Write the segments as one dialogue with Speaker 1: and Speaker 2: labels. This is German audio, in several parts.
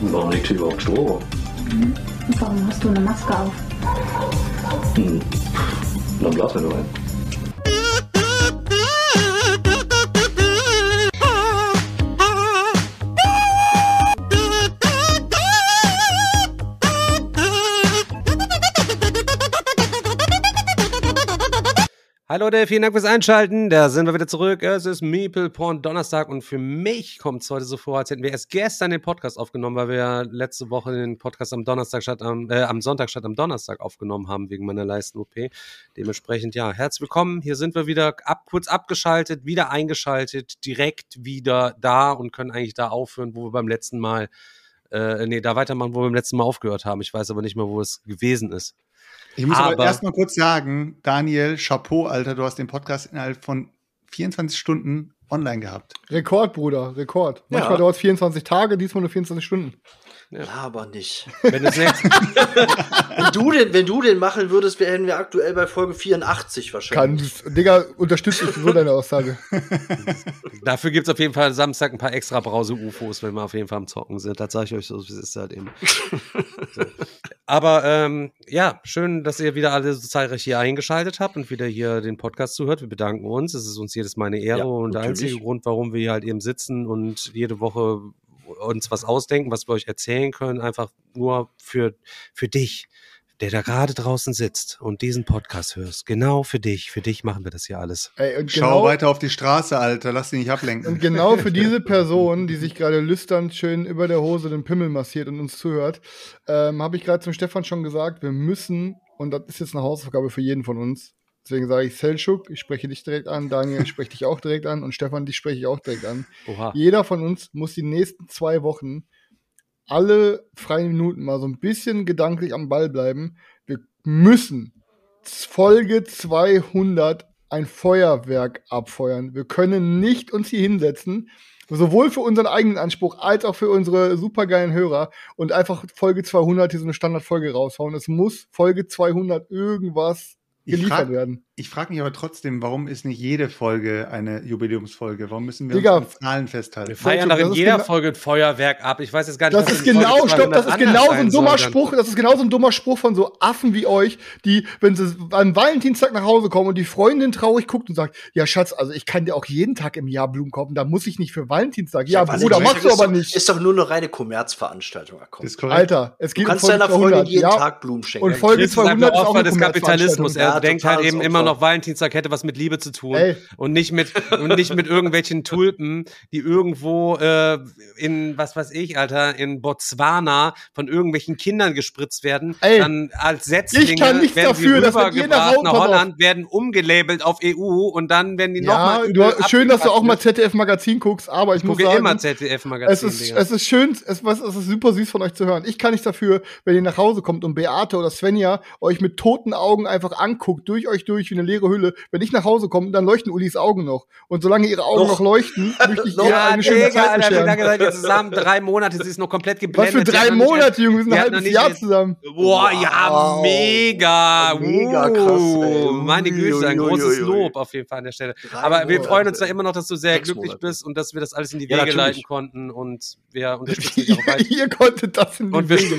Speaker 1: warum liegt hier überhaupt Strom?
Speaker 2: Mhm. Warum hast du eine Maske auf?
Speaker 1: Hm. Dann blasen wir nur ein.
Speaker 3: Hi Leute, vielen Dank fürs Einschalten. Da sind wir wieder zurück. Es ist Meeple Porn Donnerstag und für mich kommt es heute so vor, als hätten wir erst gestern den Podcast aufgenommen, weil wir ja letzte Woche den Podcast am Donnerstag statt am, äh, am Sonntag statt am Donnerstag aufgenommen haben wegen meiner Leisten-OP. Dementsprechend, ja, herzlich willkommen. Hier sind wir wieder ab, kurz abgeschaltet, wieder eingeschaltet, direkt wieder da und können eigentlich da aufhören, wo wir beim letzten Mal, äh, nee, da weitermachen, wo wir beim letzten Mal aufgehört haben. Ich weiß aber nicht mehr, wo es gewesen ist.
Speaker 4: Ich muss aber, aber erst mal kurz sagen, Daniel, Chapeau, Alter, du hast den Podcast innerhalb von 24 Stunden online gehabt.
Speaker 5: Rekord, Bruder, Rekord. Manchmal ja. dauert es 24 Tage, diesmal nur 24 Stunden.
Speaker 6: Ja, aber nicht. Wenn, wenn, du den, wenn du den machen würdest, wären wir aktuell bei Folge 84 wahrscheinlich.
Speaker 5: Kann, Digga, unterstütze ich so deine Aussage.
Speaker 3: Dafür gibt es auf jeden Fall Samstag ein paar extra Brause-UFOs, wenn wir auf jeden Fall am Zocken sind. Das sage ich euch so, wie es ist halt eben. so. Aber ähm, ja, schön, dass ihr wieder alle so zahlreich hier eingeschaltet habt und wieder hier den Podcast zuhört. Wir bedanken uns. Es ist uns jedes Mal eine Ehre ja, und der einzige Grund, warum wir hier halt eben sitzen und jede Woche uns was ausdenken, was wir euch erzählen können, einfach nur für, für dich, der da gerade draußen sitzt und diesen Podcast hörst. Genau für dich. Für dich machen wir das hier alles.
Speaker 4: Ey, Schau genau, weiter auf die Straße, Alter. Lass dich nicht ablenken.
Speaker 5: Und genau für diese Person, die sich gerade lüsternd schön über der Hose den Pimmel massiert und uns zuhört, ähm, habe ich gerade zum Stefan schon gesagt, wir müssen, und das ist jetzt eine Hausaufgabe für jeden von uns, Deswegen sage ich Selchuk, ich spreche dich direkt an, Daniel, ich spreche dich auch direkt an und Stefan, dich spreche ich auch direkt an. Oha. Jeder von uns muss die nächsten zwei Wochen alle freien Minuten mal so ein bisschen gedanklich am Ball bleiben. Wir müssen Folge 200 ein Feuerwerk abfeuern. Wir können nicht uns hier hinsetzen, sowohl für unseren eigenen Anspruch als auch für unsere supergeilen Hörer und einfach Folge 200 hier so eine Standardfolge raushauen. Es muss Folge 200 irgendwas geliefert
Speaker 4: frag,
Speaker 5: werden.
Speaker 4: Ich frage mich aber trotzdem, warum ist nicht jede Folge eine Jubiläumsfolge? Warum müssen wir Digga, uns an Zahlen festhalten?
Speaker 3: Wir feiern doch in jeder Folge ein Feuerwerk ab. Ich weiß jetzt gar nicht,
Speaker 5: das ist genau, stopp, das ist genau so ein dummer Spruch. Das ist genau so ein dummer Spruch von so Affen wie euch, die, wenn sie am Valentinstag nach Hause kommen und die Freundin traurig guckt und sagt, ja Schatz, also ich kann dir auch jeden Tag im Jahr Blumen kaufen, da muss ich nicht für Valentinstag. Ja, ja Bruder, machst du aber nicht.
Speaker 6: Ist doch nur eine reine Kommerzveranstaltung.
Speaker 5: Alter, es geht
Speaker 6: du kannst um deiner Freundin jeden ja, Tag Blumen schenken.
Speaker 5: Und Folge 200 ist auch
Speaker 3: eine des Kapitalismus. Er denkt halt eben immer noch Valentinstag hätte was mit Liebe zu tun Ey. und nicht mit und nicht mit irgendwelchen Tulpen, die irgendwo äh, in was weiß ich, Alter, in Botswana von irgendwelchen Kindern gespritzt werden, Ey. dann als Setzlinge
Speaker 5: ich kann werden dafür,
Speaker 3: sie rübergebracht nach Holland, werden umgelabelt auf EU und dann werden die
Speaker 5: ja, nochmal schön, dass du auch mal ZDF Magazin guckst, aber ich, ich muss sagen,
Speaker 3: immer ZDF Magazin.
Speaker 5: Es ist, es ist schön, es, es ist super süß von euch zu hören. Ich kann nicht dafür, wenn ihr nach Hause kommt und Beate oder Svenja euch mit toten Augen einfach anguckt, durch euch durch wie eine leere Hülle. Wenn ich nach Hause komme, dann leuchten Ulis Augen noch. Und solange ihre Augen noch, noch leuchten, möchte ich
Speaker 3: ihr eine schöne Zeit Alter, Wie lange seid ihr zusammen? Drei Monate, sie ist noch komplett geblendet.
Speaker 5: Was für drei Monate, Junge? Wir sind ein halbes Jahr zusammen.
Speaker 3: Boah, ja, mega.
Speaker 6: Mega krass, ey.
Speaker 3: Meine Güte, ein großes Lob auf jeden Fall an der Stelle. Aber wir freuen uns da immer noch, dass du sehr glücklich bist und dass wir das alles in die Wege leiten konnten und wir unterstützen dich auch
Speaker 5: weiter. Ihr konntet das in die
Speaker 3: und Wege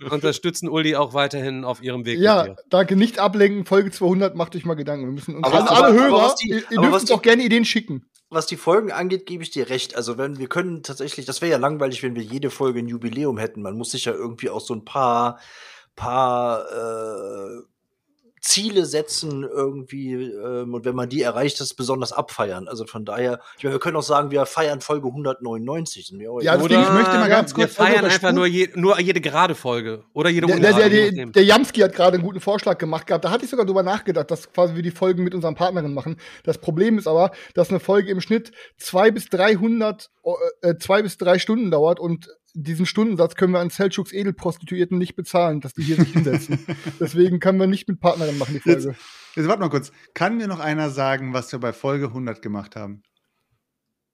Speaker 3: wir unterstützen Uli auch weiterhin auf ihrem Weg.
Speaker 5: Ja, danke. Nicht ablenken. Folge 200, macht euch mal Gedanken. Wir müssen uns aber, alle, alle Hörer, die, ihr, ihr dürft uns auch gerne Ideen schicken.
Speaker 6: Was die Folgen angeht, gebe ich dir recht. Also wenn wir können tatsächlich, das wäre ja langweilig, wenn wir jede Folge ein Jubiläum hätten. Man muss sich ja irgendwie auch so ein paar, paar äh, Ziele setzen irgendwie ähm, und wenn man die erreicht, das besonders abfeiern. Also von daher, ich meine, wir können auch sagen, wir feiern Folge 199.
Speaker 5: Ja, deswegen, ich möchte mal ganz
Speaker 3: kurz. Wir feiern einfach nur, je, nur jede gerade Folge oder jede
Speaker 5: Der, der, der, der Jamski hat gerade einen guten Vorschlag gemacht gehabt. Da hatte ich sogar drüber nachgedacht, dass quasi wir die Folgen mit unseren Partnerinnen machen. Das Problem ist aber, dass eine Folge im Schnitt zwei bis 300, äh, zwei bis drei Stunden dauert und diesen Stundensatz können wir an Selchuks Edelprostituierten nicht bezahlen, dass die hier sich hinsetzen. Deswegen können wir nicht mit Partnerin machen, die Folge.
Speaker 4: Jetzt, jetzt warte mal kurz. Kann mir noch einer sagen, was wir bei Folge 100 gemacht haben?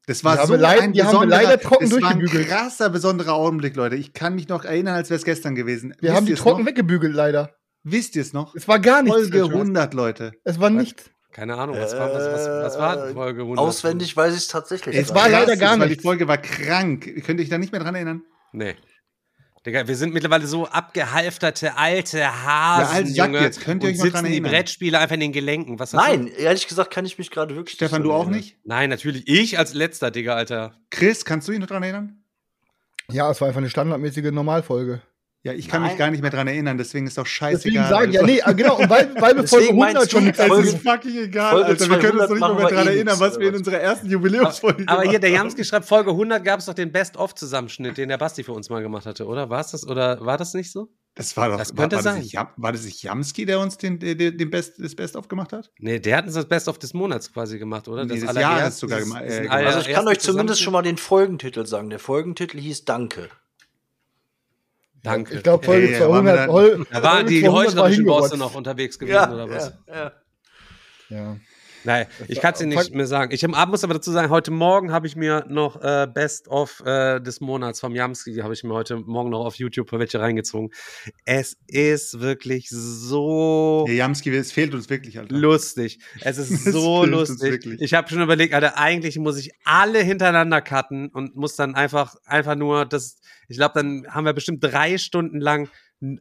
Speaker 4: Das war
Speaker 5: Die
Speaker 4: so
Speaker 5: leid-
Speaker 4: ein
Speaker 5: die haben wir leider trocken
Speaker 4: das war ein krasser, besonderer Augenblick, Leute. Ich kann mich noch erinnern, als wäre es gestern gewesen.
Speaker 5: Wir
Speaker 4: Wisst
Speaker 5: haben die trocken
Speaker 4: noch?
Speaker 5: weggebügelt, leider.
Speaker 4: Wisst ihr es noch?
Speaker 5: Es war gar nichts.
Speaker 4: Folge
Speaker 5: Selchuk.
Speaker 4: 100, Leute.
Speaker 5: Es war nichts.
Speaker 3: Keine Ahnung, was war, was, was, was war
Speaker 6: Äh,
Speaker 3: Folge 100?
Speaker 6: Auswendig weiß ich es tatsächlich.
Speaker 5: Es war
Speaker 6: nicht.
Speaker 5: leider gar
Speaker 4: weil
Speaker 5: nichts.
Speaker 4: Die Folge war krank. Könnt ihr euch da nicht mehr dran erinnern?
Speaker 3: Nee. Digga, wir sind mittlerweile so abgehalfterte alte Hasen,
Speaker 4: also sag
Speaker 3: Junge,
Speaker 4: jetzt, könnt ihr
Speaker 3: und
Speaker 4: euch noch
Speaker 3: sitzen
Speaker 4: dran
Speaker 3: die
Speaker 4: erinnern?
Speaker 3: Brettspiele einfach in den Gelenken. Was
Speaker 6: Nein,
Speaker 3: Du?
Speaker 6: ehrlich gesagt kann ich mich gerade wirklich
Speaker 4: Stefan,
Speaker 6: nicht
Speaker 4: du auch
Speaker 6: erinnern.
Speaker 4: nicht?
Speaker 3: Nein, natürlich. Ich als letzter, Digga, Alter.
Speaker 4: Chris, kannst du dich noch dran erinnern?
Speaker 5: Ja, es war einfach eine standardmäßige Normalfolge.
Speaker 4: Ja, ich kann
Speaker 6: Nein.
Speaker 4: mich gar nicht mehr dran erinnern, deswegen ist doch
Speaker 5: Deswegen
Speaker 4: scheißegal.
Speaker 5: sagen, ja, nee, ah, genau, und weil, weil wir Folge
Speaker 6: Deswegen meinst
Speaker 5: 100 schon
Speaker 4: Es
Speaker 6: Folge-
Speaker 4: ist fucking egal,
Speaker 6: Folge
Speaker 4: Alter. Wir können uns
Speaker 6: 200
Speaker 4: doch nicht mehr daran
Speaker 6: eh
Speaker 4: erinnern, was wir in unserer ersten Jubiläumsfolge
Speaker 3: Aber hier, der
Speaker 4: haben.
Speaker 3: Jamski schreibt, Folge 100 gab es doch den Best-of-Zusammenschnitt, den der Basti für uns mal gemacht hatte, oder? War es das? Oder war das nicht so?
Speaker 4: Das war doch,
Speaker 3: Das
Speaker 4: war,
Speaker 3: könnte
Speaker 4: war,
Speaker 3: sein.
Speaker 4: Das nicht, war das nicht Jamski, der uns den, den, den Best, das Best-of gemacht hat?
Speaker 3: Nee, der hat uns das Best-of des Monats quasi gemacht, oder?
Speaker 4: Nee, des
Speaker 3: allererste-
Speaker 4: Jahres sogar
Speaker 3: das- das
Speaker 4: äh, gemacht.
Speaker 6: Also ich kann euch zumindest schon mal den Folgentitel sagen. Der Folgentitel hieß Danke.
Speaker 3: Danke.
Speaker 5: Ich glaube, Folge
Speaker 4: Ey, da waren wir
Speaker 5: 200.
Speaker 4: dann-
Speaker 5: Hol-
Speaker 3: Da waren die
Speaker 5: 200 war
Speaker 3: heuchlerischen Bosse noch unterwegs gewesen, oder was?
Speaker 6: ja.
Speaker 5: Ja.
Speaker 3: Nein, ich kann es dir nicht mehr sagen. Ich hab, muss aber dazu sagen, heute Morgen habe ich mir noch äh, Best of äh, des Monats vom Jamski, habe ich mir heute Morgen noch auf YouTube welche reingezogen. Es ist wirklich so
Speaker 4: Der Jamski, es fehlt uns wirklich, Alter.
Speaker 3: lustig. Es ist
Speaker 4: Es
Speaker 3: so
Speaker 4: uns
Speaker 3: lustig. Ich habe schon überlegt, Alter, eigentlich muss ich alle hintereinander cutten und muss dann einfach, einfach nur das, ich glaube, dann haben wir bestimmt drei Stunden lang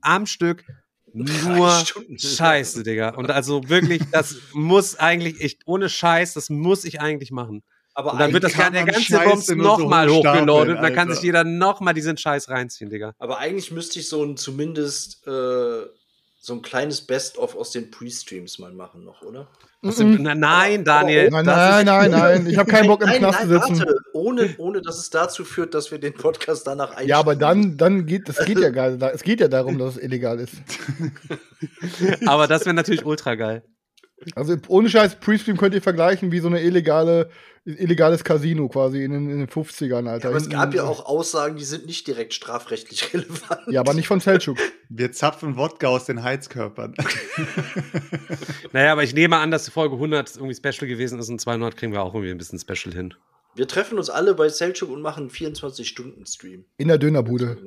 Speaker 3: am Stück nur. Scheiße, Digga. Und also wirklich, das muss eigentlich, ich, ohne Scheiß, das muss ich eigentlich machen.
Speaker 6: Aber
Speaker 3: Und dann wird das
Speaker 4: kann
Speaker 3: der ganze
Speaker 4: so
Speaker 3: nochmal
Speaker 4: hochstapeln,
Speaker 3: hochgeloadet und dann kann sich jeder nochmal diesen Scheiß reinziehen, Digga.
Speaker 6: Aber eigentlich müsste ich so ein zumindest äh, so ein kleines Best-of aus den Pre-Streams mal machen noch, oder?
Speaker 3: Sind, na, nein, Daniel.
Speaker 5: Nein,
Speaker 3: das
Speaker 5: nein,
Speaker 3: ist-
Speaker 5: nein, nein. Ich habe keinen Bock im
Speaker 6: nein,
Speaker 5: Knast zu
Speaker 6: nein,
Speaker 5: sitzen.
Speaker 6: warte. Ohne, ohne dass es dazu führt, dass wir den Podcast danach einstellen.
Speaker 5: Ja, aber dann, dann geht, das geht ja gar nicht. Es geht ja darum, dass es illegal ist.
Speaker 3: Aber das wäre natürlich ultra geil.
Speaker 5: Also ohne Scheiß, Pre-Stream könnt ihr vergleichen wie so eine illegale, illegales Casino quasi in den, in den 50ern, Alter.
Speaker 6: Aber es gab ja auch Aussagen, die sind nicht direkt strafrechtlich relevant.
Speaker 5: Ja, aber nicht von Selchuk.
Speaker 4: Wir zapfen Wodka aus den Heizkörpern.
Speaker 3: Naja, aber ich nehme an, dass die Folge 100 irgendwie Special gewesen ist und 200 kriegen wir auch irgendwie ein bisschen Special hin.
Speaker 6: Wir treffen uns alle bei Selchuk und machen einen 24-Stunden-Stream.
Speaker 5: In der Dönerbude.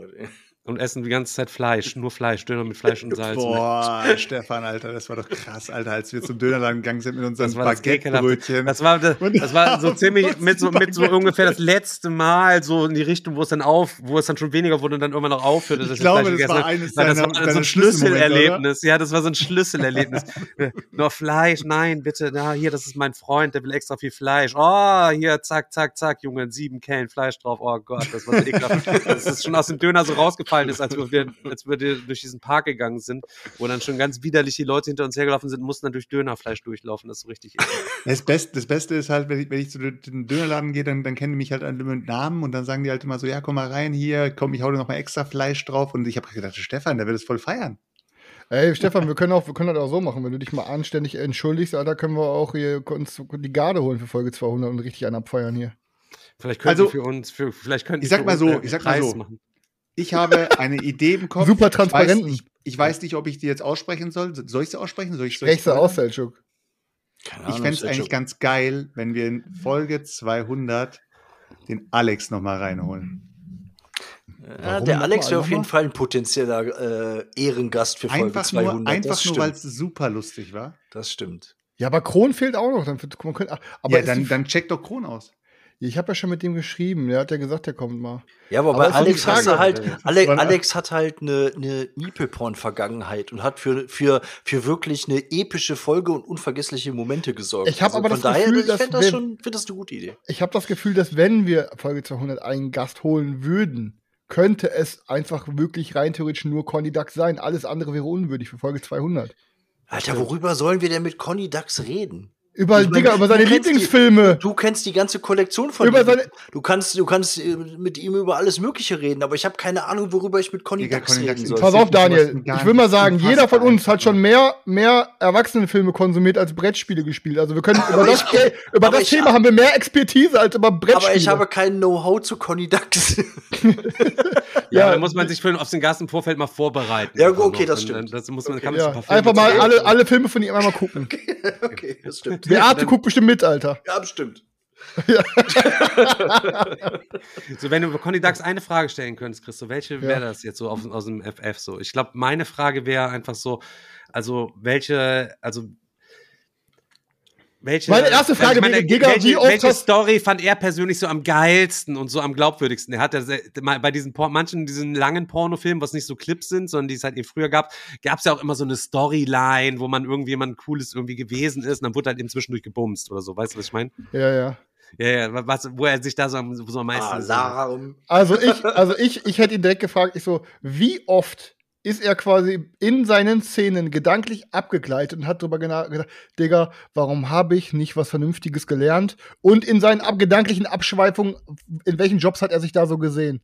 Speaker 3: Und essen die ganze Zeit Fleisch, nur Fleisch, Döner mit Fleisch und Salz.
Speaker 4: Boah, Stefan, Alter, das war doch krass, Alter, als wir zum Dönerladen gegangen sind mit unseren
Speaker 3: Das das.
Speaker 4: Baguette-Brötchen.
Speaker 3: Das war, das, das war so ziemlich mit so, mit so ungefähr das letzte Mal so in die Richtung, wo es dann auf, wo es dann schon weniger wurde und dann irgendwann noch aufhörte. dass
Speaker 4: Ich
Speaker 3: wir
Speaker 4: glaube, das war eines
Speaker 3: Weil das
Speaker 4: deiner-
Speaker 3: war so
Speaker 4: deiner
Speaker 3: ein Schlüsselerlebnis. Ja, das war so ein Schlüsselerlebnis. Nur Fleisch, nein, bitte, na, hier, das ist mein Freund, der will extra viel Fleisch. Oh, hier, zack, zack, zack, Junge, sieben Kellen Fleisch drauf. Oh Gott, das war so ekelhaft. Dass es schon aus dem Döner so rausgefallen ist, als wir, als wir durch diesen Park gegangen sind, wo dann schon ganz widerlich die Leute hinter uns hergelaufen sind, mussten dann durch Dönerfleisch durchlaufen. Das ist so richtig.
Speaker 4: Das Beste, das Beste ist halt, wenn ich, wenn ich zu den Dönerladen gehe, dann, dann kennen die mich halt alle mit Namen und dann sagen die halt immer so, ja, komm mal rein hier, komm, ich hau dir noch mal extra Fleisch drauf. Und ich habe gedacht, Stefan, der wird es voll feiern.
Speaker 5: Ey, Stefan, wir können, auch, wir können das auch so machen. Wenn du dich mal anständig entschuldigst, Alter, können wir auch hier uns die Garde holen für Folge 200 und richtig einen abfeiern hier.
Speaker 3: Vielleicht könnten
Speaker 4: Also,
Speaker 3: für uns, für, vielleicht könnten die
Speaker 4: ich sag
Speaker 3: für
Speaker 4: mal
Speaker 3: uns,
Speaker 4: so, ich sag mal so.
Speaker 3: machen.
Speaker 4: Ich habe eine Idee im Kopf.
Speaker 5: Super transparenten.
Speaker 4: ich, ich weiß nicht, ob ich die jetzt aussprechen soll. Soll ich sie aussprechen? Soll ich, soll
Speaker 5: Sprech
Speaker 4: ich
Speaker 5: sie aus, Selchuk.
Speaker 6: Keine
Speaker 4: Ich fände es eigentlich ganz geil, wenn wir in Folge 200 den Alex noch mal reinholen.
Speaker 6: Ja,
Speaker 5: Warum
Speaker 6: der Alex wäre auf jeden
Speaker 5: mal?
Speaker 6: Fall ein potenzieller äh, Ehrengast für Folge
Speaker 4: Einfach
Speaker 6: 200.
Speaker 4: nur, einfach
Speaker 6: das
Speaker 4: nur weil es super lustig war.
Speaker 6: Das stimmt.
Speaker 5: Ja, aber Kron fehlt auch noch. Dann, man könnte, aber
Speaker 4: ja, dann, dann check doch Kron aus.
Speaker 5: Ich habe ja schon mit dem geschrieben. Der hat ja gesagt, der kommt mal.
Speaker 6: Ja, aber,
Speaker 5: Aber
Speaker 6: bei Alex halt,
Speaker 3: Alter.
Speaker 6: Ale
Speaker 4: war-
Speaker 6: Alex hat halt eine, eine Nipelporn-Vergangenheit und hat für, für, für wirklich eine epische Folge und unvergessliche Momente gesorgt. Also
Speaker 5: Ich hab aber
Speaker 6: von
Speaker 5: das
Speaker 6: daher,
Speaker 5: Gefühl,
Speaker 6: ich
Speaker 5: dass
Speaker 6: fände das schon, das eine gute Idee.
Speaker 5: Ich habe das Gefühl, dass wenn wir Folge 200 einen Gast holen würden, könnte es einfach wirklich rein theoretisch nur Conny Duck sein. Alles andere wäre unwürdig für Folge 200.
Speaker 6: Alter, worüber sollen wir denn mit Conny Dax reden?
Speaker 5: Über,
Speaker 6: Ich meine,
Speaker 5: Digga, über seine
Speaker 6: du kennst die-
Speaker 5: Lieblingsfilme.
Speaker 6: Du kennst die ganze Kollektion von
Speaker 5: Über
Speaker 6: ihm.
Speaker 5: seine-
Speaker 6: Du kannst, du kannst äh, mit ihm über alles Mögliche reden, aber ich habe keine Ahnung, worüber ich mit Conny
Speaker 4: Digga,
Speaker 6: Dax
Speaker 4: Conny
Speaker 6: reden
Speaker 4: Dax
Speaker 6: soll.
Speaker 5: Pass auf, Daniel. Ich will mal sagen, jeder von uns hat schon mehr, mehr Erwachsenenfilme konsumiert als Brettspiele gespielt. Also wir können über das,
Speaker 6: ich-
Speaker 5: über das
Speaker 6: ich-
Speaker 5: Thema haben wir mehr Expertise als über Brettspiele.
Speaker 6: Aber ich habe kein Know-how zu Conny Dax.
Speaker 3: Ja,
Speaker 5: Ja.
Speaker 3: da muss man sich für auf den im Vorfeld mal vorbereiten.
Speaker 6: Ja, okay,
Speaker 3: noch.
Speaker 6: das stimmt.
Speaker 3: Das muss man, kann man
Speaker 5: ja,
Speaker 3: sich ein paar Filme
Speaker 5: einfach mal alle, alle Filme von ihm einmal gucken.
Speaker 6: okay, das stimmt.
Speaker 5: Beate guckt bestimmt mit, Alter.
Speaker 6: Ja, bestimmt.
Speaker 3: So, wenn du über Conny Dax eine Frage stellen könntest, Christo, welche wäre
Speaker 5: Ja.
Speaker 3: das jetzt so auf, aus dem FF so? Ich glaube, meine Frage wäre einfach so, also welche, also welche,
Speaker 5: Meine erste Frage
Speaker 3: ich meine,
Speaker 5: wäre, Digga,
Speaker 3: welche,
Speaker 5: wie oft
Speaker 3: welche Story fand er persönlich so am geilsten und so am glaubwürdigsten? Er hat ja bei diesen manchen diesen langen Pornofilmen, was nicht so Clips sind, sondern die es halt eben früher gab, gab es ja auch immer so eine Storyline, wo man irgendwie jemand Cooles irgendwie gewesen ist und dann wurde halt eben zwischendurch gebumst oder so. Weißt du, was ich meine?
Speaker 5: Ja, ja.
Speaker 3: Ja, ja, was, wo er sich da so am, so am meisten.
Speaker 6: Alarm.
Speaker 5: Also ich, also ich, ich hätte ihn direkt gefragt, ich so, wie oft ist er quasi in seinen Szenen gedanklich abgegleitet und hat darüber gedacht, Digga, warum habe ich nicht was Vernünftiges gelernt? Und in seinen gedanklichen Abschweifungen, in welchen Jobs hat er sich da so gesehen?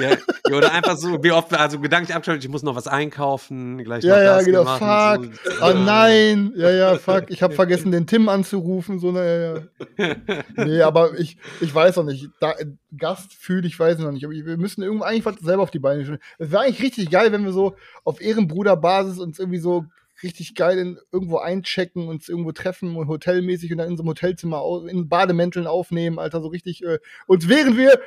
Speaker 3: Ja, oder einfach so, wie oft, also gedanklich abgeschaltet, ich muss noch was einkaufen, gleich
Speaker 5: Ja,
Speaker 3: noch
Speaker 5: ja, genau,
Speaker 3: machen,
Speaker 5: fuck.
Speaker 3: so.
Speaker 5: Oh nein, ja, ja, fuck, ich habe vergessen, den Tim anzurufen, so, na, ja, ja. Nee, aber ich, ich weiß noch nicht, da, Gast fühle ich, weiß noch nicht, aber wir müssen irgendwo eigentlich was selber auf die Beine stellen. Es wäre eigentlich richtig geil, wenn wir so auf Ehrenbruderbasis uns irgendwie so richtig geil in, irgendwo einchecken, uns irgendwo treffen, hotelmäßig und dann in so einem Hotelzimmer in Bademänteln aufnehmen, Alter, so richtig, äh, und während wir,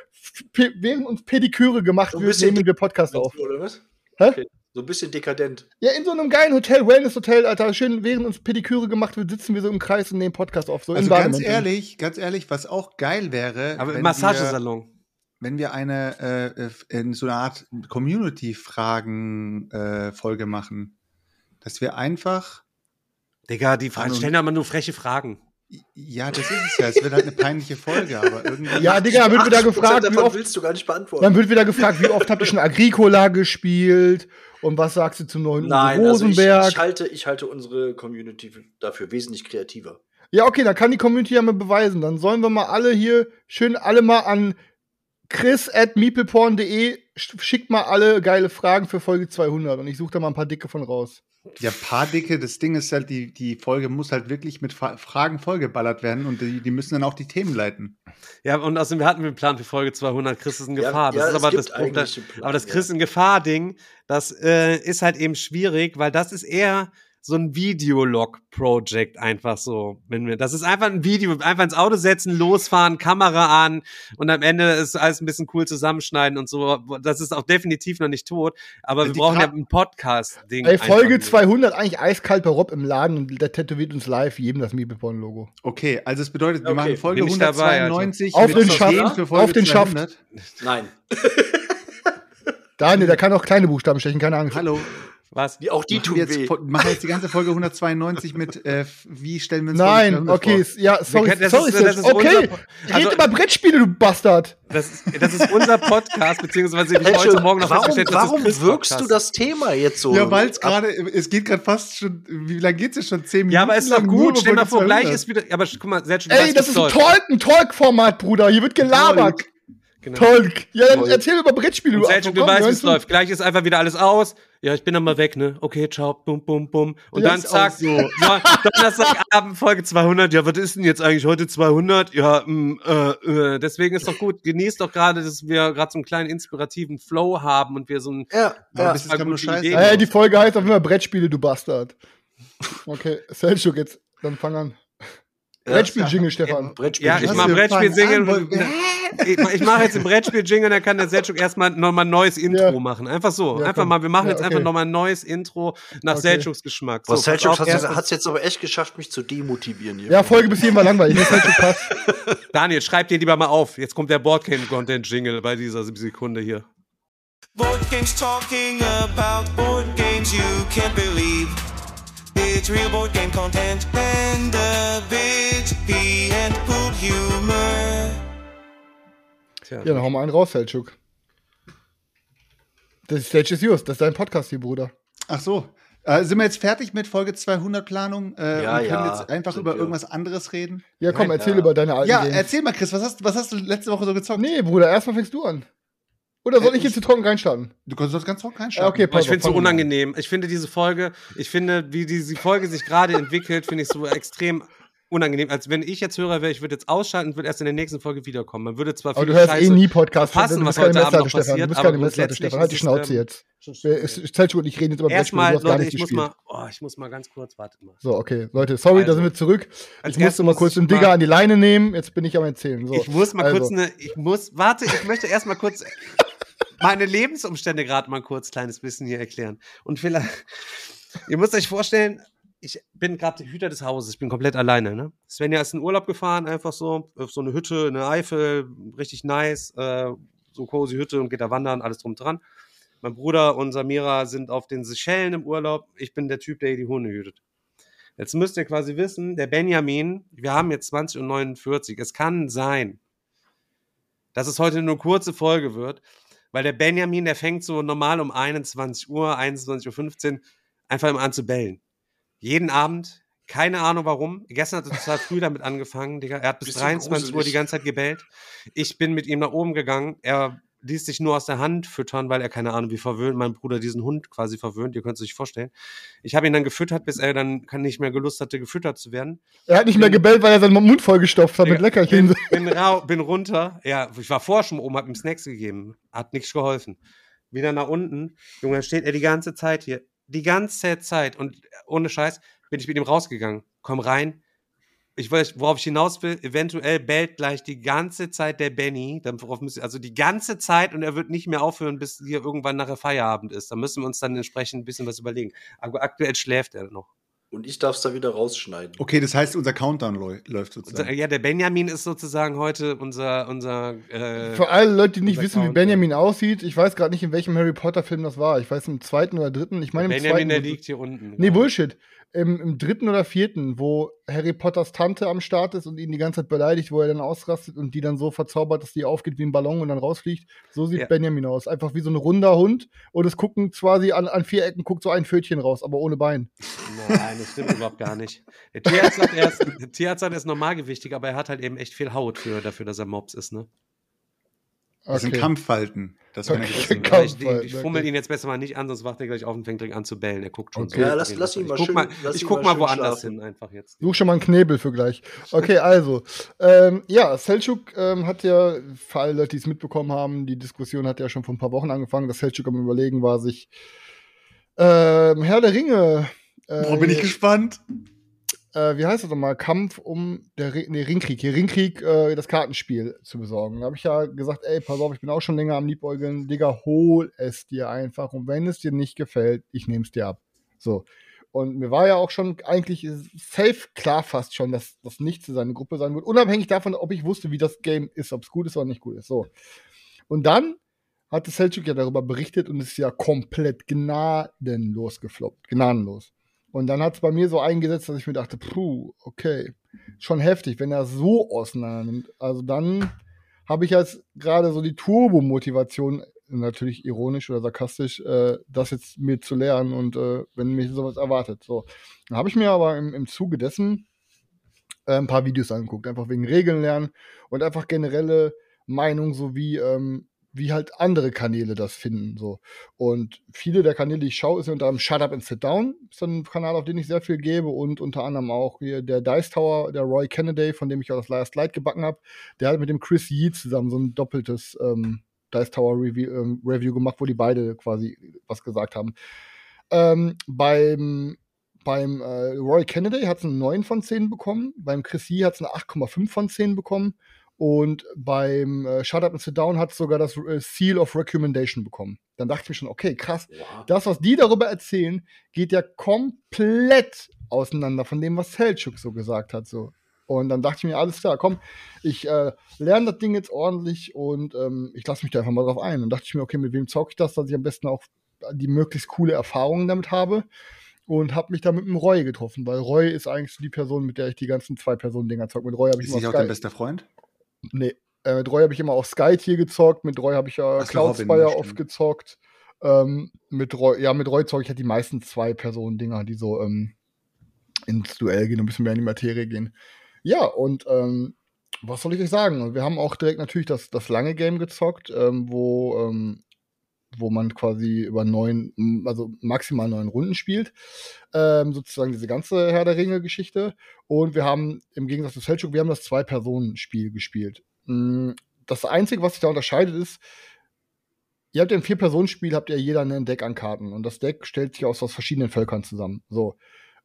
Speaker 5: während uns Pediküre gemacht
Speaker 6: So
Speaker 5: wird, nehmen wir Podcast auf.
Speaker 6: Oder was?
Speaker 5: Hä?
Speaker 6: Okay. So ein bisschen dekadent.
Speaker 5: Ja, in so einem geilen Hotel, Wellness-Hotel, Alter. Schön, während uns Pediküre gemacht wird, sitzen wir so im Kreis und nehmen Podcast auf. So
Speaker 4: Also
Speaker 5: in
Speaker 4: ganz ehrlich, ganz ehrlich, was auch geil wäre,
Speaker 3: Aber
Speaker 4: wenn
Speaker 3: im
Speaker 4: wir,
Speaker 3: Massagesalon.
Speaker 4: wenn wir eine äh, äh, in so einer Art Community-Fragen-Folge machen, dass wir einfach
Speaker 3: Digga, die Fragen stellen aber nur freche Fragen.
Speaker 4: ja, das ist es ja. Es wird halt eine peinliche Folge, aber irgendwie.
Speaker 5: Ja, Digga, dann wird wieder
Speaker 6: 80%
Speaker 5: gefragt, wie oft,
Speaker 6: willst du gar nicht beantworten.
Speaker 5: dann wird wieder gefragt, wie oft habt ihr schon Agricola gespielt und was sagst du zum neuen
Speaker 6: Nein,
Speaker 5: Uwe
Speaker 6: also ich,
Speaker 5: Rosenberg?
Speaker 6: ich, halte, ich halte unsere Community dafür wesentlich kreativer.
Speaker 5: ja, okay, dann kann die Community ja mal beweisen. Dann sollen wir mal alle hier schön alle mal an chris at meepleporn.de sch- schickt mal alle geile Fragen für Folge 200 und ich suche da mal ein paar dicke von raus.
Speaker 4: Ja, paar dicke, das Ding ist halt, die, die Folge muss halt wirklich mit Fra Fragen vollgeballert werden und die, die müssen dann auch die Themen leiten.
Speaker 3: Ja, und außerdem, wir hatten den Plan für Folge 200, Chris ist in
Speaker 6: Ja,
Speaker 3: Gefahr.
Speaker 6: ja,
Speaker 3: das ist
Speaker 6: es
Speaker 3: aber
Speaker 6: gibt
Speaker 3: das
Speaker 6: einen Plan,
Speaker 3: aber das
Speaker 6: ja.
Speaker 3: Chris in Gefahr-Ding, das äh, ist halt eben schwierig, weil das ist eher so ein Videolog-Project einfach so. Wenn wir, das ist einfach ein Video, einfach ins Auto setzen, losfahren, Kamera an und am Ende ist alles ein bisschen cool zusammenschneiden und so. Das ist auch definitiv noch nicht tot, aber wir
Speaker 4: Die
Speaker 3: brauchen ja ein Podcast-Ding.
Speaker 5: Ey, Folge
Speaker 3: einfach.
Speaker 5: 200 eigentlich eiskalt bei Rob im Laden und der tätowiert uns live jedem das Meepleporn-Logo.
Speaker 4: Okay, also es bedeutet, wir
Speaker 6: Okay,
Speaker 4: machen Folge
Speaker 3: bin ich dabei, Alter.
Speaker 4: 192
Speaker 5: Auf den Schaft,
Speaker 4: für Folge
Speaker 5: auf den Schaft.
Speaker 4: 200.
Speaker 6: Nein.
Speaker 5: Daniel, der kann auch kleine Buchstaben stechen, keine Angst.
Speaker 4: Hallo.
Speaker 3: Was?
Speaker 6: Die, auch die
Speaker 4: machen
Speaker 6: tun
Speaker 4: wir jetzt,
Speaker 6: weh.
Speaker 4: Machen wir jetzt die ganze Folge 192 mit, äh, wie stellen wir uns
Speaker 5: Nein,
Speaker 4: Folge 200
Speaker 5: okay,
Speaker 4: vor?
Speaker 5: ja, sorry,
Speaker 3: können- das
Speaker 5: sorry,
Speaker 3: ist- das
Speaker 5: Sid.
Speaker 3: ist
Speaker 5: okay.
Speaker 3: unser- also-
Speaker 5: Red über Brettspiele, du Bastard.
Speaker 3: Das ist, das ist unser Podcast, beziehungsweise ich heute Morgen noch
Speaker 6: warum
Speaker 3: festgestellt,
Speaker 6: warum
Speaker 3: es Chris
Speaker 6: wirkst du das Thema jetzt so?
Speaker 4: Ja, weil es gerade, es geht gerade fast schon, wie lange geht's jetzt schon? Zehn Minuten?
Speaker 3: Ja, aber ist doch gut. Stell dir mal vor, gleich
Speaker 4: 200.
Speaker 3: ist wieder. Aber guck mal, Sergio, du
Speaker 5: Ey, das ist ein. Talk, ein Talk-Format, Bruder. Hier wird gelabert.
Speaker 4: Talk.
Speaker 3: Genau.
Speaker 5: Talk. Ja, dann erzähl über Brettspiele, du
Speaker 3: Sergio, du weißt, wie es läuft. Gleich ist einfach wieder alles aus. Ja, ich bin dann mal weg, ne? Okay, ciao, bum, bum, bum. Und
Speaker 5: Ja,
Speaker 3: dann
Speaker 5: ist
Speaker 3: zack,
Speaker 5: auch
Speaker 3: so. Ja, Donnerstagabend, Folge 200. Ja, was ist denn jetzt eigentlich heute 200? Ja, mh, äh, äh, deswegen ist doch gut. Genießt doch gerade, dass wir gerade so einen kleinen inspirativen Flow haben und wir so ein.
Speaker 6: Ja, ja.
Speaker 4: bis jetzt kam nur
Speaker 3: gute
Speaker 4: Scheiße.
Speaker 3: Ideen.
Speaker 5: Ey, die Folge heißt auf jeden Fall Brettspiele, du Bastard. Okay, Selchuk, jetzt, dann fang an. Brettspiel-Jingle, Stefan.
Speaker 6: Brettspiel.
Speaker 3: Ja, ich
Speaker 4: Was
Speaker 3: mach
Speaker 4: wir
Speaker 3: Brettspiel-Single.
Speaker 4: fangen an,
Speaker 3: Ich, ich mache jetzt ein Brettspiel-Jingle, dann kann der Selchuk erstmal nochmal ein neues Intro
Speaker 5: Ja.
Speaker 3: machen. Einfach so.
Speaker 5: Ja,
Speaker 3: einfach mal, wir machen
Speaker 5: Ja,
Speaker 3: jetzt
Speaker 5: okay.
Speaker 3: einfach nochmal ein neues Intro nach
Speaker 5: Okay.
Speaker 3: Selchuks Geschmack. So,
Speaker 6: Selchuk hat es jetzt aber echt geschafft, mich zu demotivieren hier.
Speaker 5: Ja, Folge bis hierhin war langweilig. Jetzt.
Speaker 3: Daniel, schreib dir lieber mal auf. Jetzt kommt der Boardgame-Content-Jingle bei dieser Sekunde hier.
Speaker 7: Board games talking about board games you can't believe. It's real board game content and a bit pee and poop humor.
Speaker 3: Tja.
Speaker 5: Ja, dann hau mal einen raus, Selchuk. Das Stage ist yours. Das ist dein Podcast hier, Bruder.
Speaker 4: Ach so. Äh, sind wir jetzt fertig mit Folge 200 Planung? Äh,
Speaker 6: Ja,
Speaker 4: und können
Speaker 6: ja,
Speaker 4: jetzt einfach
Speaker 6: sind
Speaker 4: über
Speaker 6: wir.
Speaker 4: irgendwas anderes reden?
Speaker 5: Ja, komm,
Speaker 6: Nein,
Speaker 5: erzähl
Speaker 6: ja.
Speaker 5: über deine alten
Speaker 4: Ja,
Speaker 5: Games.
Speaker 4: erzähl mal, Chris, was hast, was hast du letzte Woche so gezockt?
Speaker 5: Nee, Bruder, erstmal fängst du an. Oder soll
Speaker 4: Äh,
Speaker 5: ich jetzt zu trocken reinstarten?
Speaker 4: Du kannst das ganz trocken
Speaker 5: Ja,
Speaker 4: reinschauen.
Speaker 5: okay,
Speaker 3: Boah, ich
Speaker 5: pass
Speaker 3: finde es so unangenehm. Ich finde diese Folge, ich finde, wie diese Folge sich gerade entwickelt, finde ich so extrem unangenehm. Als wenn ich jetzt Hörer wäre, ich würde jetzt ausschalten und würde erst in der nächsten Folge wiederkommen. Man würde zwar
Speaker 5: Aber
Speaker 3: viel
Speaker 5: du hörst eh nie Podcast.
Speaker 3: verpassen,
Speaker 5: du
Speaker 3: was
Speaker 5: keine
Speaker 3: heute Abend noch
Speaker 5: Messlatte, Stefan. Du
Speaker 3: passiert,
Speaker 5: bist
Speaker 3: aber
Speaker 5: keine Messlatte, Stefan. Halt die
Speaker 3: es,
Speaker 5: Schnauze
Speaker 3: ähm,
Speaker 5: jetzt. Es ist Zeltschuk und ich reden jetzt über Brettspiele.
Speaker 3: Erstmal,
Speaker 5: Du hast gar
Speaker 3: Leute,
Speaker 5: nicht
Speaker 3: ich muss mal, oh, ich muss mal ganz kurz, warte mal.
Speaker 5: So, okay, Leute, sorry, da
Speaker 3: Also,
Speaker 5: sind wir zurück. Ich musste mal kurz den Digger an die Leine nehmen. Jetzt bin ich am Erzählen. So,
Speaker 3: Ich muss mal
Speaker 5: also,
Speaker 3: kurz eine, ich muss, warte, ich möchte erst mal kurz meine Lebensumstände gerade mal kurz kleines bisschen hier erklären. Und vielleicht, ihr müsst euch vorstellen, ich bin gerade der Hüter des Hauses, ich bin komplett alleine. Ne? Svenja ist in Urlaub gefahren, einfach so, auf so eine Hütte in der Eifel, richtig nice, äh, so cozy Hütte und geht da wandern, alles drum dran. Mein Bruder und Samira sind auf den Seychellen im Urlaub. Ich bin der Typ, der hier die Hunde hütet. Jetzt müsst ihr quasi wissen, der Benjamin, wir haben jetzt 20 und 49. Es kann sein, dass es heute nur eine kurze Folge wird, weil der Benjamin, der fängt so normal um 21 Uhr, 21.15 Uhr einfach immer an zu bellen. Jeden Abend, keine Ahnung warum. Gestern hat er total früh damit angefangen, Digga. Er hat bis
Speaker 6: Bisschen
Speaker 3: 23 Uhr die
Speaker 6: gruselig.
Speaker 3: ganze Zeit gebellt. Ich bin mit ihm nach oben gegangen. Er ließ sich nur aus der Hand füttern, weil er keine Ahnung, wie verwöhnt mein Bruder diesen Hund quasi verwöhnt. Ihr könnt es euch vorstellen. Ich habe ihn dann gefüttert, bis er dann nicht mehr Gelust hatte, gefüttert zu werden.
Speaker 5: Er hat nicht mehr gebellt, weil er seinen Mund vollgestopft hat mit Leckerchen.
Speaker 3: Bin, bin, rau, bin runter. Ja, ich war vorher schon oben, hab ihm Snacks gegeben. Hat nichts geholfen. Wieder nach unten. Junge, dann steht er die ganze Zeit hier. Die ganze Zeit. Und ohne Scheiß bin ich mit ihm rausgegangen. Komm rein. Ich weiß, worauf ich hinaus will, eventuell bellt gleich die ganze Zeit der Benny. Dann worauf müsst ihr- Also die ganze Zeit und er wird nicht mehr aufhören, bis hier irgendwann nachher Feierabend ist. Da müssen wir uns dann entsprechend ein bisschen was überlegen. Aber aktuell schläft er noch.
Speaker 6: Und ich darf es da wieder rausschneiden.
Speaker 4: Okay, das heißt, unser Countdown läu- läuft sozusagen.
Speaker 3: ja, der Benjamin ist sozusagen heute unser, unser äh,
Speaker 5: Für alle Leute, die nicht wissen, wie
Speaker 3: Countdown.
Speaker 5: Benjamin aussieht, ich weiß gerade nicht, in welchem Harry Potter-Film das war. Ich weiß im zweiten oder dritten. Ich meine, im
Speaker 3: Benjamin,
Speaker 5: zweiten.
Speaker 3: der liegt hier unten.
Speaker 5: Nee, Bullshit. Im, Im dritten oder vierten, wo Harry Potters Tante am Start ist und ihn die ganze Zeit beleidigt, wo er dann ausrastet und die dann so verzaubert, dass die aufgeht wie ein Ballon und dann rausfliegt. So sieht
Speaker 3: Ja.
Speaker 5: Benjamin aus. Einfach wie so ein runder Hund und es gucken quasi an, an vier Ecken guckt so ein Pfötchen raus, aber ohne Bein.
Speaker 3: Nein, das stimmt überhaupt gar nicht. Der Tierarzt sagt, er ist, der Tierarzt sagt, er ist normalgewichtig, aber er hat halt eben echt viel Haut für, dafür, dass er Mops ist, ne?
Speaker 4: Das sind
Speaker 5: Okay.
Speaker 4: Kampffalten. Das kann er
Speaker 5: Okay. Kampf-
Speaker 4: werden.
Speaker 3: ich ich, ich fummel
Speaker 5: okay.
Speaker 3: ihn jetzt besser mal nicht an, sonst wacht er gleich auf und fängt direkt an zu bellen. Er guckt schon
Speaker 5: Okay.
Speaker 3: so.
Speaker 6: Ja, lass- lass ihn
Speaker 3: ich
Speaker 6: mal
Speaker 3: guck
Speaker 6: schön-
Speaker 3: mal, ich guck
Speaker 6: mal
Speaker 3: woanders
Speaker 6: schlafen.
Speaker 3: hin, einfach jetzt.
Speaker 5: Such schon mal einen Knebel für gleich. Okay, also. Ähm, ja, Selçuk ähm, hat ja, für alle Leute, die es mitbekommen haben, die Diskussion hat ja schon vor ein paar Wochen angefangen, dass Selçuk am Überlegen war, sich ähm, Herr der Ringe. Äh,
Speaker 4: Boah, bin ich gespannt.
Speaker 5: Äh, wie heißt das nochmal? Kampf um der nee, Ringkrieg, hier Ringkrieg, äh, das Kartenspiel zu besorgen. Da habe ich ja gesagt, ey, pass auf, ich bin auch schon länger am Liebäugeln, Digga, hol es dir einfach. Und wenn es dir nicht gefällt, ich nehme es dir ab. So. Und mir war ja auch schon eigentlich safe klar fast schon, dass das nicht zu seiner Gruppe sein wird. Unabhängig davon, ob ich wusste, wie das Game ist, ob es gut ist oder nicht gut ist. So. Und dann hatte Selchuk ja darüber berichtet und ist ja komplett gnadenlos gefloppt. Gnadenlos. Und dann hat es bei mir so eingesetzt, dass ich mir dachte, puh, okay, schon heftig, wenn er so auseinander. Also dann habe ich jetzt gerade so die Turbo-Motivation, natürlich ironisch oder sarkastisch, äh, das jetzt mir zu lernen und äh, wenn mich sowas erwartet. So. Dann habe ich mir aber im, im Zuge dessen äh, ein paar Videos angeguckt, einfach wegen Regeln lernen und einfach generelle Meinung sowie ähm, wie halt andere Kanäle das finden. So. Und viele der Kanäle, die ich schaue, ist unter anderem Shut Up and Sit Down. Ist ein Kanal, auf den ich sehr viel gebe. Und unter anderem auch hier der Dice Tower, der Roy Kennedy, von dem ich auch das Last Light gebacken habe. Der hat mit dem Chris Yee zusammen so ein doppeltes ähm, Dice Tower Review, ähm, Review gemacht, wo die beide quasi was gesagt haben. Ähm, beim beim äh, Roy Kennedy hat es einen 9 von 10 bekommen. Beim Chris Yee hat es eine 8,5 von 10 bekommen. Und beim äh, Shut Up and Sit Down hat es sogar das äh, Seal of Recommendation bekommen. Dann dachte ich mir schon, okay, krass. Das, was die darüber erzählen, geht ja komplett auseinander von dem, was Selchuk so gesagt hat. So. Und dann dachte ich mir, alles klar, komm, ich äh, lerne das Ding jetzt ordentlich und ähm, ich lasse mich da einfach mal drauf ein. Und dachte ich mir, okay, mit wem zocke ich das, dass ich am besten auch die möglichst coole Erfahrungen damit habe. Und habe mich da mit dem Roy getroffen, weil Roy ist eigentlich so die Person, mit der ich die ganzen Zwei-Personen-Dinger zocke. Mit Roy habe ich
Speaker 4: Ist nicht auch
Speaker 5: Sky-
Speaker 4: dein bester Freund?
Speaker 5: Nee. Äh, mit Roy habe ich immer auch Sky hier gezockt, mit Roy habe ich ja
Speaker 4: Ach ja,
Speaker 5: oft gezockt. Ähm, mit Roy, ja, mit Roy zocke ich halt die meisten Zwei-Personen-Dinger, die so ähm, ins Duell gehen und ein bisschen mehr in die Materie gehen. Ja, und ähm, was soll ich euch sagen? Wir haben auch direkt natürlich das, das lange Game gezockt, ähm, wo, ähm, wo man quasi über neun, also maximal neun Runden spielt. Ähm, sozusagen diese ganze Herr der Ringe-Geschichte. Und wir haben im Gegensatz zu Selchuk, wir haben das Zwei-Personen-Spiel gespielt. Mm, Das Einzige, was sich da unterscheidet, ist, ihr habt ja ein Vier-Personen-Spiel, habt ihr jeder ein Deck an Karten. Und das Deck stellt sich aus, aus verschiedenen Völkern zusammen. So.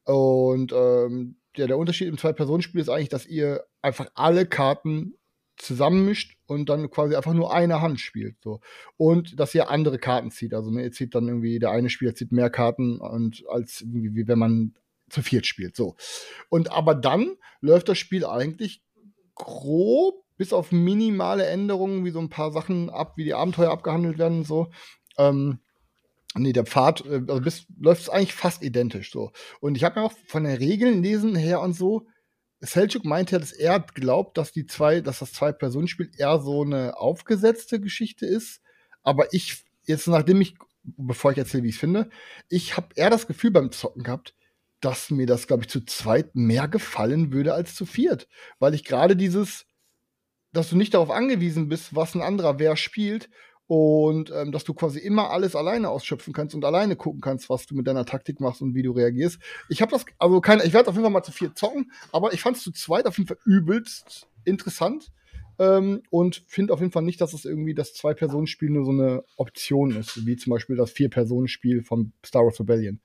Speaker 5: Und ähm, ja, der Unterschied im Zwei-Personen-Spiel ist eigentlich, dass ihr einfach alle Karten zusammenmischt und dann quasi einfach nur eine Hand spielt. So. Und dass ihr andere Karten zieht. Also ne, ihr zieht dann irgendwie, der eine Spieler zieht mehr Karten und als irgendwie, wie wenn man zu viert spielt. So. Und aber dann läuft das Spiel eigentlich grob, bis auf minimale Änderungen, wie so ein paar Sachen ab, wie die Abenteuer abgehandelt werden und so. Ähm, Nee, der Pfad, äh, also läuft es eigentlich fast identisch so. Und ich habe mir auch von den Regeln lesen her und so, Selchuk meinte ja, dass er glaubt, dass die zwei, dass das Zwei-Personen-Spiel eher so eine aufgesetzte Geschichte ist. Aber ich, jetzt nachdem ich, bevor ich erzähle, wie ich es finde, ich habe eher das Gefühl beim Zocken gehabt, dass mir das, glaube ich, zu zweit mehr gefallen würde als zu viert. Weil ich gerade dieses, dass du nicht darauf angewiesen bist, was ein anderer wer spielt und ähm, dass du quasi immer alles alleine ausschöpfen kannst und alleine gucken kannst, was du mit deiner Taktik machst und wie du reagierst. Ich habe das, also keine, ich werde auf jeden Fall mal zu viel zocken, aber ich fand es zu zweit auf jeden Fall übelst interessant ähm, und finde auf jeden Fall nicht, dass es irgendwie das Zwei-Personen-Spiel nur so eine Option ist, wie zum Beispiel das Vier-Personen-Spiel von Star Wars Rebellion.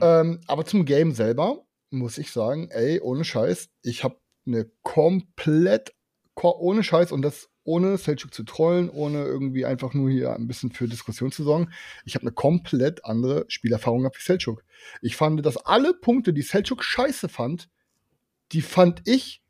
Speaker 5: Ähm, aber zum Game selber muss ich sagen, ey, ohne Scheiß, ich habe eine komplett ko- ohne Scheiß und das ohne Selchuk zu trollen, ohne irgendwie einfach nur hier ein bisschen für Diskussion zu sorgen. Ich habe eine komplett andere Spielerfahrung gehabt wie Selchuk. Ich fand, dass alle Punkte, die Selchuk scheiße fand, die fand ich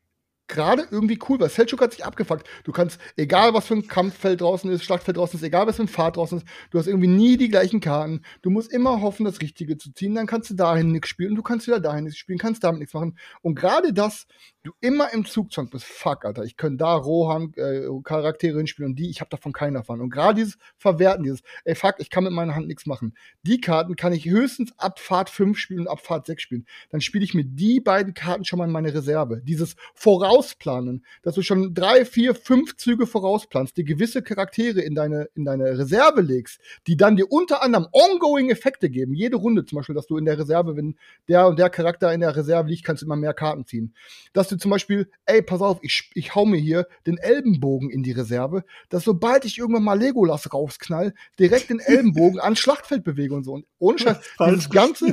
Speaker 5: gerade irgendwie cool, weil Selchuk hat sich abgefuckt. Du kannst, egal was für ein Kampffeld draußen ist, Schlachtfeld draußen ist, egal was für ein Pfad draußen ist, du hast irgendwie nie die gleichen Karten. Du musst immer hoffen, das Richtige zu ziehen, dann kannst du dahin nichts spielen und du kannst wieder dahin nichts spielen, kannst damit nichts machen. Und gerade das, du immer im Zugzwang bist, fuck, Alter, ich könnte da Rohan äh, Charaktere hinspielen und die, ich habe davon keinen davon. Und gerade dieses Verwerten, dieses, ey fuck, ich kann mit meiner Hand nichts machen. Die Karten kann ich höchstens ab Fahrt 5 spielen und ab Fahrt 6 spielen. Dann spiele ich mir die beiden Karten schon mal in meine Reserve. Dieses Vorausplanen, dass du schon drei, vier, fünf Züge vorausplanst, dir gewisse Charaktere in deine, in deine Reserve legst, die dann dir unter anderem ongoing Effekte geben. Jede Runde zum Beispiel, dass du in der Reserve, wenn der und der Charakter in der Reserve liegt, kannst du immer mehr Karten ziehen. Dass du zum Beispiel, ey, pass auf, ich, ich hau mir hier den Elbenbogen in die Reserve, dass sobald ich irgendwann mal Legolas rausknall, direkt den Elbenbogen ans Schlachtfeld bewege und so. Und ohne Scheiß, dieses ganze.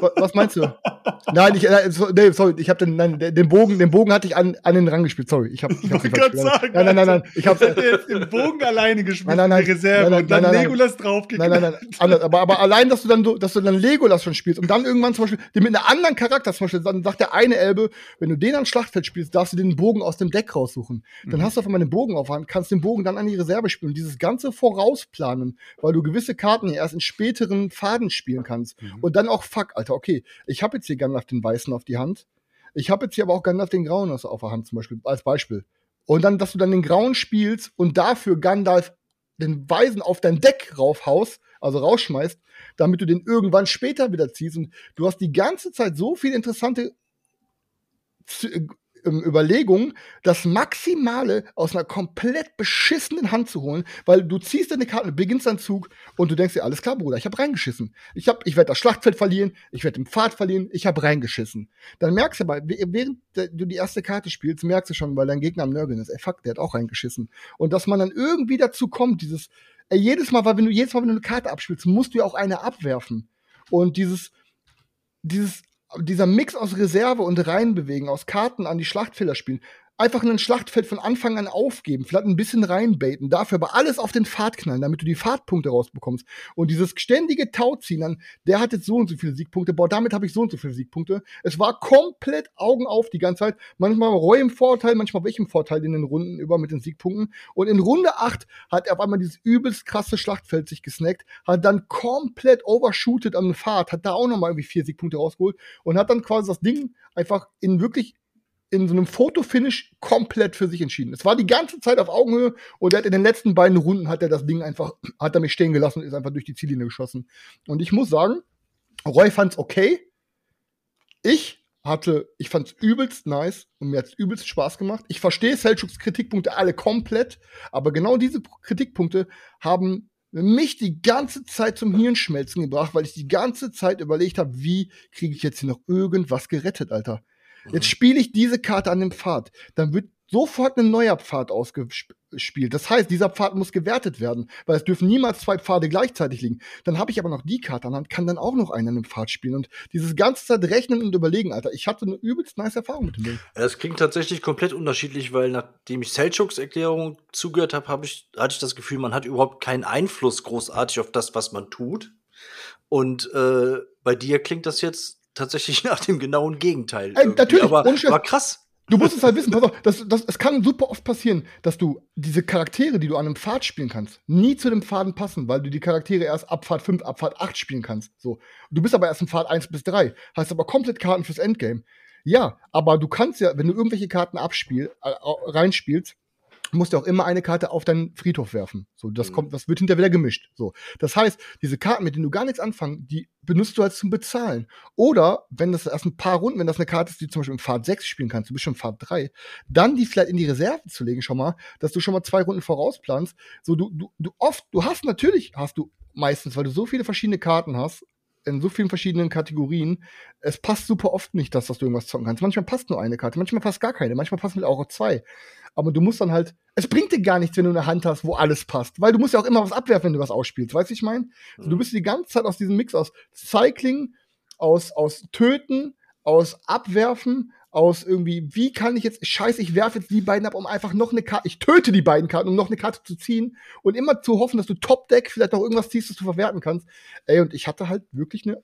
Speaker 5: Wa- Was meinst du? Nein, ich, äh, nee, sorry, ich habe den, nein, den Bogen, den Bogen hatte ich an, an den Rang gespielt. Sorry, ich habe, ich
Speaker 4: gerade sagen,
Speaker 5: Nein, nein, nein, nein, ich habe
Speaker 4: jetzt den Bogen alleine gespielt
Speaker 5: Nein, nein, nein.
Speaker 4: in die Reserve und dann. Legolas draufgeknallt.
Speaker 5: Nein, nein, nein, anders, aber, aber allein, dass du dann so, dass du dann Legolas schon spielst und dann irgendwann zum Beispiel mit einem anderen Charakter, zum Beispiel, dann sagt der eine Elbe, wenn du den ans Schlachtfeld spielst, darfst du den Bogen aus dem Deck raussuchen. Dann hast du auf einmal den Bogen auf der Hand, kannst den Bogen dann an die Reserve spielen und dieses ganze Vorausplanen, weil du gewisse Karten ja erst in späteren Faden spielen kannst. Und dann auch, fuck, Alter, okay, ich habe jetzt hier Gandalf den Weißen auf die Hand. Ich habe jetzt hier aber auch Gandalf den Grauen auf der Hand zum Beispiel, als Beispiel. Und dann, dass du dann den Grauen spielst und dafür Gandalf den Weisen auf dein Deck raufhaust, also rausschmeißt, damit du den irgendwann später wieder ziehst. Und du hast die ganze Zeit so viele interessante Äh, ähm, Überlegungen, das Maximale aus einer komplett beschissenen Hand zu holen, weil du ziehst deine Karte, beginnst deinen Zug und du denkst dir, alles klar, Bruder, ich habe reingeschissen. Ich, hab, ich werde das Schlachtfeld verlieren, ich werde den Pfad verlieren, ich habe reingeschissen. Dann merkst du aber, während du die erste Karte spielst, merkst du schon, weil dein Gegner am Nörgeln ist, ey, fuck, der hat auch reingeschissen. Und dass man dann irgendwie dazu kommt, dieses, ey, jedes Mal, weil wenn du jedes Mal, wenn du eine Karte abspielst, musst du ja auch eine abwerfen. Und dieses, dieses, dieser Mix aus Reserve und reinbewegen, aus Karten an die Schlachtfelder spielen, einfach ein Schlachtfeld von Anfang an aufgeben, vielleicht ein bisschen reinbaiten, dafür aber alles auf den Pfad knallen, damit du die Fahrtpunkte rausbekommst. Und dieses ständige Tauziehen, dann, der hat jetzt so und so viele Siegpunkte, boah, damit habe ich so und so viele Siegpunkte. Es war komplett Augen auf die ganze Zeit. Manchmal Roy im Vorteil, manchmal im Vorteil in den Runden über mit den Siegpunkten. Und in Runde 8 hat er auf einmal dieses übelst krasse Schlachtfeld sich gesnackt, hat dann komplett overshootet am Pfad, hat da auch nochmal irgendwie vier Siegpunkte rausgeholt und hat dann quasi das Ding einfach in wirklich in so einem Fotofinish komplett für sich entschieden. Es war die ganze Zeit auf Augenhöhe und er hat in den letzten beiden Runden hat er das Ding einfach, hat er mich stehen gelassen und ist einfach durch die Ziellinie geschossen. Und ich muss sagen, Roy fand's okay. Ich hatte, ich fand's übelst nice und mir hat's übelst Spaß gemacht. Ich verstehe Selchuks Kritikpunkte alle komplett, aber genau diese Kritikpunkte haben mich die ganze Zeit zum Hirnschmelzen gebracht, weil ich die ganze Zeit überlegt habe, wie kriege ich jetzt hier noch irgendwas gerettet, Alter. Jetzt spiele ich diese Karte an dem Pfad. Dann wird sofort ein neuer Pfad ausgespielt. Das heißt, dieser Pfad muss gewertet werden, weil es dürfen niemals zwei Pfade gleichzeitig liegen. Dann habe ich aber noch die Karte an Hand, kann dann auch noch einen an dem Pfad spielen. Und dieses ganze Zeit rechnen und überlegen, Alter. Ich hatte eine übelst nice Erfahrung mit dem Ding.
Speaker 6: Es klingt tatsächlich komplett unterschiedlich, weil nachdem ich Selchuks Erklärung zugehört habe, hab ich, hatte ich das Gefühl, man hat überhaupt keinen Einfluss großartig auf das, was man tut. Und äh, bei dir klingt das jetzt tatsächlich nach dem genauen Gegenteil.
Speaker 5: Ey, natürlich,
Speaker 6: aber war krass.
Speaker 5: Du musst es halt wissen, pass auf, das, das, es kann super oft passieren, dass du diese Charaktere, die du an einem Pfad spielen kannst, nie zu dem Pfaden passen, weil du die Charaktere erst ab Pfad 5, ab Pfad 8 spielen kannst. So. Du bist aber erst in Pfad 1 bis 3, hast aber komplett Karten fürs Endgame. Ja, aber du kannst ja, wenn du irgendwelche Karten abspiel, äh, reinspielst, musst du auch immer eine Karte auf deinen Friedhof werfen. So, das
Speaker 6: Mhm.
Speaker 5: kommt, das wird hinterher wieder gemischt. So, das heißt, diese Karten, mit denen du gar nichts anfangen, die benutzt du halt zum Bezahlen. Oder wenn das erst ein paar Runden, wenn das eine Karte ist, die du zum Beispiel im Pfad 6 spielen kannst, du bist schon im Pfad 3, dann die vielleicht in die Reserve zu legen, schon mal, dass du schon mal zwei Runden vorausplanst. So, du, du, du oft, du hast natürlich, hast du meistens, weil du so viele verschiedene Karten hast, in so vielen verschiedenen Kategorien, es passt super oft nicht, dass, dass du irgendwas zocken kannst. Manchmal passt nur eine Karte, manchmal passt gar keine, manchmal passen auch zwei. Aber du musst dann halt, es bringt dir gar nichts, wenn du eine Hand hast, wo alles passt. Weil du musst ja auch immer was abwerfen, wenn du was ausspielst. Weißt du, ich meine? Also, du bist die ganze Zeit aus diesem Mix aus Cycling, aus, aus Töten, aus Abwerfen, aus irgendwie, wie kann ich jetzt, scheiße, ich werfe jetzt die beiden ab, um einfach noch eine Karte, ich töte die beiden Karten, um noch eine Karte zu ziehen und immer zu hoffen, dass du Top-Deck vielleicht noch irgendwas ziehst, das du verwerten kannst. Ey, und ich hatte halt wirklich eine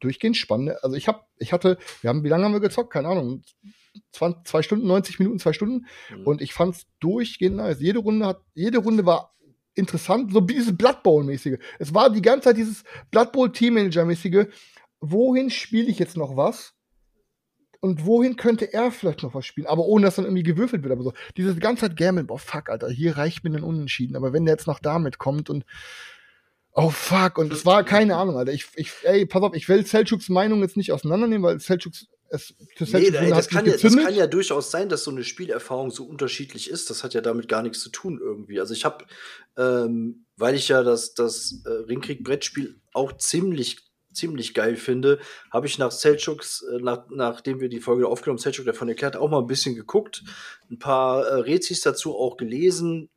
Speaker 5: durchgehend spannende, also ich hab, ich hatte, wir haben, wie lange haben wir gezockt? Keine Ahnung. 20, zwei Stunden, 90 Minuten, zwei Stunden.
Speaker 6: Mhm.
Speaker 5: Und ich fand's durchgehend nice. Jede Runde hat, jede Runde war interessant, so dieses Blood Bowl-mäßige. Es war die ganze Zeit dieses Blood Bowl Teammanager-mäßige. Wohin spiele ich jetzt noch was? Und wohin könnte er vielleicht noch was spielen? Aber ohne, dass dann irgendwie gewürfelt wird. Aber so, diese ganze Zeit Gammeln, boah, fuck, Alter, hier reicht mir ein Unentschieden. Aber wenn der jetzt noch damit kommt und Oh fuck, und es war keine Ahnung, Alter. Ich, ich, ey, pass auf, ich will Selchuks Meinung jetzt nicht auseinandernehmen, weil Selchuks es für
Speaker 6: Nee,
Speaker 5: Runde
Speaker 6: das,
Speaker 5: hat's
Speaker 6: kann ja, das kann ja durchaus sein, dass so eine Spielerfahrung so unterschiedlich ist. Das hat ja damit gar nichts zu tun irgendwie. Also ich habe, ähm, weil ich ja das, das äh, Ringkrieg-Brettspiel auch ziemlich ziemlich geil finde, habe ich nach Selchuks, äh, nach, nachdem wir die Folge aufgenommen, Selchuk davon erklärt, auch mal ein bisschen geguckt, ein paar äh, Rezis dazu auch gelesen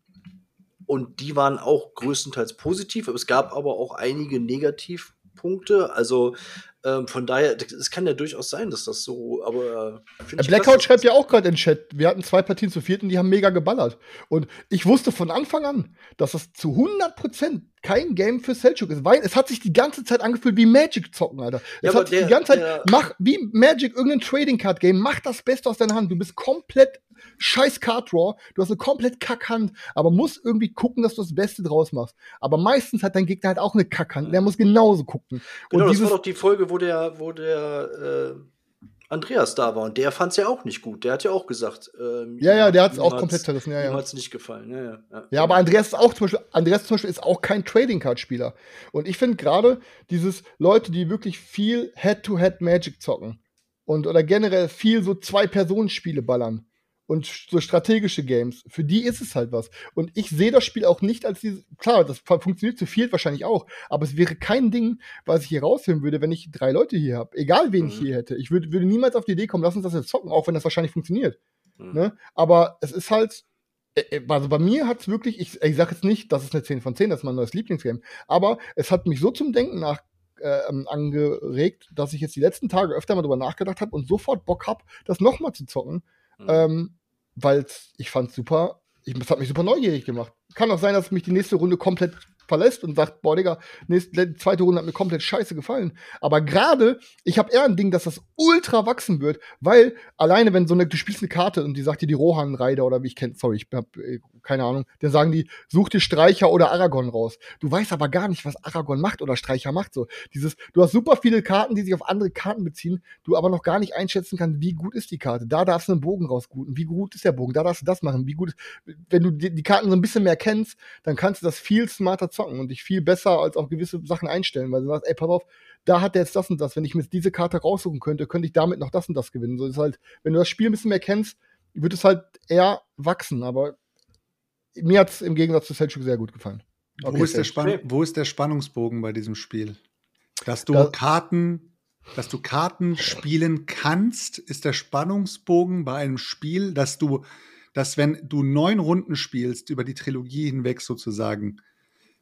Speaker 6: und die waren auch größtenteils positiv, aber es gab aber auch einige Negativpunkte, also ähm, von daher, es kann ja durchaus sein, dass das so, aber äh,
Speaker 5: Äh, Blackout schreibt ja auch gerade in Chat, wir hatten zwei Partien zu vierten, die haben mega geballert. Und ich wusste von Anfang an, dass das zu 100% kein Game für Selchuk ist, weil es hat sich die ganze Zeit angefühlt wie Magic zocken, Alter. Es
Speaker 6: Ja,
Speaker 5: hat sich die
Speaker 6: der-
Speaker 5: ganze Zeit,
Speaker 6: der-
Speaker 5: mach wie Magic irgendein Trading Card Game, mach das Beste aus deiner Hand. Du bist komplett scheiß Card Draw, du hast eine komplett Kackhand, aber musst irgendwie gucken, dass du das Beste draus machst. Aber meistens hat dein Gegner halt auch eine Kackhand, der muss genauso gucken.
Speaker 6: Genau,
Speaker 5: Und
Speaker 6: das war doch die Folge, wo der, wo der äh, Andreas da war und der fand es ja auch nicht gut. Der hat ja auch gesagt, ähm,
Speaker 5: Ja, ja, der hat's
Speaker 6: ihm
Speaker 5: auch komplett zerrissen, ja, ja.
Speaker 6: Ihm hat's nicht gefallen. Ja, ja, ja.
Speaker 5: Ja, aber Andreas ist auch zum Beispiel, Andreas zum Beispiel ist auch kein Trading Card Spieler. Und ich finde gerade dieses Leute, die wirklich viel Head-to-Head Magic zocken und oder generell viel so Zwei-Personen-Spiele ballern und so strategische Games, für die ist es halt was. Und ich sehe das Spiel auch nicht als dieses, klar, das fu- funktioniert zu viel wahrscheinlich auch, aber es wäre kein Ding, was ich hier raushören würde, wenn ich drei Leute hier habe. Egal wen ich
Speaker 6: Mhm.
Speaker 5: hier hätte. Ich würd, würde niemals auf die Idee kommen, lass uns das jetzt zocken, auch wenn das wahrscheinlich funktioniert.
Speaker 6: Mhm.
Speaker 5: Ne? Aber es ist halt, äh, äh, also bei mir hat es wirklich, ich, ich sage jetzt nicht, das ist eine 10 von 10, das ist mein neues Lieblingsgame, aber es hat mich so zum Denken nach äh, ähm, angeregt, dass ich jetzt die letzten Tage öfter mal drüber nachgedacht habe und sofort Bock habe, das nochmal zu zocken,
Speaker 6: Mhm.
Speaker 5: ähm, weil ich fand super, ich, das hat mich super neugierig gemacht. Kann auch sein, dass mich die nächste Runde komplett verlässt und sagt, boah, Digga, nächste, die zweite Runde hat mir komplett scheiße gefallen. Aber gerade, ich habe eher ein Ding, dass das ultra wachsen wird, weil alleine, wenn so eine, du spielst eine Karte und die sagt dir die Rohan-Reiter oder wie ich kenne, sorry, ich hab äh, keine Ahnung, dann sagen die, such dir Streicher oder Aragon raus. Du weißt aber gar nicht, was Aragon macht oder Streicher macht. So, dieses, du hast super viele Karten, die sich auf andere Karten beziehen, du aber noch gar nicht einschätzen kannst, wie gut ist die Karte. Da darfst du einen Bogen rausguten. Wie gut ist der Bogen? Da darfst du das machen. Wie gut, wenn du die, die Karten so ein bisschen mehr kennst, dann kannst du das viel smarter zocken und dich viel besser als auf gewisse Sachen einstellen, weil du sagst, ey, pass auf, da hat der jetzt das und das. Wenn ich mir jetzt diese Karte raussuchen könnte, könnte ich damit noch das und das gewinnen. So ist halt, wenn du das Spiel ein bisschen mehr kennst, wird es halt eher wachsen. Aber mir hat es im Gegensatz zu Selchuk sehr gut gefallen.
Speaker 4: wo, ist wo ist der Spannungsbogen bei diesem Spiel? Dass du
Speaker 5: Da-
Speaker 4: Karten, dass du Karten spielen kannst, ist der Spannungsbogen bei einem Spiel, dass du, dass wenn du neun Runden spielst, über die Trilogie hinweg sozusagen,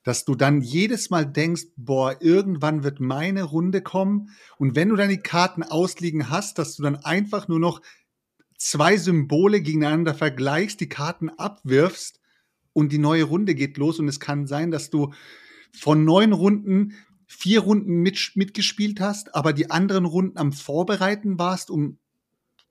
Speaker 4: dass du dann jedes Mal denkst, boah, irgendwann wird meine Runde kommen. Und wenn du dann die Karten ausliegen hast, dass du dann einfach nur noch zwei Symbole gegeneinander vergleichst, die Karten abwirfst und die neue Runde geht los. Und es kann sein, dass du von neun Runden vier Runden mit, mitgespielt hast, aber die anderen Runden am Vorbereiten warst, um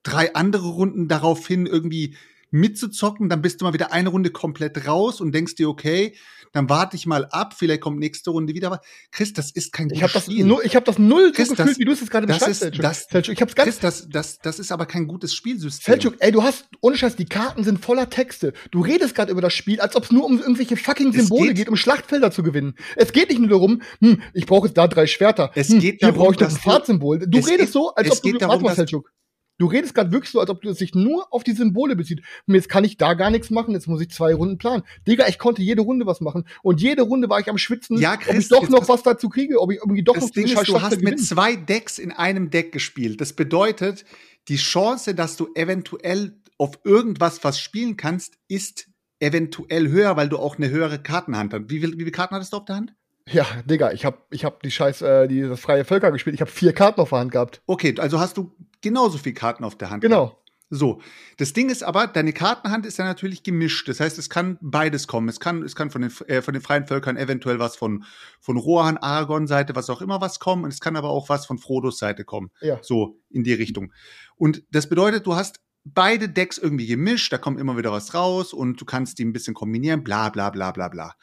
Speaker 4: drei andere Runden daraufhin irgendwie mitzuzocken, dann bist du mal wieder eine Runde komplett raus und denkst dir, okay, dann warte ich mal ab, vielleicht kommt nächste Runde wieder. Aber Chris, das ist kein
Speaker 5: Ich habe das,
Speaker 4: Spiel.
Speaker 5: nu- ich hab das null
Speaker 4: Chris,
Speaker 5: so gefühlt,
Speaker 4: das-
Speaker 5: wie du es jetzt gerade
Speaker 4: das
Speaker 5: beschreibst,
Speaker 4: ist- das-
Speaker 5: Selchuk. Ich hab's ganz
Speaker 4: Chris, das, das, das ist aber kein gutes Spielsystem.
Speaker 5: Selchuk, ey, du hast, ohne Scheiß, die Karten sind voller Texte. Du redest gerade über das Spiel, als ob es nur um irgendwelche fucking Symbole
Speaker 4: geht-
Speaker 5: geht, um Schlachtfelder zu gewinnen. Es geht nicht nur darum, hm, ich brauche jetzt da drei Schwerter.
Speaker 4: Es
Speaker 5: hm,
Speaker 4: geht
Speaker 5: hier
Speaker 4: darum,
Speaker 5: brauche ich
Speaker 4: du-
Speaker 5: Fahrtsymbol. Du
Speaker 4: es
Speaker 5: redest
Speaker 4: geht-
Speaker 5: so, als ob du,
Speaker 4: darum,
Speaker 5: warte mal, Selchuk. Du redest gerade wirklich so, als ob du es sich nur auf die Symbole bezieht. Und jetzt kann ich da gar nichts machen, jetzt muss ich zwei Runden planen. Digga, ich konnte jede Runde was machen. Und jede Runde war ich am Schwitzen,
Speaker 4: Ja,
Speaker 5: ob
Speaker 4: Chris,
Speaker 5: ich doch noch was dazu kriege, ob ich irgendwie doch
Speaker 4: das
Speaker 5: noch
Speaker 4: Ding ist, du hast
Speaker 5: Schlachtfeld
Speaker 4: mit zwei Decks in einem Deck gespielt. Das bedeutet, die Chance, dass du eventuell auf irgendwas was spielen kannst, ist eventuell höher, weil du auch eine höhere Kartenhand hast. Wie, viel- wie viele Karten hattest du auf der Hand?
Speaker 5: Ja, Digga, ich hab, ich hab die scheiß, äh, die das freie Völker gespielt. Ich hab vier Karten auf der Hand gehabt.
Speaker 4: Okay, also hast du genauso viele Karten auf der Hand.
Speaker 5: Genau.
Speaker 4: So, das Ding ist aber, deine Kartenhand ist ja natürlich gemischt. Das heißt, es kann beides kommen. Es kann, es kann von den, äh, von den freien Völkern eventuell was von, von Rohan, Aragon-Seite, was auch immer was kommen. Und es kann aber auch was von Frodos Seite kommen.
Speaker 5: Ja.
Speaker 4: So in die Richtung. Und das bedeutet, du hast beide Decks irgendwie gemischt, da kommt immer wieder was raus und du kannst die ein bisschen kombinieren, bla bla bla bla bla.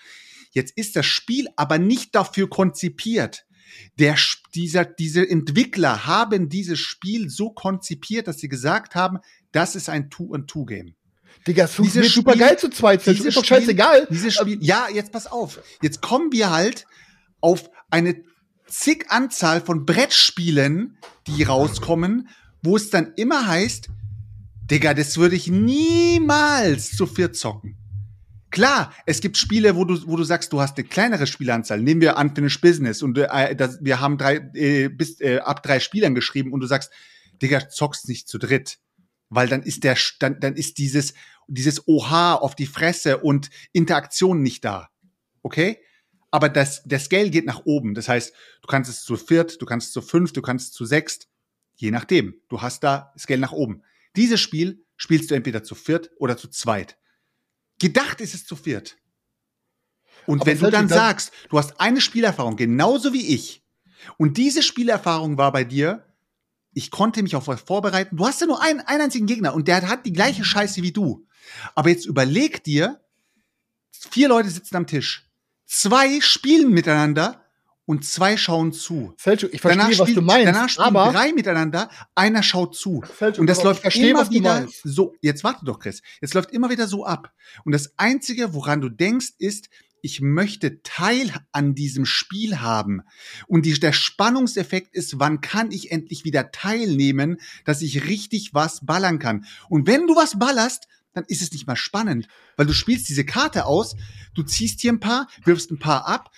Speaker 4: Jetzt ist das Spiel aber nicht dafür konzipiert. Der, dieser, diese Entwickler haben dieses Spiel so konzipiert, dass sie gesagt haben, das ist ein Two-and-Two-Game.
Speaker 5: Digga, es funktioniert super
Speaker 4: Spiel-
Speaker 5: geil zu zweit.
Speaker 4: Dieses
Speaker 5: Ist doch scheißegal.
Speaker 4: Dieses Spiel, ja, jetzt pass auf. Jetzt kommen wir halt auf eine zig Anzahl von Brettspielen, die rauskommen, wo es dann immer heißt, Digga, das würde ich niemals zu viert zocken. Klar, es gibt Spiele, wo du, wo du sagst, du hast eine kleinere Spielanzahl. Nehmen wir Unfinished Business und äh, das, wir haben drei, äh, bis, äh, ab drei Spielern geschrieben und du sagst, Digga, zockst nicht zu dritt. Weil dann ist der, dann, dann ist dieses, dieses Oha auf die Fresse und Interaktion nicht da. Okay? Aber das, der Scale geht nach oben. Das heißt, du kannst es zu viert, du kannst es zu fünf, du kannst es zu sechst. Je nachdem. Du hast da Scale nach oben. Dieses Spiel spielst du entweder zu viert oder zu zweit. Gedacht ist es zu viert. Und
Speaker 5: Aber
Speaker 4: wenn du dann sagst, du hast eine Spielerfahrung, genauso wie ich, und diese Spielerfahrung war bei dir, ich konnte mich auf was vorbereiten. Du hast ja nur einen, einen einzigen Gegner und der hat die gleiche Scheiße wie du. Aber jetzt überleg dir, vier Leute sitzen am Tisch. Zwei spielen miteinander und zwei schauen zu.
Speaker 5: Selchuk, ich verstehe,
Speaker 4: danach
Speaker 5: was
Speaker 4: spielt,
Speaker 5: du meinst.
Speaker 4: danach spielen
Speaker 5: aber
Speaker 4: drei miteinander, einer schaut zu.
Speaker 5: Selchuk,
Speaker 4: Und das läuft
Speaker 5: ich verstehe,
Speaker 4: immer
Speaker 5: was du
Speaker 4: wieder
Speaker 5: meinst.
Speaker 4: so. Jetzt warte doch, Chris. Jetzt läuft immer wieder so ab. Und das Einzige, woran du denkst, ist, ich möchte Teil an diesem Spiel haben. Und die, der Spannungseffekt ist, wann kann ich endlich wieder teilnehmen, dass ich richtig was ballern kann. Und wenn du was ballerst, dann ist es nicht mal spannend, weil du spielst diese Karte aus, du ziehst hier ein paar, wirfst ein paar ab,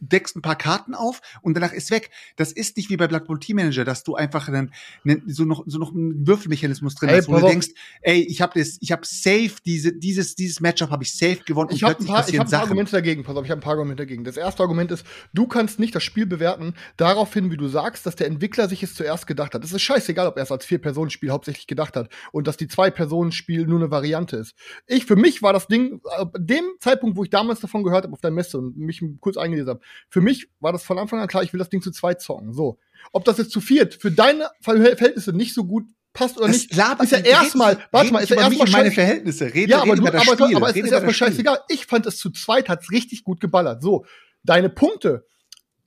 Speaker 4: deckst ein paar Karten auf und danach ist weg. Das ist nicht wie bei Blood Bowl Team Manager, dass du einfach einen, einen, so noch so noch einen Würfelmechanismus drin
Speaker 5: Ey,
Speaker 4: hast, wo du denkst, ey, ich habe das, ich habe safe diese dieses dieses Matchup habe ich safe gewonnen
Speaker 5: Ich habe ein paar, ich hab ein paar. Argumente dagegen. Pass auf, ich habe ein paar Argumente dagegen. Das erste Argument ist, du kannst nicht das Spiel bewerten daraufhin, wie du sagst, dass der Entwickler sich es zuerst gedacht hat. Es ist scheißegal, ob er es als Vier-Personen-Spiel hauptsächlich gedacht hat und dass die Zwei-Personen-Spiel nur eine Variante ist. Ich, für mich war das Ding, ab dem Zeitpunkt, wo ich damals davon gehört habe auf der Messe und mich kurz eingelesen habe, für mich war das von Anfang an klar, ich will das Ding zu zweit zocken. So. Ob das jetzt zu viert für deine Verhält- Verhältnisse nicht so gut passt oder
Speaker 4: Das
Speaker 5: nicht,
Speaker 4: labert-
Speaker 5: ist ja erstmal, warte mal, ist ja erstmal
Speaker 4: meine Verhältnisse. Rede,
Speaker 5: ja, aber, du,
Speaker 4: über das
Speaker 5: aber,
Speaker 4: Spiel.
Speaker 5: aber es ist erstmal scheißegal. Ich fand es zu zweit hat's richtig gut geballert. So, deine Punkte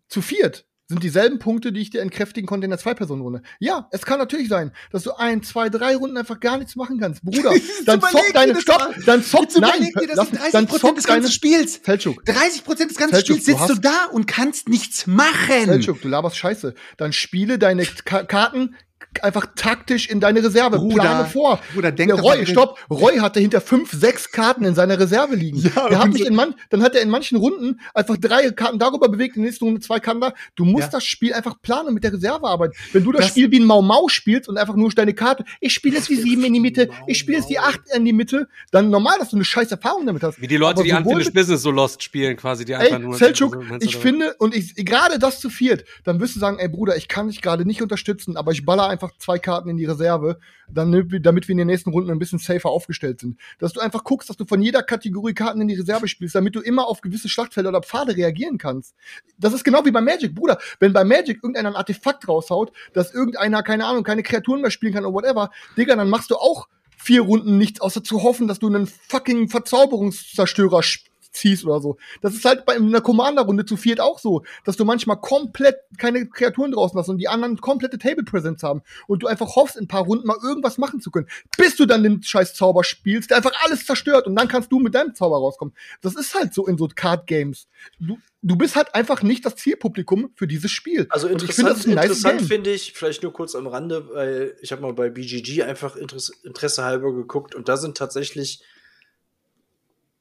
Speaker 5: zu viert sind dieselben Punkte, die ich dir entkräftigen konnte in der Zwei-Personen-Runde. Ja, es kann natürlich sein, dass du ein, zwei, drei Runden einfach gar nichts machen kannst. Bruder, dann zock deine Stopp, dann zock, nein,
Speaker 4: dir, das
Speaker 5: lass
Speaker 4: sind
Speaker 5: mich-
Speaker 4: 30
Speaker 5: dann
Speaker 4: Prozent
Speaker 5: zock
Speaker 4: des
Speaker 5: deine,
Speaker 4: ganzen Spiels.
Speaker 5: Feldschuk,
Speaker 4: 30 Prozent des ganzen
Speaker 5: Selçuk,
Speaker 4: Spiels
Speaker 5: du
Speaker 4: sitzt du,
Speaker 5: hast-
Speaker 4: da und kannst nichts machen.
Speaker 5: Feldschuk, du laberst Scheiße. Dann spiele deine Ka Karten einfach taktisch in deine Reserve.
Speaker 4: Bruder,
Speaker 5: Plane vor.
Speaker 4: Bruder, denk
Speaker 5: Der Roy, stopp. Roy hatte hinter fünf, sechs Karten in seiner Reserve liegen.
Speaker 4: Ja,
Speaker 5: der hat mich in man, dann hat er in manchen Runden einfach drei Karten darüber bewegt, in der nächsten Runde zwei Karten da. Du musst
Speaker 4: Ja.
Speaker 5: das Spiel einfach planen und mit der Reserve arbeiten. Wenn du das,
Speaker 4: Das-
Speaker 5: Spiel wie ein Mau Mau spielst und einfach nur deine Karte, ich spiele jetzt die sieben in die Mitte, ich spiele jetzt die acht in die Mitte, dann normal, dass du eine scheiß Erfahrung damit hast.
Speaker 3: Wie die Leute,
Speaker 5: Aber
Speaker 3: die Unfinished Business so Lost spielen, quasi, die
Speaker 5: Ey,
Speaker 3: einfach nur.
Speaker 5: Selchuk, ich finde, und ich, gerade das zu viert, dann wirst du sagen, ey Bruder, ich kann dich gerade nicht unterstützen, aber ich baller einfach zwei Karten in die Reserve, dann, damit wir in den nächsten Runden ein bisschen safer aufgestellt sind. Dass du einfach guckst, dass du von jeder Kategorie Karten in die Reserve spielst, damit du immer auf gewisse Schlachtfelder oder Pfade reagieren kannst. Das ist genau wie bei Magic, Bruder. Wenn bei Magic irgendeiner ein Artefakt raushaut, dass irgendeiner, keine Ahnung, keine Kreaturen mehr spielen kann oder whatever, Digga, dann machst du auch vier Runden nichts, außer zu hoffen, dass du einen fucking Verzauberungszerstörer sch- ziehst oder so. Das ist halt bei einer Commander-Runde zu viert auch so, dass du manchmal komplett keine Kreaturen draußen hast und die anderen komplette Table Presence haben und du einfach hoffst, in ein paar Runden mal irgendwas machen zu können, bis du dann den scheiß Zauber spielst, der einfach alles zerstört und dann kannst du mit deinem Zauber rauskommen. Das ist halt so in so Card-Games. Du, du bist halt einfach nicht das Zielpublikum für dieses Spiel.
Speaker 6: Also
Speaker 5: Und ich finde,
Speaker 6: interessant,
Speaker 5: nice
Speaker 6: interessant finde ich, vielleicht nur kurz am Rande, weil ich habe mal bei BGG einfach Interesse, Interesse halber geguckt und da sind tatsächlich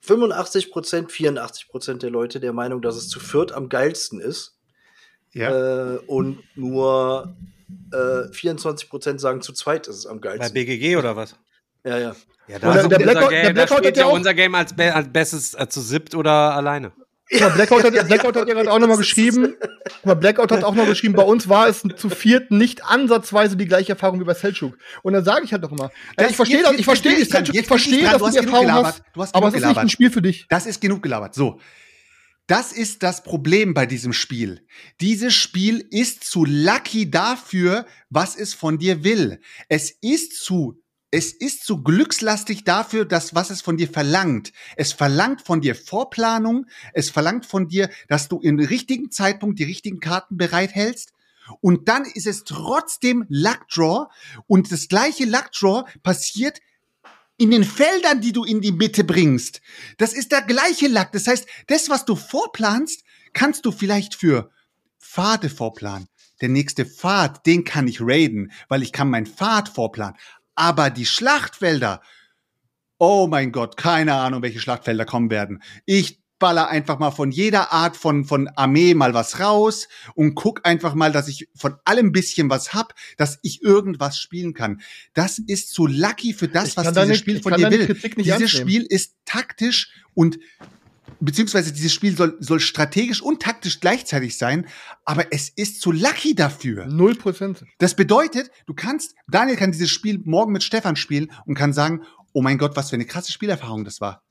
Speaker 6: 85 Prozent, 84 Prozent der Leute der Meinung, dass es zu viert am geilsten ist.
Speaker 4: Ja.
Speaker 6: Äh, und nur äh, 24 Prozent sagen, zu zweit ist es am
Speaker 3: Bei
Speaker 6: geilsten.
Speaker 3: BGG oder was?
Speaker 6: Ja, ja.
Speaker 3: Ja,
Speaker 5: Oder
Speaker 3: ist
Speaker 5: der
Speaker 3: unser
Speaker 5: Blackout-
Speaker 3: Game,
Speaker 5: der
Speaker 3: da
Speaker 5: Blackout
Speaker 3: spielt
Speaker 5: hat ja
Speaker 3: ja
Speaker 5: auch-
Speaker 3: unser Game als, be als bestes äh, zu siebt oder alleine.
Speaker 5: Mal, Blackout hat, Blackout hat ja gerade auch nochmal geschrieben. Mal, Blackout hat auch noch geschrieben, bei uns war es zu viert nicht ansatzweise die gleiche Erfahrung wie bei Selchuk. Und dann sage ich halt doch ey,
Speaker 4: Das-
Speaker 5: ich verstehe das, ich verstehe
Speaker 4: ich
Speaker 5: Selchuk, ich verstehe, dass
Speaker 4: du
Speaker 5: die Erfahrung
Speaker 4: gelabert,
Speaker 5: hast,
Speaker 4: du hast
Speaker 5: aber es ist nicht ein Spiel für dich.
Speaker 4: Das ist genug gelabert. So. Das ist das Problem bei diesem Spiel. Dieses Spiel ist zu lucky dafür, was es von dir will. Es ist zu es ist zu glückslastig dafür, dass was es von dir verlangt. Es verlangt von dir Vorplanung, es verlangt von dir, dass du im richtigen Zeitpunkt die richtigen Karten bereithältst. Und dann ist es trotzdem Luckdraw und das gleiche Luckdraw passiert in den Feldern, die du in die Mitte bringst. Das ist der gleiche Lack. Das heißt, das, was du vorplanst, kannst du vielleicht für Pfade vorplanen. Der nächste Pfad, den kann ich raiden, weil ich kann meinen Pfad vorplanen. Aber die Schlachtfelder, oh mein Gott, keine Ahnung, welche Schlachtfelder kommen werden. Ich baller einfach mal von jeder Art von, von Armee mal was raus und guck einfach mal, dass ich von allem bisschen was hab, dass ich irgendwas spielen kann. Das ist zu lucky für das,
Speaker 5: Ich
Speaker 4: was dieses
Speaker 5: deine-
Speaker 4: Spiel von dir will. Dieses. Spiel ist taktisch und beziehungsweise dieses Spiel soll, soll strategisch und taktisch gleichzeitig sein, aber es ist zu lucky dafür.
Speaker 5: Null Prozent.
Speaker 4: Das bedeutet, du kannst, Daniel kann dieses Spiel morgen mit Stefan spielen und kann sagen, oh mein Gott, was für eine krasse Spielerfahrung das war.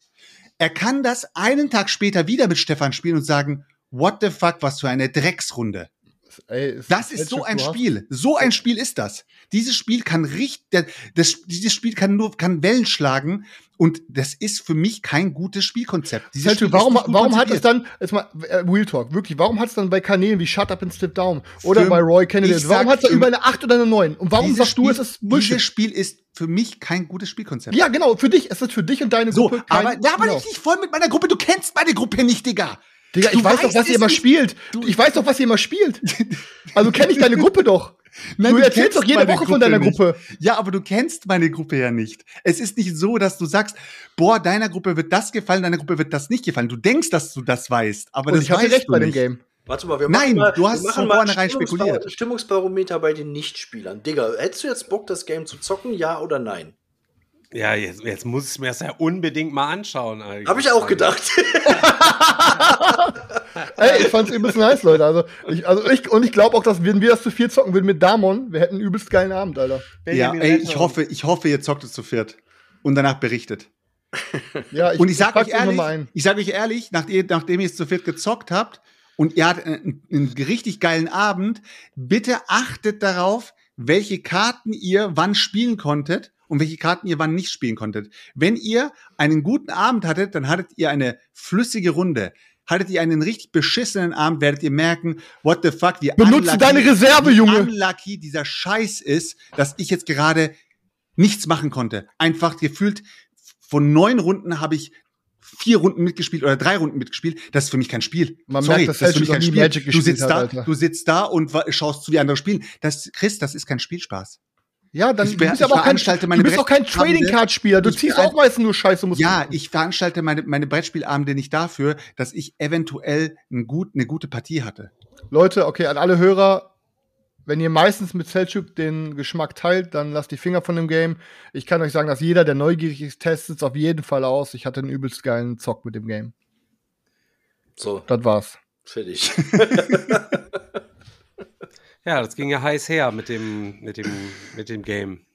Speaker 4: Er kann das einen Tag später wieder mit Stefan spielen und sagen, what the fuck, was für eine Drecksrunde.
Speaker 5: Ey, es-
Speaker 4: Das ist so ein
Speaker 5: du
Speaker 4: Spiel. So ein Spiel ist das. Dieses Spiel kann richtig, das, dieses Spiel kann nur, kann Wellen schlagen und das ist für mich kein gutes Spielkonzept. Dieses
Speaker 5: Selchuk,
Speaker 4: Spiel
Speaker 5: warum, warum hat es dann, jetzt mal, äh, Real Talk, wirklich, warum hat es dann bei Kanälen wie Shut Up and Step Down oder
Speaker 4: Für-
Speaker 5: bei Roy Kennedy,
Speaker 4: ich
Speaker 5: warum hat es da über eine 8 oder eine 9? Und warum sagst du,
Speaker 4: Spiel-
Speaker 5: es ist Bullshit?
Speaker 4: Dieses Spiel ist für mich kein gutes Spielkonzept.
Speaker 5: Ja, genau, für dich, es ist für dich und deine
Speaker 4: So,
Speaker 5: Gruppe kein,
Speaker 4: aber laber
Speaker 5: genau.
Speaker 4: dich nicht voll mit meiner Gruppe. Du kennst meine Gruppe nicht, Digga.
Speaker 5: Digga, ich
Speaker 4: Du
Speaker 5: weiß doch,
Speaker 4: weißt
Speaker 5: was ihr immer spielt. Ich weiß doch, was ihr immer spielt. Also kenne ich deine Gruppe doch.
Speaker 4: Nein,
Speaker 5: du
Speaker 4: du
Speaker 5: erzählst
Speaker 4: kennst
Speaker 5: doch jede Woche von
Speaker 4: Gruppe
Speaker 5: deiner
Speaker 4: nicht.
Speaker 5: Gruppe.
Speaker 4: Ja, aber du kennst meine Gruppe ja nicht. Es ist nicht so, dass du sagst, boah, deiner Gruppe wird das gefallen, deiner Gruppe wird das nicht gefallen. Du denkst, dass du das weißt, aber
Speaker 5: Und
Speaker 4: das
Speaker 5: ich hatte
Speaker 4: weißt
Speaker 5: recht
Speaker 4: du
Speaker 5: bei dem
Speaker 4: nicht.
Speaker 5: Game.
Speaker 6: Warte mal, wir
Speaker 4: Nein,
Speaker 6: machen mal,
Speaker 4: du hast
Speaker 6: wir
Speaker 4: es
Speaker 6: machen
Speaker 4: von
Speaker 6: mal
Speaker 4: spekuliert.
Speaker 6: Stimmungsbarometer bei den Nichtspielern. Digga, hättest du jetzt Bock, das Game zu zocken, ja oder nein?
Speaker 3: Ja, jetzt, jetzt muss ich mir das ja unbedingt mal anschauen. Eigentlich.
Speaker 6: Habe ich auch gedacht.
Speaker 5: Ey, ich fand's übelst nice, Leute. Also, ich, also ich, und ich glaube auch, dass wenn wir das zu viel zocken würden mit Damon, wir hätten einen übelst geilen Abend, Alter.
Speaker 4: Ja, ey, ich hoffe, ich hoffe, ihr zockt es zu viert und danach berichtet.
Speaker 5: Ja, ich,
Speaker 4: und ich sage
Speaker 5: pack's
Speaker 4: euch ehrlich,
Speaker 5: ein.
Speaker 4: ich sage euch ehrlich, nach ihr, nachdem ihr es zu viert gezockt habt und ihr hattet einen, einen richtig geilen Abend, bitte achtet darauf, welche Karten ihr wann spielen konntet und welche Karten ihr wann nicht spielen konntet. Wenn ihr einen guten Abend hattet, dann hattet ihr eine flüssige Runde. Hattet ihr einen richtig beschissenen Abend, werdet ihr merken, what the fuck, wie
Speaker 5: Benutze
Speaker 4: unlucky-
Speaker 5: deine Reserve, Junge.
Speaker 4: unlucky dieser Scheiß ist, dass ich jetzt gerade nichts machen konnte. Einfach gefühlt, von neun Runden habe ich vier Runden mitgespielt oder drei Runden mitgespielt. Das ist für mich kein Spiel.
Speaker 5: Man
Speaker 4: Sorry,
Speaker 5: merkt, dass
Speaker 4: das ist für mich kein Spiel. Du sitzt
Speaker 5: hat,
Speaker 4: da,
Speaker 5: Alter.
Speaker 4: du sitzt da und schaust zu, wie andere spielen. Das, Chris, das ist kein Spielspaß.
Speaker 5: Ja, dann
Speaker 4: Ich
Speaker 5: du bist
Speaker 4: ich
Speaker 5: aber auch kein,
Speaker 4: veranstalte
Speaker 5: du
Speaker 4: meine
Speaker 5: bist auch kein
Speaker 4: Brettspielabende.
Speaker 5: Trading Card Spieler. Du ziehst auch meistens nur Scheiße. Musst
Speaker 4: Ja, ich veranstalte meine, meine Brettspielabende nicht dafür, dass ich eventuell ein gut, eine gute Partie hatte.
Speaker 5: Leute, okay, an alle Hörer, wenn ihr meistens mit Selchuk den Geschmack teilt, dann lasst die Finger von dem Game. Ich kann euch sagen, dass jeder, der neugierig ist, testet es auf jeden Fall aus. Ich hatte einen übelst geilen Zock mit dem Game.
Speaker 6: So,
Speaker 5: Das war's.
Speaker 6: fertig.
Speaker 3: Ja, das ging ja heiß her mit dem, mit dem, mit dem Game.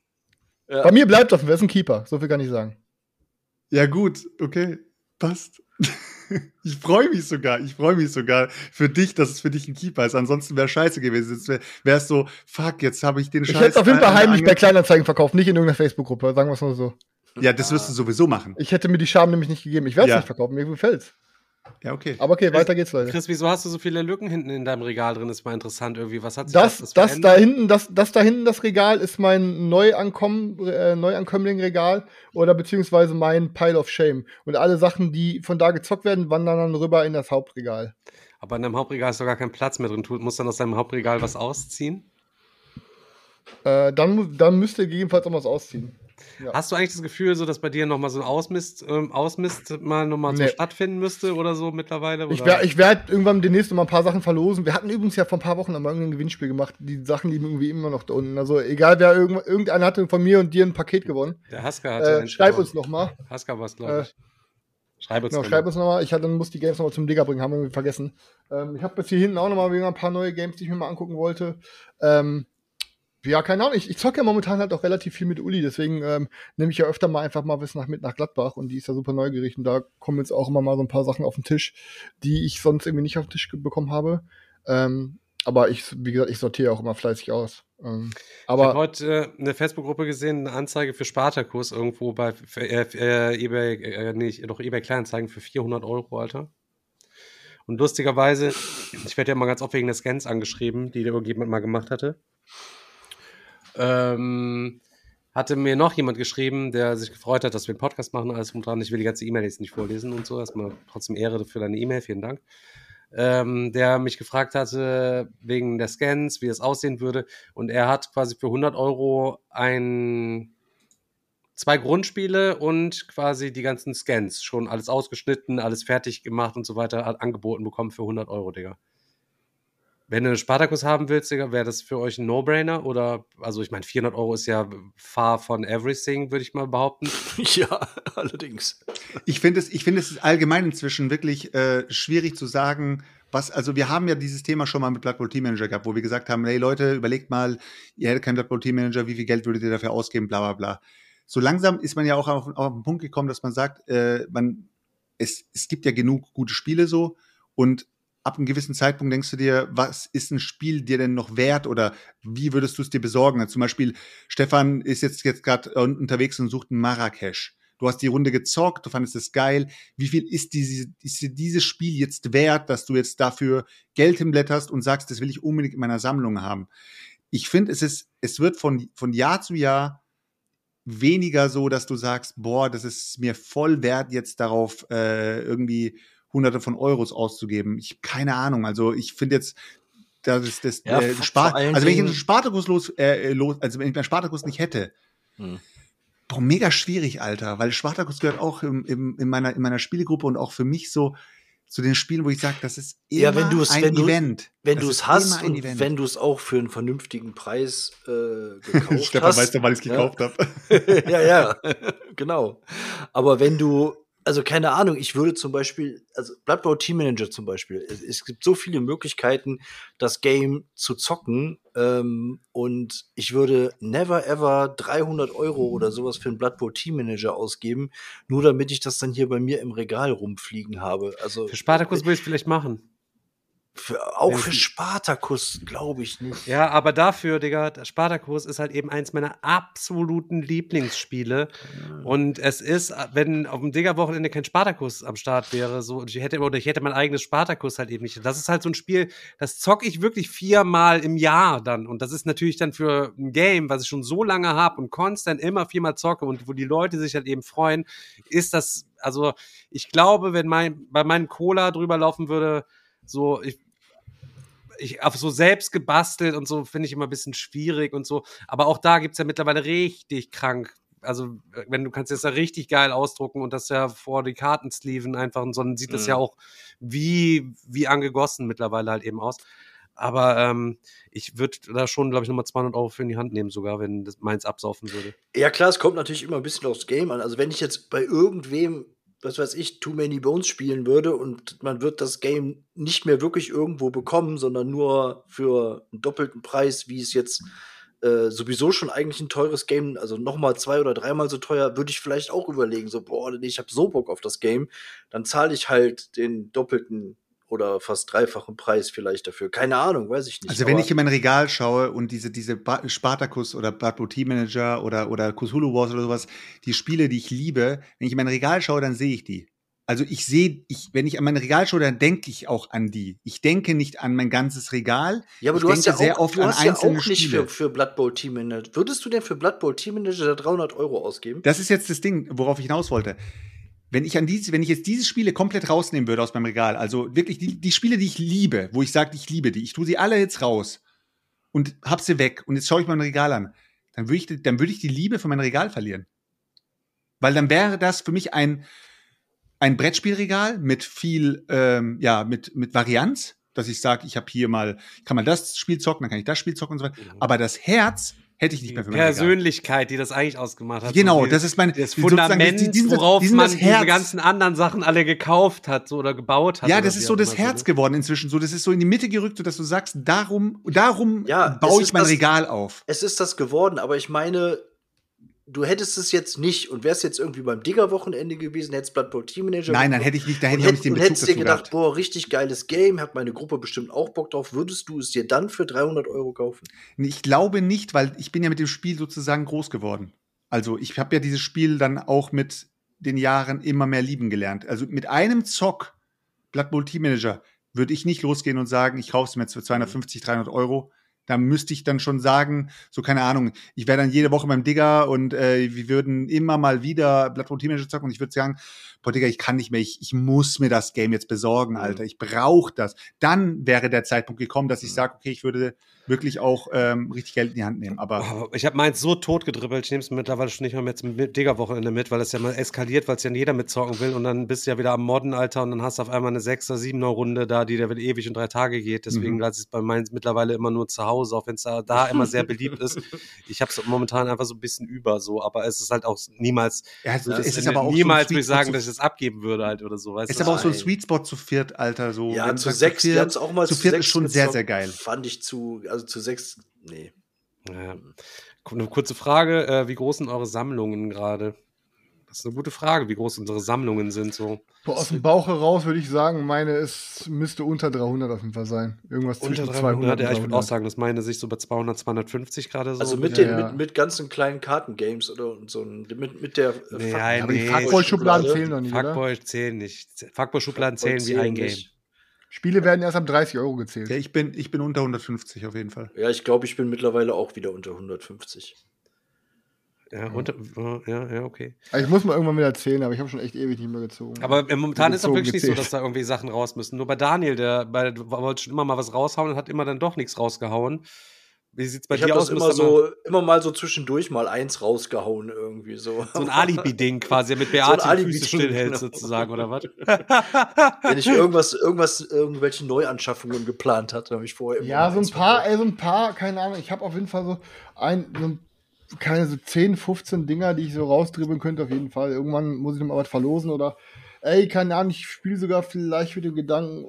Speaker 6: Ja.
Speaker 5: Bei mir bleibt das, wer ist ein Keeper? So viel kann ich sagen.
Speaker 4: Ja, gut, okay, passt. Ich freue mich sogar, ich freue mich sogar für dich, dass es für dich ein Keeper ist. Ansonsten wäre scheiße gewesen. Jetzt wäre es so, fuck, jetzt habe ich den
Speaker 5: Ich
Speaker 4: Scheiß.
Speaker 5: hätte es auf jeden Fall heimlich bei Kleinanzeigen verkauft, nicht in irgendeiner Facebook-Gruppe, sagen wir es mal so.
Speaker 4: Ja, das wirst du sowieso machen.
Speaker 5: Ich hätte mir die Scham nämlich nicht gegeben. Ich werde es
Speaker 4: Ja.
Speaker 5: nicht verkaufen, mir gefällt's.
Speaker 4: Ja, okay.
Speaker 5: Aber okay, weiter geht's, Leute.
Speaker 3: Chris, wieso hast du so viele Lücken hinten in deinem Regal drin? Ist mal interessant irgendwie. Was hat sich
Speaker 5: Das,
Speaker 3: was
Speaker 5: das, da hinten, das, das da hinten, das Regal ist mein Neuankommen, äh, Neuankömmling-Regal oder beziehungsweise mein Pile of Shame. Und alle Sachen, die von da gezockt werden, wandern dann rüber in das Hauptregal.
Speaker 3: Aber in deinem Hauptregal ist doch gar kein Platz mehr drin. Du musst dann aus deinem Hauptregal was ausziehen.
Speaker 5: Äh, dann, dann müsst ihr gegebenenfalls auch was ausziehen. Ja.
Speaker 3: Hast du eigentlich das Gefühl, so dass bei dir nochmal so ein Ausmist, ähm, Ausmist mal nochmal so
Speaker 5: Nee.
Speaker 3: stattfinden müsste oder so mittlerweile?
Speaker 5: Ich
Speaker 3: oder?
Speaker 5: werde ich werd irgendwann demnächst noch mal ein paar Sachen verlosen. Wir hatten übrigens ja vor ein paar Wochen noch mal irgendein Gewinnspiel gemacht. Die Sachen liegen irgendwie immer noch da unten. Also egal, wer irgend, irgendeiner hatte von mir und dir ein Paket gewonnen.
Speaker 3: Der Hasker hat
Speaker 5: Äh, schreib uns noch mal.
Speaker 3: Hasker war es, glaube
Speaker 5: Äh,
Speaker 3: ich. Schreib uns
Speaker 5: Genau, schreib
Speaker 3: mal.
Speaker 5: uns nochmal. Ich hatte, dann muss die Games nochmal zum Digger bringen, haben wir irgendwie vergessen. Ähm, ich habe bis hier hinten auch nochmal ein paar neue Games, die ich mir mal angucken wollte. Ähm, ja, keine Ahnung. Ich, ich zocke ja momentan halt auch relativ viel mit Uli, deswegen ähm, nehme ich ja öfter mal einfach mal bis nach mit nach Gladbach und die ist ja super neugierig und da kommen jetzt auch immer mal so ein paar Sachen auf den Tisch, die ich sonst irgendwie nicht auf den Tisch bekommen habe. Ähm, aber ich, wie gesagt, ich sortiere auch immer fleißig aus. Ähm,
Speaker 3: Ich habe
Speaker 5: aber
Speaker 3: heute äh, eine Facebook-Gruppe gesehen, eine Anzeige für Spartakus irgendwo bei äh, äh, eBay, äh, nicht, doch eBay Kleinanzeigen für 400 Euro, Alter. Und lustigerweise, ich werde ja mal ganz oft wegen der Scans angeschrieben, die irgendjemand mal gemacht hatte. Ähm, hatte mir noch jemand geschrieben, der sich gefreut hat, dass wir einen Podcast machen, alles drum dran. Ich will die ganze E-Mail jetzt nicht vorlesen und so. Erstmal trotzdem Ehre für deine E-Mail, vielen Dank. Ähm, der mich gefragt hatte, wegen der Scans, wie das aussehen würde. Und er hat quasi für 100 Euro ein, zwei Grundspiele und quasi die ganzen Scans schon alles ausgeschnitten, alles fertig gemacht und so weiter hat angeboten bekommen für 100 Euro, Digga. Wenn du Spartacus haben willst, wäre das für euch ein No-Brainer? Oder, also ich meine, 400 Euro ist ja far von everything, würde ich mal behaupten.
Speaker 6: ja, allerdings.
Speaker 4: Ich finde es, ich finde es allgemein inzwischen wirklich äh, schwierig zu sagen, was, also wir haben ja dieses Thema schon mal mit Blood Bowl Team Manager gehabt, wo wir gesagt haben, hey Leute, überlegt mal, ihr hättet keinen Blood Bowl Team Manager, wie viel Geld würdet ihr dafür ausgeben, bla bla bla. So langsam ist man ja auch auf, auf den Punkt gekommen, dass man sagt, äh, man, es, es gibt ja genug gute Spiele so und ab einem gewissen Zeitpunkt denkst du dir, was ist ein Spiel dir denn noch wert oder wie würdest du es dir besorgen? Zum Beispiel, Stefan ist jetzt, jetzt gerade unterwegs und sucht einen Marrakesch. Du hast die Runde gezockt, du fandest es geil. Wie viel ist, diese, ist dieses Spiel jetzt wert, dass du jetzt dafür Geld hinblätterst und sagst, das will ich unbedingt in meiner Sammlung haben? Ich finde, es es wird von, von Jahr zu Jahr weniger so, dass du sagst, boah, das ist mir voll wert, jetzt darauf äh, irgendwie hunderte von Euros auszugeben. Ich keine Ahnung. Also ich finde jetzt, das ist das
Speaker 6: Ja,
Speaker 4: äh, Spar also wenn ich einen Spartakus los, äh, los, also wenn ich meinen Spartakus nicht hätte,
Speaker 6: Hm.
Speaker 4: boah, mega schwierig, Alter, weil Spartakus gehört auch im, im, in meiner in meiner Spielgruppe und auch für mich so zu den Spielen, wo ich sage, das ist immer
Speaker 6: Ja, wenn du es-
Speaker 4: ein
Speaker 6: wenn du-
Speaker 4: Event.
Speaker 6: Wenn
Speaker 4: Das
Speaker 6: du es hast und
Speaker 4: Event.
Speaker 6: wenn du es auch für einen vernünftigen Preis äh, gekauft
Speaker 4: Stefan
Speaker 6: hast.
Speaker 4: weiß doch, weil ich es
Speaker 6: ja.
Speaker 4: gekauft habe.
Speaker 6: ja, ja, genau. Aber wenn du, also keine Ahnung, ich würde zum Beispiel, also Blood Bowl Team Manager zum Beispiel, es, es gibt so viele Möglichkeiten, das Game zu zocken ähm, und ich würde never ever 300 Euro oder sowas für einen Blood Bowl Team Manager ausgeben, nur damit ich das dann hier bei mir im Regal rumfliegen habe. Also
Speaker 3: Für Spartakus will ich es vielleicht machen.
Speaker 6: Für, auch für Spartakus glaube ich nicht.
Speaker 3: Ja, aber dafür, Digga, der Spartakus ist halt eben eins meiner absoluten Lieblingsspiele. Und es ist, wenn auf dem Digga-Wochenende kein Spartakus am Start wäre, so, und ich hätte, oder ich hätte mein eigenes Spartakus halt eben nicht. Das ist halt so ein Spiel, das zocke ich wirklich viermal im Jahr dann. Und das ist natürlich dann für ein Game, was ich schon so lange habe und konstant immer viermal zocke und wo die Leute sich halt eben freuen, ist das, also ich glaube, wenn mein, bei meinem Cola drüber laufen würde, so, ich, ich auf so selbst gebastelt und so finde ich immer ein bisschen schwierig und so. Aber auch da gibt's ja mittlerweile richtig krank. Also, wenn du kannst das ja richtig geil ausdrucken und das ja vor die Kartensleeven einfach, und so, dann sieht das
Speaker 6: Mhm.
Speaker 3: ja auch wie, wie angegossen mittlerweile halt eben aus. Aber ähm, ich würde da schon, glaube ich, nochmal 200 Euro für in die Hand nehmen, sogar, wenn das meins absaufen würde.
Speaker 6: Ja, klar, es kommt natürlich immer ein bisschen aufs Game an. Also, wenn ich jetzt bei irgendwem, was weiß ich, Too Many Bones spielen würde und man wird das Game nicht mehr wirklich irgendwo bekommen, sondern nur für einen doppelten Preis, wie es jetzt äh, sowieso schon eigentlich ein teures Game, also nochmal zwei oder dreimal so teuer, würde ich vielleicht auch überlegen, so, boah, nee, ich habe so Bock auf das Game, dann zahle ich halt den doppelten oder fast dreifachen Preis vielleicht dafür. Keine Ahnung, weiß ich nicht.
Speaker 4: Also wenn ich in mein Regal schaue und diese, diese Ba- Spartacus oder Blood Bowl Team Manager oder, oder Cthulhu Wars oder sowas, die Spiele, die ich liebe, wenn ich in mein Regal schaue, dann sehe ich die. Also ich sehe, ich, wenn ich an mein Regal schaue, dann denke ich auch an die. Ich denke nicht an mein ganzes Regal.
Speaker 6: Ja, aber
Speaker 4: ich
Speaker 6: du hast ja
Speaker 4: sehr
Speaker 6: auch,
Speaker 4: oft
Speaker 6: du
Speaker 4: an
Speaker 6: hast ja
Speaker 4: einzelne
Speaker 6: auch nicht
Speaker 4: Spiele.
Speaker 6: für, für Blood Bowl Team Manager. Würdest du denn für Blood Bowl Team Manager da 300 Euro ausgeben?
Speaker 4: Das ist jetzt das Ding, worauf ich hinaus wollte. Wenn ich an diese, wenn ich jetzt diese Spiele komplett rausnehmen würde aus meinem Regal, also wirklich die, die Spiele, die ich liebe, wo ich sage, ich liebe die, ich tue sie alle jetzt raus und hab sie weg und jetzt schaue ich mein Regal an, dann würde ich, dann würde ich die Liebe für mein Regal verlieren. Weil dann wäre das für mich ein, ein Brettspielregal mit viel, ähm, ja, mit, mit Varianz, dass ich sage, ich habe hier mal, kann mal das Spiel zocken, dann kann ich das Spiel zocken und so weiter. Aber das Herz hätte ich nicht mehr für mein Regal.
Speaker 3: Persönlichkeit, die das eigentlich ausgemacht hat.
Speaker 4: Genau,
Speaker 3: so die-
Speaker 4: das ist mein
Speaker 3: das Fundament,
Speaker 4: die- die sind das-
Speaker 3: worauf
Speaker 4: die sind
Speaker 3: man
Speaker 4: das
Speaker 3: diese ganzen anderen Sachen alle gekauft hat so, oder gebaut hat.
Speaker 4: Ja, das ist so das Herz
Speaker 3: ne?
Speaker 4: geworden inzwischen. So, das ist so in die Mitte gerückt, so dass du sagst, darum, darum
Speaker 6: Ja,
Speaker 4: baue ich mein
Speaker 6: das-
Speaker 4: Regal auf.
Speaker 6: Es ist das geworden, aber ich meine, du hättest es jetzt nicht und wärst jetzt irgendwie beim Digger-Wochenende gewesen, hättest Blood Bowl Team Manager.
Speaker 4: Nein, dann hätte ich nicht, da hätte ich nicht den Bezug
Speaker 6: hättest dir gedacht,
Speaker 4: gehabt.
Speaker 6: boah, richtig geiles Game, hat meine Gruppe bestimmt auch Bock drauf. Würdest du es dir dann für 300 Euro kaufen?
Speaker 4: Ich glaube nicht, weil ich bin ja mit dem Spiel sozusagen groß geworden. Also ich habe ja dieses Spiel dann auch mit den Jahren immer mehr lieben gelernt. Also mit einem Zock, Blood Bowl Team Manager, würde ich nicht losgehen und sagen, ich kaufe es mir jetzt für 250, 300 Euro. Da müsste ich dann schon sagen, so keine Ahnung, ich wäre dann jede Woche beim Digger und äh, wir würden immer mal wieder Bowl Team Manager zocken und ich würde sagen, boah Digga, ich kann nicht mehr, ich, ich muss mir das Game jetzt besorgen, Alter, ich brauche das. Dann wäre der Zeitpunkt gekommen, dass ich sage, okay, ich würde wirklich auch ähm, richtig Geld in die Hand nehmen. Aber
Speaker 3: Oh, Ich habe meins so tot gedribbelt, ich nehme es mittlerweile schon nicht mehr mit zum Digger-Wochenende mit, weil es ja mal eskaliert, weil es ja jeder mitzocken will und dann bist du ja wieder am Modden, Alter, und dann hast du auf einmal eine 6er, 7er Runde da, die da wieder ewig und drei Tage geht. Deswegen
Speaker 4: Mhm.
Speaker 3: lasse ich es bei meins mittlerweile immer nur zu Hause, auch wenn es da, da immer sehr beliebt ist. Ich habe es momentan einfach so ein bisschen über so, aber es ist halt auch niemals,
Speaker 4: Ja, es-
Speaker 3: das
Speaker 4: es ist aber auch so
Speaker 3: niemals
Speaker 4: Sweet
Speaker 3: würde ich sagen,
Speaker 4: zu-
Speaker 3: dass ich das abgeben würde halt oder so, weißt
Speaker 4: Es ist
Speaker 3: du?
Speaker 4: aber auch so ein. Sweet Spot zu viert, Alter. So,
Speaker 6: Ja, zu sechs,
Speaker 4: viert-
Speaker 6: wir haben's auch mal
Speaker 4: zu
Speaker 6: zu
Speaker 4: viert
Speaker 6: sechs
Speaker 4: ist schon sehr, sehr geil.
Speaker 6: Fand ich zu, also zu sechs, nee.
Speaker 3: Ja. Eine kurze Frage, äh, wie groß sind eure Sammlungen gerade? Das ist eine gute Frage, wie groß unsere Sammlungen sind so.
Speaker 5: Boah, aus dem Bauch heraus würde ich sagen, meine ist, müsste unter 300 auf jeden Fall sein. Irgendwas
Speaker 3: Unter
Speaker 5: zwischen
Speaker 3: 300,
Speaker 5: 200
Speaker 3: ja, ich würde auch
Speaker 5: 300.
Speaker 3: sagen, dass meine sich so bei 200, 250 gerade so.
Speaker 6: Also mit,
Speaker 5: Ja,
Speaker 6: den,
Speaker 5: ja.
Speaker 6: Mit, mit ganzen kleinen Kartengames oder und so mit, mit der äh,
Speaker 3: Nee,
Speaker 6: Fuck-
Speaker 3: ja,
Speaker 5: Aber die
Speaker 3: nee.
Speaker 5: Fuckboy-Schubladen
Speaker 6: Fuckboy-
Speaker 5: zählen doch nicht, oder?
Speaker 3: Fuckboy zählen nicht. Fuckboy-Schubladen
Speaker 6: Fuckboy
Speaker 3: zählen wie ein Game.
Speaker 6: nicht.
Speaker 5: Spiele werden erst ab 30 Euro gezählt.
Speaker 4: Ja, ich bin, ich bin unter 150 auf jeden Fall.
Speaker 6: Ja, ich glaube, ich bin mittlerweile auch wieder unter 150.
Speaker 3: Ja, und, äh, ja, ja, okay.
Speaker 5: Also ich muss mal irgendwann wieder erzählen, aber ich habe schon echt ewig nicht mehr gezogen.
Speaker 3: Aber momentan ist es wirklich nicht so,
Speaker 5: gezählt.
Speaker 3: dass da irgendwie Sachen raus müssen. Nur bei Daniel, der bei, wollte schon immer mal was raushauen und hat immer dann doch nichts rausgehauen. Wie sieht's bei
Speaker 6: ich
Speaker 3: dir
Speaker 6: habe
Speaker 3: aus?
Speaker 6: das immer so, immer mal so zwischendurch mal eins rausgehauen irgendwie so.
Speaker 3: so ein Alibi-Ding quasi, mit
Speaker 6: So
Speaker 3: Beate
Speaker 6: ein
Speaker 3: die
Speaker 6: Alibi-Ding,
Speaker 3: Füße stillhält
Speaker 6: genau.
Speaker 3: sozusagen, oder was?
Speaker 6: Wenn ich irgendwas, irgendwas, irgendwelche Neuanschaffungen geplant hatte, habe ich vorher immer
Speaker 5: Ja,
Speaker 6: mal
Speaker 5: so ein paar, ey, so ein paar, keine Ahnung. Ich habe auf jeden Fall so ein, so ein keine so 10, 15 Dinger, die ich so rausdribbeln könnte, auf jeden Fall. Irgendwann muss ich noch mal was verlosen oder, ey, keine Ahnung, ich spiele sogar vielleicht mit dem Gedanken,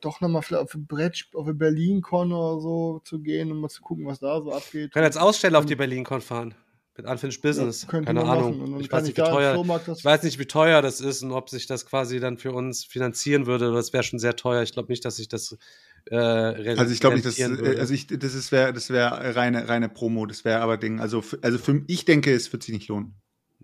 Speaker 5: doch noch mal vielleicht auf ein Brett, auf eine Berlin-Con oder so zu gehen und mal zu gucken, was da so abgeht.
Speaker 3: kann als Aussteller auf die Berlin-Con fahren. Mit Unfinished Business.
Speaker 5: Ja,
Speaker 3: Keine
Speaker 5: man machen.
Speaker 3: Ahnung. Ich weiß,
Speaker 5: ich
Speaker 3: nicht, wie teuer, ich weiß nicht, wie teuer das ist und ob sich das quasi dann für uns finanzieren würde. Das wäre schon sehr teuer. Ich glaube nicht, dass sich das äh,
Speaker 4: Also ich glaube nicht, dass äh, also ich das ist wäre das wäre reine reine Promo, das wäre aber Ding. Also für, also für ich denke, es wird sich nicht lohnen.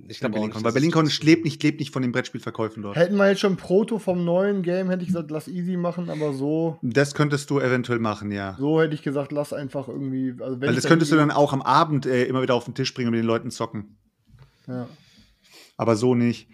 Speaker 3: Ich glaube auch
Speaker 4: BerlinCon,
Speaker 3: nicht.
Speaker 4: weil BerlinCon lebt nicht lebt nicht von den Brettspielverkäufen dort.
Speaker 5: Hätten wir jetzt schon Proto vom neuen Game, hätte ich gesagt, lass easy machen, aber so,
Speaker 4: Das könntest du eventuell machen, ja.
Speaker 5: so hätte ich gesagt, lass einfach irgendwie. Also wenn
Speaker 4: Weil das
Speaker 5: da
Speaker 4: könntest du dann auch am Abend äh, immer wieder auf den Tisch bringen und mit den Leuten zocken.
Speaker 5: Ja.
Speaker 4: Aber so nicht.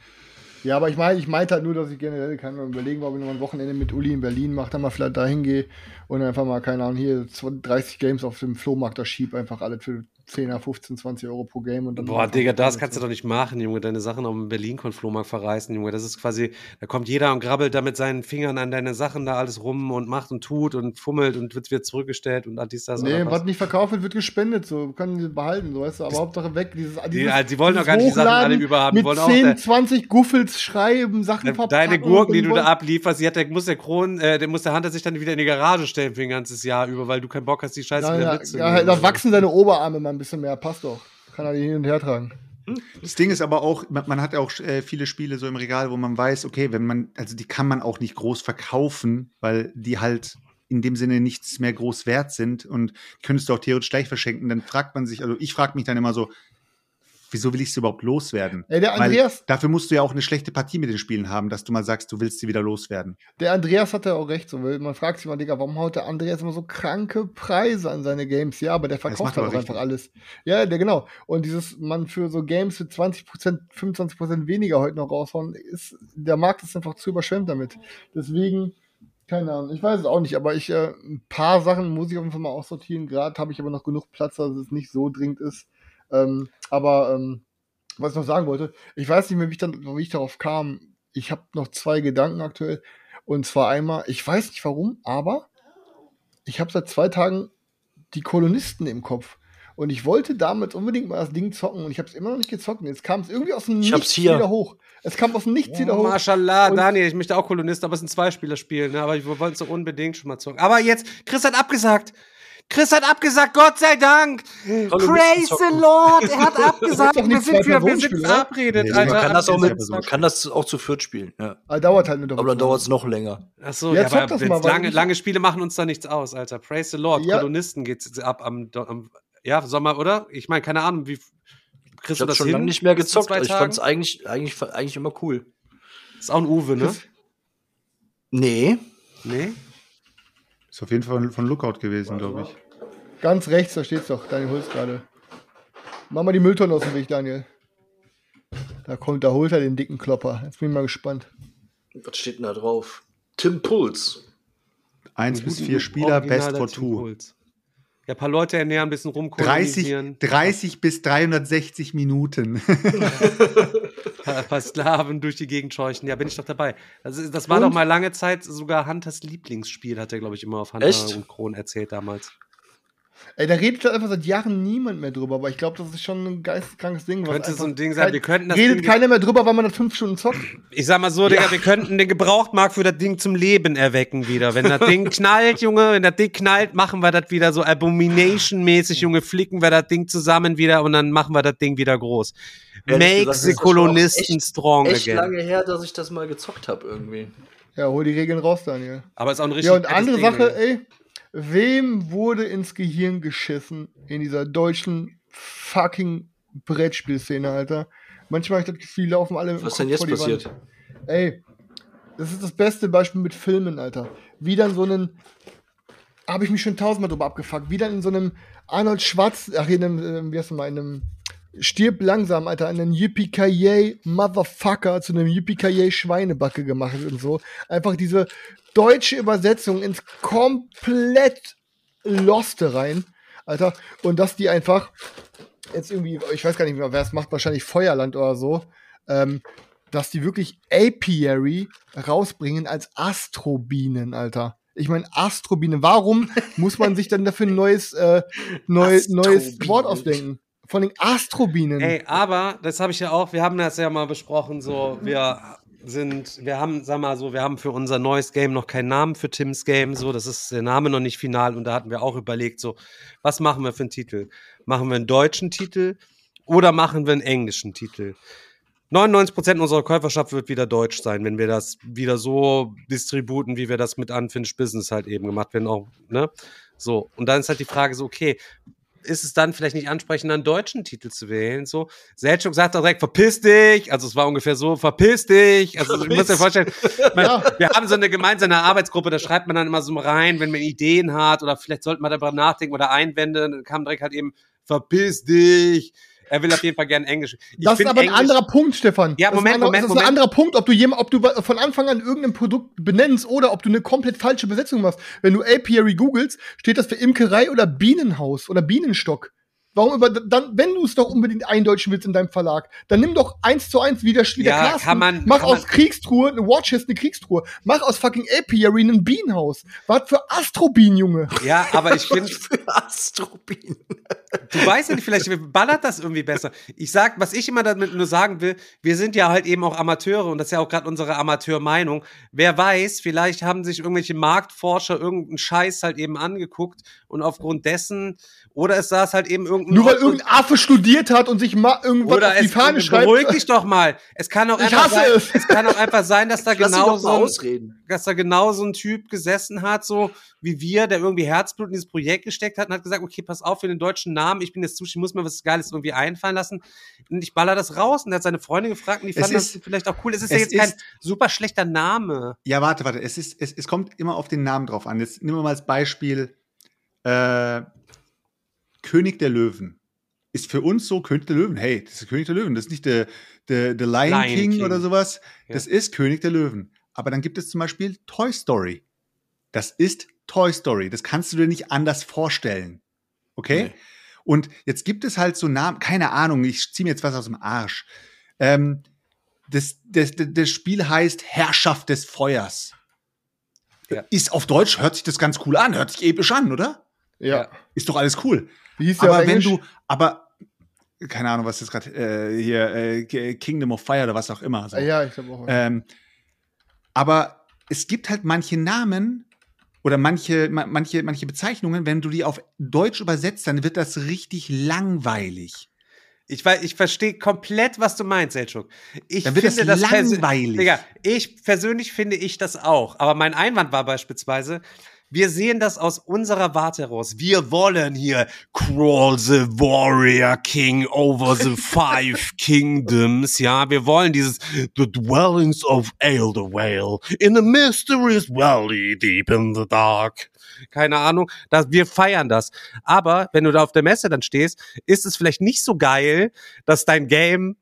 Speaker 5: Ja, aber ich meine, ich meinte halt nur, dass ich generell kann mal überlegen, ob ich noch mal ein Wochenende mit Uli in Berlin mache, dann mal vielleicht dahin gehe und einfach mal, keine Ahnung, hier 30 Games auf dem Flohmarkt da schieb, einfach alle für 10, 15, 20 Euro pro Game und dann.
Speaker 3: Boah, Digga, das kannst du doch nicht machen, Junge. Deine Sachen auf dem Berlin-Konflohmarkt verreißen, Junge. Das ist quasi, da kommt jeder und grabbelt da mit seinen Fingern an deine Sachen da alles rum und macht und tut und fummelt und wird wieder zurückgestellt und dies, das
Speaker 5: Nee, was nicht verkauft wird, wird gespendet, so können sie behalten, so weißt du, aber Hauptsache weg. Dieses, dieses,
Speaker 3: also, die wollen doch gar nicht die Sachen alle überhaben, die
Speaker 5: Mit
Speaker 3: wollen auch
Speaker 5: 10,
Speaker 3: der-
Speaker 5: 20 Guffels schreiben, Sachen verpacken.
Speaker 3: Deine Gurken, die du da ablieferst, die hat der, muss der Kron, äh, der muss der Hunter sich dann wieder in die Garage stellen für ein ganzes Jahr über, weil du keinen Bock hast, die Scheiße
Speaker 5: Ja,
Speaker 3: wieder
Speaker 5: ja,
Speaker 3: mitzunehmen.
Speaker 5: ja, da wachsen seine Oberarme mal ein bisschen mehr, passt doch. Kann er die hin und her tragen.
Speaker 4: Das Ding ist aber auch, man, hat ja auch äh, viele Spiele so im Regal, wo man weiß, okay, wenn man, also die kann man auch nicht groß verkaufen, weil die halt in dem Sinne nichts mehr groß wert sind und könntest du auch theoretisch gleich verschenken. Dann fragt man sich, also ich frage mich dann immer so, wieso will ich sie überhaupt loswerden?
Speaker 5: Ey, der
Speaker 4: Weil
Speaker 5: Andreas,
Speaker 4: dafür musst du ja auch eine schlechte Partie mit den Spielen haben, dass du mal sagst, du willst sie wieder loswerden.
Speaker 5: Der Andreas hat ja auch recht, so, weil man fragt sich mal, Digga, warum haut der Andreas immer so kranke Preise an seine Games? Ja, aber der verkauft halt auch
Speaker 4: richtig.
Speaker 5: einfach alles. Ja, der genau. Und dieses, man für so Games für 20%, 25% weniger heute noch raushauen, ist, der Markt ist einfach zu überschwemmt damit. Deswegen, keine Ahnung, ich weiß es auch nicht, aber ich, äh, ein paar Sachen muss ich auf jeden Fall mal aussortieren. Gerade habe ich aber noch genug Platz, dass es nicht so dringend ist. Ähm, aber, ähm, was ich noch sagen wollte, ich weiß nicht mehr, wie ich, dann, wie ich darauf kam. Ich habe noch zwei Gedanken aktuell. Und zwar einmal, ich weiß nicht warum, aber ich habe seit zwei Tagen die Kolonisten im Kopf. Und ich wollte damit unbedingt mal das Ding zocken und ich habe es immer noch nicht gezockt. Und jetzt kam es irgendwie aus dem
Speaker 6: Ich hab's
Speaker 5: Nichts
Speaker 6: hier.
Speaker 5: wieder hoch. Es kam aus dem Nichts wieder
Speaker 3: Oh,
Speaker 5: hoch.
Speaker 3: Mashallah, Daniel, ich möchte auch Kolonist, aber es ist ein Zweispielerspiel, ne? Aber ich wollte es so unbedingt schon mal zocken. Aber jetzt, Chris hat abgesagt. Chris hat abgesagt, Gott sei Dank. Praise the. Lord, er hat abgesagt. Wir sind, für, wir sind verabredet,
Speaker 4: Nee,
Speaker 6: Man
Speaker 3: Alter.
Speaker 6: kann, das auch mit, man kann das auch zu viert spielen, ja.
Speaker 5: Aber dauert halt nur
Speaker 6: Aber dann dauert es noch länger.
Speaker 3: Achso,
Speaker 5: Ja,
Speaker 3: ja, aber
Speaker 5: mal,
Speaker 3: lange,
Speaker 5: ich-
Speaker 3: lange Spiele machen uns da nichts aus, Alter. Praise the Lord.
Speaker 5: Ja.
Speaker 3: Kolonisten geht's jetzt ab am, am ja, Sommer, oder? Ich meine, keine Ahnung, wie
Speaker 6: Ich
Speaker 3: kriegst du
Speaker 6: habe
Speaker 3: das
Speaker 6: schon
Speaker 3: hin?
Speaker 6: lange nicht mehr gezockt. Ich fand es
Speaker 3: Tagen?
Speaker 6: eigentlich, eigentlich, eigentlich immer cool.
Speaker 3: Ist auch ein Uwe, ne?
Speaker 6: Nee.
Speaker 3: Nee?
Speaker 4: Ist auf jeden Fall von Lookout gewesen, glaube ich.
Speaker 5: Ganz rechts, da steht's doch. Daniel holt's gerade. Mach mal die Mülltonne aus dem Weg, Daniel. Da kommt, da holt er den dicken Klopper. Jetzt bin ich mal gespannt.
Speaker 6: Was steht denn da drauf? Tim Puls.
Speaker 4: Eins
Speaker 3: Ein
Speaker 4: bis vier Spieler, Best for Two.
Speaker 3: Impuls. Ja, ein paar Leute ernähren, ein bisschen
Speaker 4: 30,
Speaker 3: rumkolonisieren.
Speaker 4: 30 bis 360 Minuten.
Speaker 3: Ein paar Sklaven durch die Gegend scheuchen. Ja, bin ich doch dabei. Das, ist, das war
Speaker 5: Und?
Speaker 3: doch mal lange Zeit sogar Hunters Lieblingsspiel, hat er, glaube ich, immer auf Hunter
Speaker 6: Echt?
Speaker 3: und Kron erzählt damals.
Speaker 5: Ey, da redet halt einfach seit Jahren niemand mehr drüber, aber ich glaube, das ist schon ein geisteskrankes Ding. was
Speaker 3: Könnte so ein Ding sein,
Speaker 5: kein-
Speaker 3: wir könnten das
Speaker 5: Redet
Speaker 3: Ding-
Speaker 5: keiner mehr drüber, weil man das fünf Stunden zockt.
Speaker 3: Ich sag mal so, Digga, wir könnten den Gebrauchtmarkt für das Ding zum Leben erwecken wieder. Wenn das Ding knallt, Junge, wenn das Ding knallt, machen wir das wieder so Abomination-mäßig, Junge, flicken wir das Ding zusammen wieder und dann machen wir das Ding wieder groß.
Speaker 6: Ehrlich
Speaker 3: Make
Speaker 6: gesagt,
Speaker 3: the Kolonisten
Speaker 6: echt-
Speaker 3: strong
Speaker 6: Echt
Speaker 3: again.
Speaker 6: lange her, dass ich das mal gezockt habe irgendwie.
Speaker 5: Ja, hol die Regeln raus, Daniel.
Speaker 3: Aber ist auch ein richtig
Speaker 5: Ja, und andere
Speaker 3: Ding,
Speaker 5: Sache, ey. Wem wurde ins Gehirn geschissen in dieser deutschen fucking Brettspielszene, Alter? Manchmal habe ich das Gefühl, laufen alle
Speaker 6: Was
Speaker 5: Kopf
Speaker 6: denn jetzt passiert?
Speaker 5: Wand. Ey, das ist das beste Beispiel mit Filmen, Alter. Wie dann so einen, habe ich mich schon tausendmal drüber abgefuckt, wie dann in so einem Arnold Schwarz, ach, in einem, äh, wie heißt das mal, in einem stirb langsam, Alter, einen Yippie Motherfucker zu einem Yippie Schweinebacke gemacht und so. Einfach diese deutsche Übersetzung ins komplett Loste rein, Alter. Und dass die einfach jetzt irgendwie, ich weiß gar nicht mehr, wer es macht, wahrscheinlich Feuerland oder so, ähm, dass die wirklich Apiary rausbringen als Astrobienen, Alter. Ich meine, Astrobiene, warum muss man sich dann dafür ein neues, äh, neu, neues. Wort ausdenken? Von den Astrobienen.
Speaker 3: Ey, aber, das habe ich ja auch, wir haben das ja mal besprochen, so, wir sind, wir haben, sag mal so, wir haben für unser neues Game noch keinen Namen für Tims Game, so, das ist der Name noch nicht final und da hatten wir auch überlegt, so, was machen wir für einen Titel? Machen wir einen deutschen Titel oder machen wir einen englischen Titel? 99% unserer Käuferschaft wird wieder deutsch sein, wenn wir das wieder so distributen, wie wir das mit Unfinished Business halt eben gemacht werden, auch, ne? So, und dann ist halt die Frage so, okay, ist es dann vielleicht nicht ansprechend, einen deutschen Titel zu wählen? So, Selchuk sagt doch direkt, verpiss dich. Also es war ungefähr so, verpiss dich. Also ich muss dir vorstellen, man, wir haben so eine gemeinsame Arbeitsgruppe, da schreibt man dann immer so rein, wenn man Ideen hat oder vielleicht sollte man darüber nachdenken oder Einwände, dann kam direkt halt eben, verpiss dich. Er will auf jeden Fall gerne Englisch. Ich
Speaker 5: das ist aber ein
Speaker 3: Englisch-
Speaker 5: anderer Punkt, Stefan.
Speaker 3: Ja,
Speaker 5: das ist
Speaker 3: Moment,
Speaker 5: ein anderer,
Speaker 3: Moment,
Speaker 5: Das ist
Speaker 3: Moment.
Speaker 5: ein anderer Punkt, ob du jem, ob du von Anfang an irgendein Produkt benennst oder ob du eine komplett falsche Besetzung machst. Wenn du Apiary googelst, steht das für Imkerei oder Bienenhaus oder Bienenstock. Warum über, dann, wenn du es doch unbedingt eindeutschen willst in deinem Verlag, dann nimm doch eins zu eins wie der, wie der
Speaker 3: Ja,
Speaker 5: Carsten.
Speaker 3: kann man-
Speaker 5: Mach
Speaker 3: kann
Speaker 5: aus
Speaker 3: man-
Speaker 5: Kriegstruhe eine Watchest, eine Kriegstruhe. Mach aus fucking Apiary ein Bienenhaus. Was für Astrobienen, Junge.
Speaker 3: Ja, aber ich finde,
Speaker 6: Für Astrobienen.
Speaker 3: Du weißt ja nicht, vielleicht ballert das irgendwie besser. Ich sag, was ich immer damit nur sagen will, wir sind ja halt eben auch Amateure und das ist ja auch gerade unsere Amateurmeinung. Wer weiß, vielleicht haben sich irgendwelche Marktforscher irgendeinen Scheiß halt eben angeguckt und aufgrund dessen, oder es saß halt eben irgendein.
Speaker 5: Nur weil irgendein Affe studiert hat und sich mal irgendwas
Speaker 3: oder
Speaker 5: auf die
Speaker 3: es,
Speaker 5: Fahne schreibt.
Speaker 3: beruhig dich doch mal. Es kann auch
Speaker 5: Ich
Speaker 3: einfach sein,
Speaker 5: es.
Speaker 3: es kann auch einfach sein, dass da
Speaker 6: Lass ihn
Speaker 3: genau
Speaker 6: doch
Speaker 3: so
Speaker 6: mal
Speaker 3: ein,
Speaker 6: ausreden.
Speaker 3: dass da genau so ein Typ gesessen hat, so wie wir, der irgendwie Herzblut in dieses Projekt gesteckt hat und hat gesagt, okay, pass auf für den deutschen Namen, ich bin jetzt Sushi, muss mir was Geiles irgendwie einfallen lassen. Und ich baller das raus und er hat seine Freunde gefragt und die
Speaker 4: Es
Speaker 3: fanden das vielleicht auch cool. Es ist ja
Speaker 4: es
Speaker 3: jetzt kein
Speaker 4: ist-
Speaker 3: super schlechter Name.
Speaker 4: Ja, warte, warte. Es, ist, es, es kommt immer auf den Namen drauf an. Jetzt nehmen wir mal als Beispiel äh, König der Löwen. Ist für uns so König der Löwen. Hey, das ist König der Löwen. Das ist nicht der, der, der Lion,
Speaker 3: Lion
Speaker 4: King,
Speaker 3: King.
Speaker 4: oder sowas.
Speaker 3: Ja.
Speaker 4: Das ist König der Löwen. Aber dann gibt es zum Beispiel Toy Story. Das ist Toy Story. Das kannst du dir nicht anders vorstellen. Okay?
Speaker 6: Nee.
Speaker 4: Und jetzt gibt es halt so Namen, keine Ahnung, ich ziehe mir jetzt was aus dem Arsch. Ähm, das, das, das, Spiel heißt Herrschaft des Feuers.
Speaker 3: Ja.
Speaker 4: Ist auf Deutsch, hört sich das ganz cool an, hört sich episch an, oder?
Speaker 5: Ja.
Speaker 4: Ist doch alles cool.
Speaker 5: Wie hieß
Speaker 4: Aber wenn
Speaker 5: Englisch?
Speaker 4: du, aber, keine Ahnung, was das gerade äh, hier, äh, Kingdom of Fire oder was auch immer. So.
Speaker 5: Ja, ich glaube auch.
Speaker 4: Ähm, aber es gibt halt manche Namen oder manche, ma- manche, manche Bezeichnungen, wenn du die auf Deutsch übersetzt, dann wird das richtig langweilig.
Speaker 3: Ich, weiß, ich verstehe komplett, was du meinst, Selchuk. Ich
Speaker 4: Dann wird
Speaker 3: finde
Speaker 4: das
Speaker 3: persö-
Speaker 4: langweilig.
Speaker 3: Digga, ich persönlich finde ich das auch. Aber mein Einwand war beispielsweise, wir sehen das aus unserer Warte heraus. Wir wollen hier Crawl the Warrior King over the Five Kingdoms. Ja, wir wollen dieses The Dwellings of Eldervale in a mysterious valley deep in the dark. Keine Ahnung, das, wir feiern das. Aber wenn du da auf der Messe dann stehst, ist es vielleicht nicht so geil, dass dein Game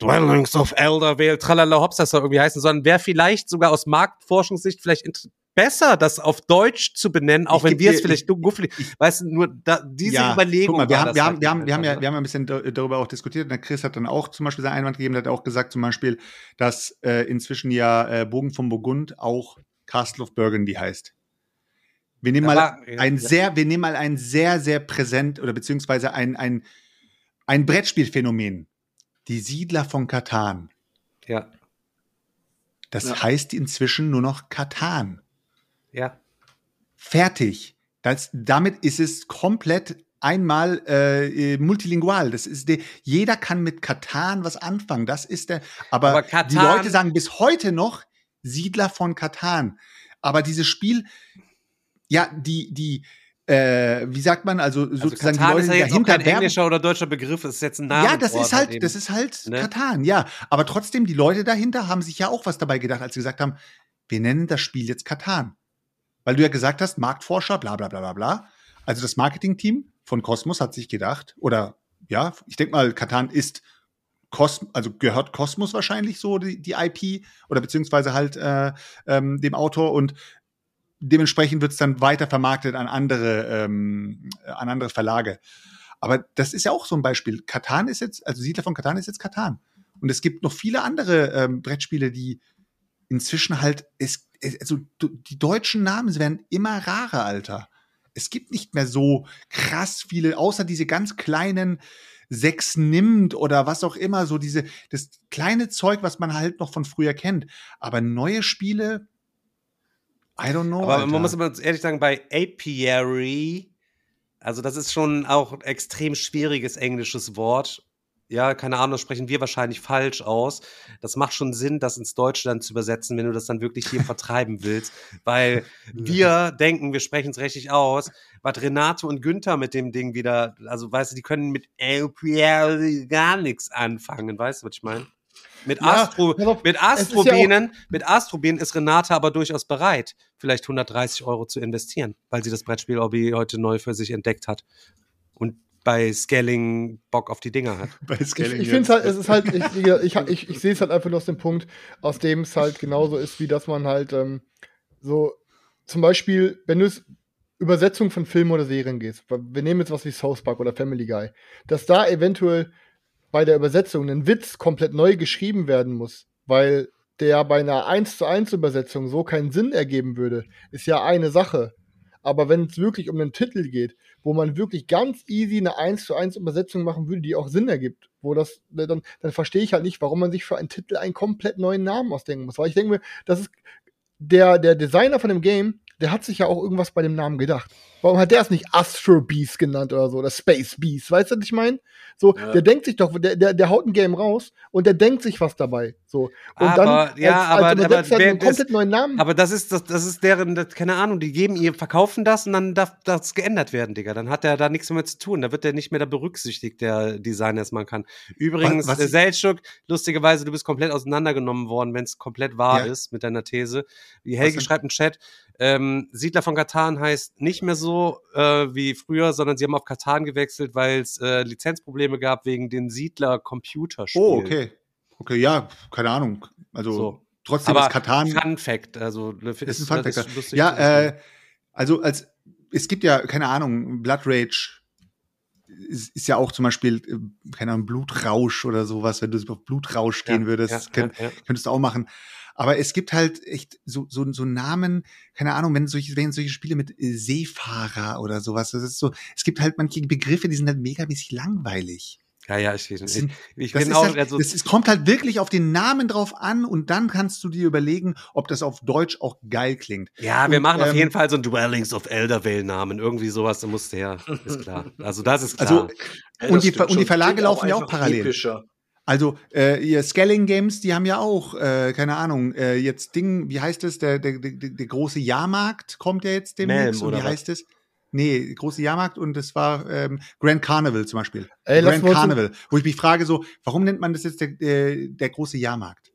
Speaker 3: Dwellings of Eldervale, tralala hops, das soll irgendwie heißen, sondern wäre vielleicht sogar aus Marktforschungssicht vielleicht besser, das auf Deutsch zu benennen, auch
Speaker 4: Ich
Speaker 3: wenn wir es vielleicht guffelig, weißt du, nur da, diese Überlegung.
Speaker 4: Guck mal, wir haben, wir,
Speaker 3: halt
Speaker 4: haben, wir, haben, wir, haben ja, wir haben ja ein bisschen da- darüber auch diskutiert. Und der Chris hat dann auch zum Beispiel seinen Einwand gegeben, der hat auch gesagt, zum Beispiel, dass äh, inzwischen ja äh, Bogen von Burgund auch Castle of Burgundy heißt. Wir nehmen mal
Speaker 3: war- ja,
Speaker 4: ein
Speaker 3: ja.
Speaker 4: sehr, wir nehmen mal ein sehr, sehr präsent oder beziehungsweise ein, ein, ein Brettspielphänomen. Die Siedler von Katan.
Speaker 3: Ja,
Speaker 4: Das
Speaker 6: Ja.
Speaker 4: heißt inzwischen nur noch Katan.
Speaker 3: Ja.
Speaker 4: Fertig. Das, damit ist es komplett einmal äh, äh, multilingual. Das ist der, jeder kann mit Katan was anfangen. Das ist der. Aber,
Speaker 3: Aber
Speaker 4: die
Speaker 3: Katan-
Speaker 4: Leute sagen bis heute noch Siedler von Katan. Aber dieses Spiel, ja, die, die, äh, wie sagt man, also,
Speaker 3: Also
Speaker 4: sozusagen
Speaker 3: Katan
Speaker 4: die
Speaker 3: ist
Speaker 4: Leute,
Speaker 3: ja
Speaker 4: die
Speaker 3: jetzt auch kein
Speaker 4: werben.
Speaker 3: englischer oder deutscher Begriff, es ist jetzt ein Name.
Speaker 4: Ja, das ist halt, das ist halt
Speaker 3: Ne?
Speaker 4: Katan, ja. Aber trotzdem, die Leute dahinter haben sich ja auch was dabei gedacht, als sie gesagt haben, wir nennen das Spiel jetzt Katan. Weil du ja gesagt hast, Marktforscher, bla bla bla bla bla. Also das Marketingteam von Cosmos hat sich gedacht, oder ja, ich denke mal, Katan ist Kos also gehört Kosmos wahrscheinlich so die, die IP oder beziehungsweise halt äh, ähm, dem Autor und dementsprechend wird es dann weiter vermarktet an andere, ähm, an andere Verlage. Aber das ist ja auch so ein Beispiel. Katan ist jetzt, also Siedler von Katan ist jetzt Katan. Und es gibt noch viele andere ähm, Brettspiele, die inzwischen halt, es, also du- die deutschen Namen werden immer rarer, Alter. Es gibt nicht mehr so krass viele, außer diese ganz kleinen sechs nimmt oder was auch immer, so diese, das kleine Zeug, was man halt noch von früher kennt. Aber neue Spiele, I don't know.
Speaker 3: Aber
Speaker 4: Alter.
Speaker 3: man muss immer ehrlich sagen, bei Apiary, also das ist schon auch ein extrem schwieriges englisches Wort. Ja, keine Ahnung, das sprechen wir wahrscheinlich falsch aus. Das macht schon Sinn, das ins Deutsche dann zu übersetzen, wenn du das dann wirklich hier vertreiben willst. Weil wir denken, wir sprechen es richtig aus. Was Renato und Günther mit dem Ding wieder, also weißt du, die können mit Apiary gar nichts anfangen. Weißt du, was ich meine? Mit,
Speaker 5: Ja,
Speaker 3: Astro,
Speaker 5: auf,
Speaker 3: mit
Speaker 5: ist ja
Speaker 3: Astrobienen, mit Astrobienen ist Renate aber durchaus bereit, vielleicht 130 Euro zu investieren, weil sie das Brettspiel-Hobby heute neu für sich entdeckt hat. Und bei Scaling Bock auf die Dinger hat.
Speaker 4: bei
Speaker 5: Ich,
Speaker 4: Scaling
Speaker 5: ich finde
Speaker 4: jetzt.
Speaker 5: halt, es ist halt, ich, ich, ich, ich sehe es halt einfach nur aus dem Punkt, aus dem es halt genauso ist, wie dass man halt ähm, so, zum Beispiel, wenn du es Übersetzung von Filmen oder Serien gehst, wir nehmen jetzt was wie South Park oder Family Guy, dass da eventuell bei der Übersetzung ein Witz komplett neu geschrieben werden muss, weil der bei einer 1 zu 1 Übersetzung so keinen Sinn ergeben würde, ist ja eine Sache. Aber wenn es wirklich um einen Titel geht, wo man wirklich ganz easy eine 1 zu 1 Übersetzung machen würde, die auch Sinn ergibt, wo das, ne, dann, dann verstehe ich halt nicht, warum man sich für einen Titel einen komplett neuen Namen ausdenken muss. Weil ich denke mir, das ist der, der Designer von dem Game, der hat sich ja auch irgendwas bei dem Namen gedacht. Warum hat der es nicht Astro Beast genannt oder so, oder Space Beast? Weißt du, was ich meine? So,
Speaker 6: Ja.
Speaker 5: der denkt sich doch, der, der, der haut ein Game raus und der denkt sich was dabei. So. Und
Speaker 3: Aber, ja, aber- aber
Speaker 5: Übersetzer
Speaker 3: wer-
Speaker 5: einen komplett neuen Namen.
Speaker 3: Aber das ist, das, das ist deren, das, keine Ahnung, die geben ihr, verkaufen das und dann darf das geändert werden, Digga. Dann hat er da nichts mehr zu tun. Da wird der nicht mehr da berücksichtigt, der Designer, es man kann. Übrigens,
Speaker 4: Was- was
Speaker 3: äh, Seltschuk, lustigerweise, du bist komplett auseinandergenommen worden, wenn es komplett wahr
Speaker 4: Ja.
Speaker 3: ist mit deiner These. Wie Helge schreibt im Chat, ähm, Siedler von Katan heißt nicht mehr so äh, wie früher, sondern sie haben auf Katan gewechselt, weil es äh, Lizenzprobleme gab wegen den Siedler Computerspielen.
Speaker 4: Oh, okay. Okay, ja, keine Ahnung. Also
Speaker 3: So.
Speaker 4: trotzdem
Speaker 3: Aber
Speaker 4: ist Katan.
Speaker 3: Fun Fact, also
Speaker 4: Das ist ein Fun Fact.
Speaker 3: lustig
Speaker 4: Ja, äh, also als es gibt ja, keine Ahnung, Blood Rage ist, ist ja auch zum Beispiel, äh, keine Ahnung, Blutrausch oder sowas, wenn du auf Blutrausch stehen würdest,
Speaker 3: ja,
Speaker 4: könnt,
Speaker 3: ja, ja.
Speaker 4: könntest du auch machen. Aber es gibt halt echt so, so, so Namen, keine Ahnung, wenn solche, wenn solche Spiele mit äh, Seefahrer oder sowas, das ist so, es gibt halt manche Begriffe, die sind halt mega mäßig langweilig.
Speaker 3: Ja, ja, ich, ich, ich
Speaker 4: Das
Speaker 3: bin auch,
Speaker 4: halt,
Speaker 3: also,
Speaker 4: das, es kommt halt wirklich auf den Namen drauf an und dann kannst du dir überlegen, ob das auf Deutsch auch geil klingt.
Speaker 3: ja, wir
Speaker 4: und,
Speaker 3: machen auf
Speaker 4: ähm,
Speaker 3: jeden Fall so ein Dwellings of Eldervale-Namen, irgendwie sowas, da musst du her, ist klar. Also das ist klar.
Speaker 4: Also,
Speaker 6: Ja,
Speaker 4: Und die- und die. Verlage laufen ja auch parallel.
Speaker 6: epischer.
Speaker 4: Also, äh, ihr Scaling Games, die haben ja auch, äh, keine Ahnung, äh, jetzt Ding, wie heißt es, der, der, der, der große Jahrmarkt kommt ja jetzt demnächst.
Speaker 3: Melm,
Speaker 4: und wie
Speaker 3: oder was?
Speaker 4: heißt es? Nee, große Jahrmarkt und das war ähm, Grand Carnival zum Beispiel.
Speaker 5: Ey,
Speaker 4: Grand Carnival. Wo ich mich frage, so, warum nennt man das jetzt der, äh, der große Jahrmarkt?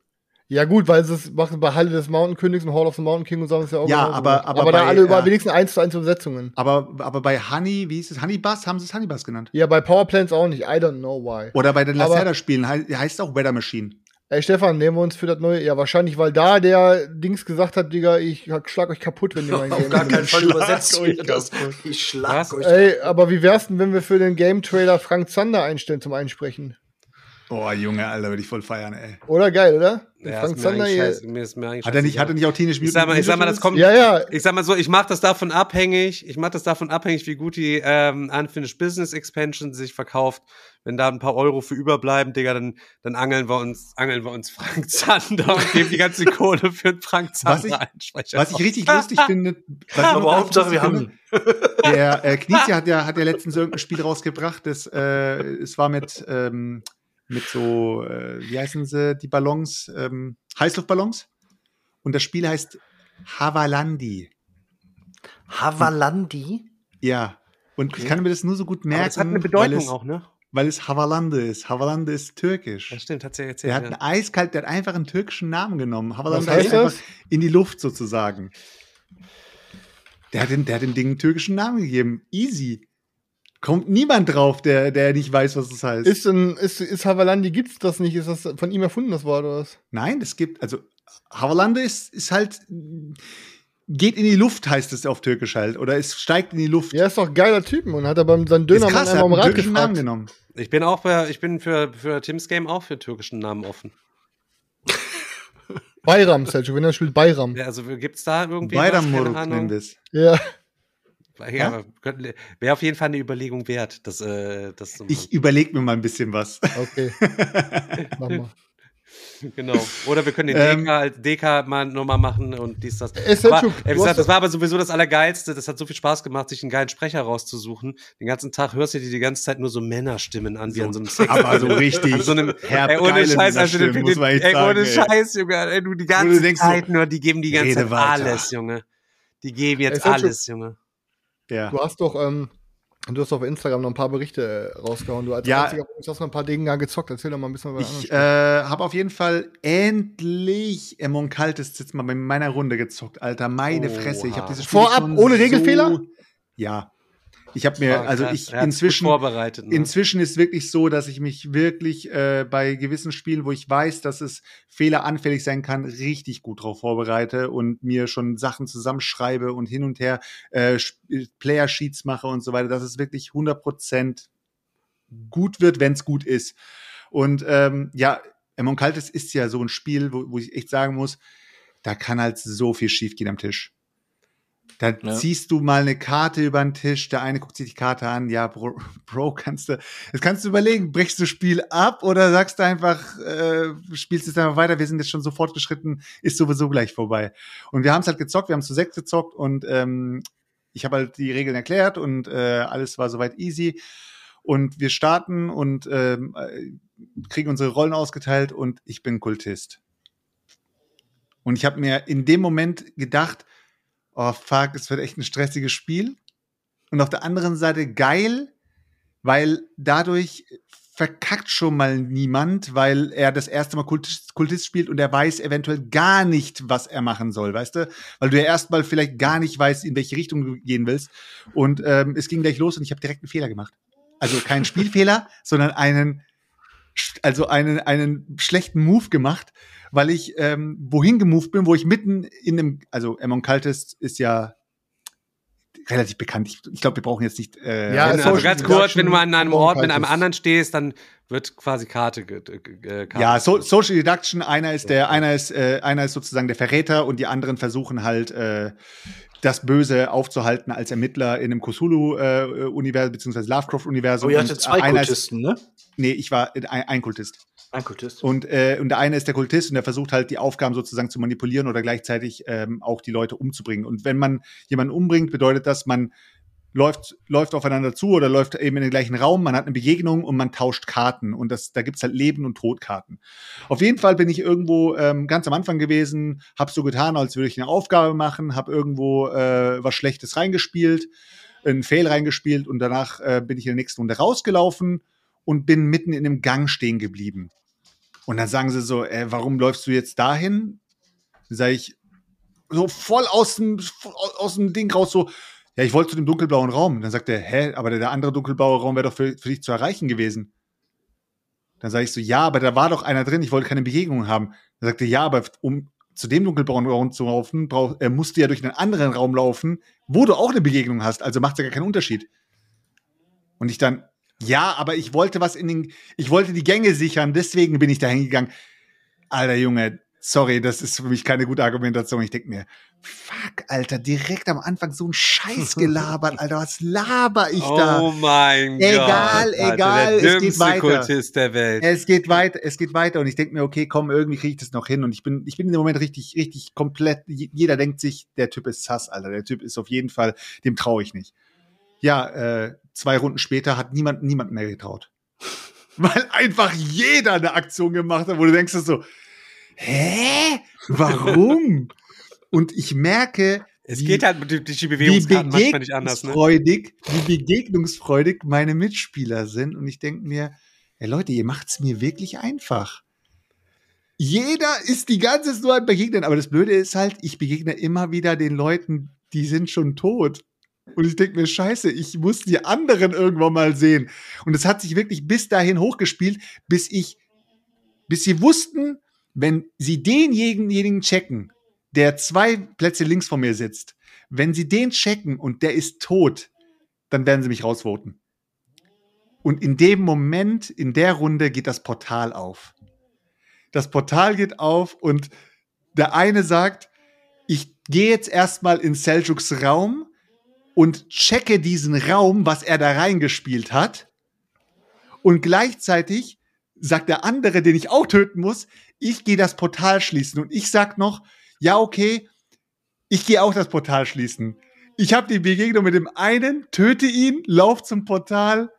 Speaker 5: Ja, gut, weil sie es machen bei Halle des Mountain Königs und Hall of the Mountain King und so haben es ja auch
Speaker 4: Ja, aber-
Speaker 5: gemacht.
Speaker 4: aber
Speaker 5: aber da
Speaker 4: bei,
Speaker 5: alle über
Speaker 4: äh,
Speaker 5: wenigstens 1 zu 1 Übersetzungen.
Speaker 4: Aber, aber bei Honey, wie hieß es? Honey Bus, haben sie es Honey Bus genannt?
Speaker 5: Ja, bei Powerplants auch nicht. I don't know why.
Speaker 4: Oder bei den Lacerda-Spielen hei- heißt es auch Weather Machine.
Speaker 5: Ey, Stefan, nehmen wir uns für das neue. Ja, wahrscheinlich, weil da der Dings gesagt hat, Digga, ich schlag euch kaputt, wenn ihr mein
Speaker 6: Auf
Speaker 5: Game
Speaker 6: gar keinen Fall
Speaker 4: Schlag
Speaker 6: übersetzt
Speaker 4: euch
Speaker 6: das.
Speaker 4: kaputt.
Speaker 6: Ich schlag
Speaker 3: Was?
Speaker 6: euch.
Speaker 5: Ey, aber wie wär's denn, wenn wir für den Game Trailer Frank Zander einstellen zum Einsprechen?
Speaker 4: Boah, Junge, Alter, würde ich voll feiern, ey.
Speaker 5: Oder geil, oder?
Speaker 3: ja,
Speaker 5: Frank Zander hier.
Speaker 3: scheiß- mir ist mir eigentlich
Speaker 4: Hat er nicht, hat er
Speaker 3: scheißegal.
Speaker 4: nicht auch Teenage
Speaker 3: ich sag mal, ich sag mal, das kommt,
Speaker 5: Ja, ja.
Speaker 3: ich sag mal so, ich mache das davon abhängig, ich mache das davon abhängig, wie gut die ähm, Unfinished Business Expansion sich verkauft. Wenn da ein paar Euro für überbleiben, Digga, dann, dann angeln wir uns, angeln wir uns Frank Zander und geben die ganze Kohle für Frank
Speaker 4: Was ich-
Speaker 3: Zander Einsprecher.
Speaker 4: Was ich richtig lustig finde, was
Speaker 6: Aber Hauptsache, wir haben
Speaker 4: Der äh, Knizia hat ja, hat ja letztens irgendein Spiel rausgebracht, das, äh, es war mit, ähm, mit so, äh, wie heißen sie, die Ballons, ähm, Heißluftballons. Und das Spiel heißt Havalandi.
Speaker 6: Havalandi?
Speaker 4: Ja. Und ich kann mir das nur so gut merken,
Speaker 3: Aber das hat eine
Speaker 4: weil,
Speaker 3: Bedeutung
Speaker 4: es,
Speaker 3: auch, ne?
Speaker 4: weil es Havalande ist. Havalande ist türkisch.
Speaker 3: Das stimmt, hat sie ja erzählt.
Speaker 4: Der hat einen eiskalt, der hat einfach einen türkischen Namen genommen. Havalande
Speaker 5: heißt
Speaker 4: einfach in die Luft sozusagen. Der hat, den, der hat dem Ding einen türkischen Namen gegeben. Easy. Kommt niemand drauf, der, der nicht weiß, was das heißt.
Speaker 5: Ist, denn, ist, ist Havalandi, gibt's das nicht? Ist das von ihm erfunden, das Wort, oder was?
Speaker 4: Nein, es gibt, also Havalande ist, ist halt, geht in die Luft, heißt es auf Türkisch halt. Oder es steigt in die Luft.
Speaker 5: Ja, ist doch ein geiler Typen und hat aber seinen Dönermann
Speaker 4: krass,
Speaker 5: einfach Rat
Speaker 4: türkischen Namen
Speaker 5: gefragt.
Speaker 4: genommen.
Speaker 3: Ich bin auch bei, ich bin für, für Tims Game auch für türkischen Namen offen.
Speaker 5: Bayram, Selchuk, wenn er spielt Bayram.
Speaker 3: Ja, also gibt's da irgendwie
Speaker 4: Bayram
Speaker 3: was? Keine Ahnung.
Speaker 4: es.
Speaker 5: Ja.
Speaker 3: Ja, wäre auf jeden Fall eine Überlegung wert, das, äh, das zu machen.
Speaker 4: Ich überlege mir mal ein bisschen was.
Speaker 5: Okay. Mach mal.
Speaker 3: Genau. Oder wir können den
Speaker 4: Ähm,
Speaker 3: DK, als DK mal nochmal machen und dies, das.
Speaker 5: Ey,
Speaker 3: Aber, ey, wie
Speaker 5: du
Speaker 3: gesagt, das war aber sowieso das Allergeilste. Das hat so viel Spaß gemacht, sich einen geilen Sprecher rauszusuchen. Den ganzen Tag hörst du dir die ganze Zeit nur so Männerstimmen an, wie an so einem Sex.
Speaker 4: Aber so richtig
Speaker 3: An so einem,
Speaker 4: herb
Speaker 3: ey, ohne Scheiß, also den,
Speaker 4: Männerstimmen, muss man echt
Speaker 3: ey,
Speaker 4: sagen,
Speaker 3: ohne
Speaker 4: ey.
Speaker 3: Scheiß, Junge, ey, du die
Speaker 4: du
Speaker 3: ganze
Speaker 4: denkst so,
Speaker 3: Zeit nur, die geben die ganze Zeit
Speaker 4: weiter.
Speaker 3: alles, Junge. Die geben jetzt alles, Junge.
Speaker 4: Ja.
Speaker 5: Du hast doch, ähm, du hast auf Instagram noch ein paar Berichte äh, rausgehauen. Du als
Speaker 4: Ja.
Speaker 5: einziger uns hast noch ein paar Dinge gezockt. Erzähl doch mal ein bisschen über
Speaker 4: Ich äh, habe auf jeden Fall endlich Among Kaltes jetzt mal bei meiner Runde gezockt, Alter. Meine
Speaker 3: Oha.
Speaker 4: Fresse. Ich habe dieses Spiel
Speaker 5: Vorab, ohne Regelfehler?
Speaker 4: So, ja. Ich habe mir, also
Speaker 3: Er-
Speaker 4: ich
Speaker 3: gut
Speaker 4: inzwischen,
Speaker 3: vorbereitet. Ne?
Speaker 4: inzwischen ist wirklich so, dass ich mich wirklich äh, bei gewissen Spielen, wo ich weiß, dass es fehleranfällig sein kann, richtig gut drauf vorbereite und mir schon Sachen zusammenschreibe und hin und her äh, Sp- Player-Sheets mache und so weiter, dass es wirklich 100% gut wird, wenn es gut ist. Und ähm, ja, Among Kaltes ist ja so ein Spiel, wo, wo ich echt sagen muss, da kann halt so viel schiefgehen am Tisch. Da
Speaker 6: Ja.
Speaker 4: ziehst du mal eine Karte über den Tisch, der eine guckt sich die Karte an, ja, Bro, Bro kannst du, das kannst du überlegen, brichst du Spiel ab oder sagst du einfach, äh, spielst es einfach weiter, wir sind jetzt schon so fortgeschritten, ist sowieso gleich vorbei. Und wir haben es halt gezockt, wir haben zu sechs gezockt und ähm, ich habe halt die Regeln erklärt und äh, alles war soweit easy. Und wir starten und ähm, äh, kriegen unsere Rollen ausgeteilt und ich bin Kultist. Und ich habe mir in dem Moment gedacht, oh fuck, es wird echt ein stressiges Spiel. Und auf der anderen Seite geil, weil dadurch verkackt schon mal niemand, weil er das erste Mal Kultist, Kultist spielt und er weiß eventuell gar nicht, was er machen soll, weißt du? Weil du ja erstmal vielleicht gar nicht weißt, in welche Richtung du gehen willst. Und ähm, es ging gleich los und ich habe direkt einen Fehler gemacht. Also keinen Spielfehler, sondern einen, also einen, einen schlechten Move gemacht, weil ich ähm, wohin gemoved bin, wo ich mitten in einem, also Among Cultist ist ja relativ bekannt. Ich, ich glaube, wir brauchen jetzt nicht. Äh,
Speaker 5: Ja,
Speaker 3: also ganz kurz, wenn du an einem Ort mit einem anderen stehst, dann wird quasi Karte. äh, Karte
Speaker 4: Ja, so, Social Deduction, einer ist der, einer ist, äh, einer ist sozusagen der Verräter und die anderen versuchen halt äh, das Böse aufzuhalten als Ermittler in einem Cthulhu-Universum, beziehungsweise Lovecraft-Universum.
Speaker 6: Oh, ihr hattet zwei
Speaker 4: einer ist-
Speaker 6: Kultisten, ne?
Speaker 4: Nee, ich war ein, ein Kultist.
Speaker 6: Ein Kultist.
Speaker 4: Und, äh, und der eine ist der Kultist und der versucht halt die Aufgaben sozusagen zu manipulieren oder gleichzeitig ähm, auch die Leute umzubringen. Und wenn man jemanden umbringt, bedeutet das, man läuft, läuft aufeinander zu oder läuft eben in den gleichen Raum, man hat eine Begegnung und man tauscht Karten. Und das, da gibt's halt Leben- und Todkarten. Auf jeden Fall bin ich irgendwo ähm, ganz am Anfang gewesen, habe so getan, als würde ich eine Aufgabe machen, habe irgendwo äh, was Schlechtes reingespielt, einen Fail reingespielt und danach äh, bin ich in der nächsten Runde rausgelaufen und bin mitten in einem Gang stehen geblieben. Und dann sagen sie so, äh, warum läufst du jetzt dahin? Sag ich, so voll aus dem, aus dem Ding raus, so, ja, ich wollte zu dem dunkelblauen Raum. Dann sagt er, hä, aber der, der andere dunkelblaue Raum wäre doch für, für dich zu erreichen gewesen. Dann sage ich so, ja, aber da war doch einer drin, ich wollte keine Begegnung haben. Dann sagt er, ja, aber um zu dem dunkelblauen Raum zu laufen, brauch, äh, musst du ja durch einen anderen Raum laufen, wo du auch eine Begegnung hast. Also macht ja gar keinen Unterschied. Und ich dann, ja, aber ich wollte was in den, ich wollte die Gänge sichern, deswegen bin ich da hingegangen. Alter Junge, sorry, das ist für mich keine gute Argumentation. Ich denke mir, fuck, Alter, direkt am Anfang so ein Scheiß gelabert, Alter, was laber ich da?
Speaker 3: Oh mein
Speaker 4: Egal,
Speaker 3: Gott.
Speaker 4: Egal,
Speaker 3: der
Speaker 4: es geht weiter.
Speaker 3: Kultist der Welt.
Speaker 4: Es geht weiter, es geht weiter und ich denke mir, okay, komm, irgendwie kriege ich das noch hin und ich bin, ich bin in dem Moment richtig, richtig komplett, jeder denkt sich, der Typ ist sass, Alter, der Typ ist auf jeden Fall, dem traue ich nicht. Ja, äh, zwei Runden später hat niemand, niemand mehr getraut. Weil einfach jeder eine Aktion gemacht hat, wo du denkst so, hä? Warum? und ich merke,
Speaker 3: Es
Speaker 4: wie-
Speaker 3: geht halt mit die, die
Speaker 4: wie
Speaker 3: Bewegungskarten manchmal nicht anders, ne?
Speaker 4: begegnungsfreudig, wie begegnungsfreudig meine Mitspieler sind. Und ich denke mir, ey Leute, ihr macht's mir wirklich einfach. Jeder ist die ganze Zeit nur ein Begegnen, aber das Blöde ist halt, ich begegne immer wieder den Leuten, die sind schon tot. Und ich denke mir, scheiße, ich muss die anderen irgendwann mal sehen. Und es hat sich wirklich bis dahin hochgespielt, bis ich, bis sie wussten, wenn sie denjenigen checken, der zwei Plätze links von mir sitzt, wenn sie den checken und der ist tot, dann werden sie mich rausvoten. Und in dem Moment, in der Runde, geht das Portal auf. Das Portal geht auf und der eine sagt, ich gehe jetzt erstmal in Seljuks Raum und checke diesen Raum, was er da reingespielt hat. Und gleichzeitig sagt der andere, den ich auch töten muss, ich gehe das Portal schließen. Und ich sag noch, ja, okay, ich gehe auch das Portal schließen. Ich habe die Begegnung mit dem einen, töte ihn, lauf zum Portal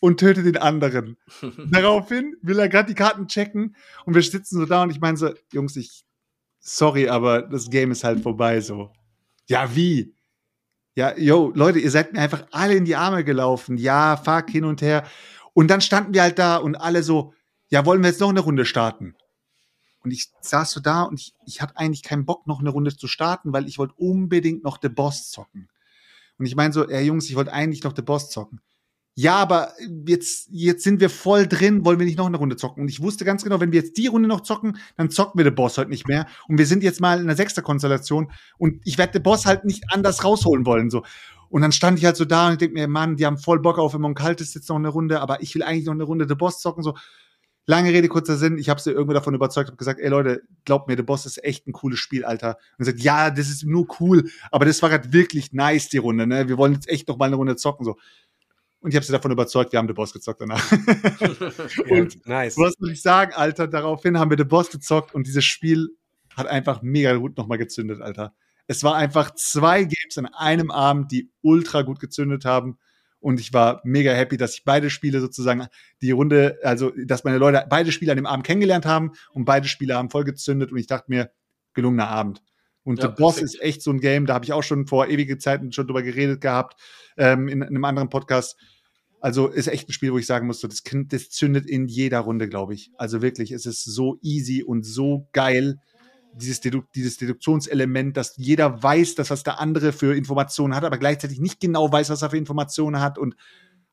Speaker 4: und töte den anderen. Daraufhin will er gerade die Karten checken und wir sitzen so da und ich meine so, Jungs, ich, sorry, aber das Game ist halt vorbei so. Ja, wie? Ja, yo, Leute, ihr seid mir einfach alle in die Arme gelaufen. Ja, fuck, hin und her. Und dann standen wir halt da und alle so, ja, wollen wir jetzt noch eine Runde starten? Und ich saß so da und ich, ich hatte eigentlich keinen Bock, noch eine Runde zu starten, weil ich wollte unbedingt noch The Boss zocken. Und ich meine so, ey Jungs, ich wollte eigentlich noch The Boss zocken. Ja, aber jetzt, jetzt sind wir voll drin, wollen wir nicht noch eine Runde zocken? Und ich wusste ganz genau, wenn wir jetzt die Runde noch zocken, dann zocken wir The Boss heute nicht mehr. Und wir sind jetzt mal in der sechster Konstellation und ich werde The Boss halt nicht anders rausholen wollen. So. Und dann stand ich halt so da und denke mir, Mann, die haben voll Bock auf Among Kalt ist jetzt noch eine Runde, aber ich will eigentlich noch eine Runde The Boss zocken. So, Lange Rede, kurzer Sinn. Ich habe sie irgendwie davon überzeugt, habe gesagt, ey Leute, glaubt mir, The Boss ist echt ein cooles Spiel, Alter. Und sagt, ja, das ist nur cool, aber das war gerade wirklich nice, die Runde, ne? Wir wollen jetzt echt noch mal eine Runde zocken, so. Und ich habe sie davon überzeugt, wir haben The Boss gezockt danach. und
Speaker 3: nice.
Speaker 4: was soll ich sagen, Alter? Daraufhin haben wir The Boss gezockt und dieses Spiel hat einfach mega gut nochmal gezündet, Alter. Es war einfach zwei Games an einem Abend, die ultra gut gezündet haben. Und ich war mega happy, dass ich beide Spiele sozusagen die Runde, also dass meine Leute beide Spiele an dem Abend kennengelernt haben und beide Spiele haben voll gezündet und ich dachte mir, gelungener Abend. Und
Speaker 6: Ja,
Speaker 4: The Boss
Speaker 6: perfekt.
Speaker 4: ist echt so ein Game, da habe ich auch schon vor ewige Zeiten schon drüber geredet gehabt, ähm, in, in einem anderen Podcast. Also ist echt ein Spiel, wo ich sagen muss, so, das, Kind- das zündet in jeder Runde, glaube ich. Also wirklich, es ist so easy und so geil, dieses, Dedu dieses Deduktionselement, dass jeder weiß, dass was der andere für Informationen hat, aber gleichzeitig nicht genau weiß, was er für Informationen hat und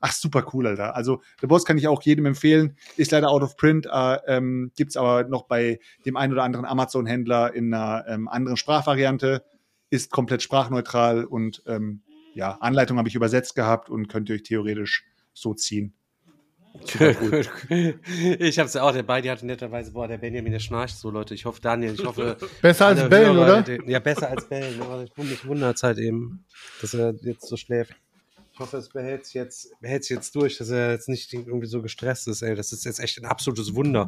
Speaker 4: ach, super cool, Alter. Also The Boss kann ich auch jedem empfehlen, ist leider out of print, äh, ähm, gibt's aber noch bei dem einen oder anderen Amazon-Händler in einer ähm, anderen Sprachvariante, ist komplett sprachneutral und ähm, ja, Anleitung habe ich übersetzt gehabt und könnt ihr euch theoretisch so ziehen. Super cool.
Speaker 3: ich hab's ja auch, der Beidi hatte netterweise, boah, der Benjamin, der schnarcht so, Leute. Ich hoffe, Daniel, ich hoffe.
Speaker 5: Besser als Bellen,
Speaker 3: Hörer,
Speaker 5: oder?
Speaker 3: Ja, besser als Bellen. Aber ich, mich wundert halt eben, dass er jetzt so schläft. Ich hoffe, es behält sich jetzt, behält sich jetzt durch, dass er jetzt nicht irgendwie so gestresst ist, ey. Das ist jetzt echt ein absolutes Wunder.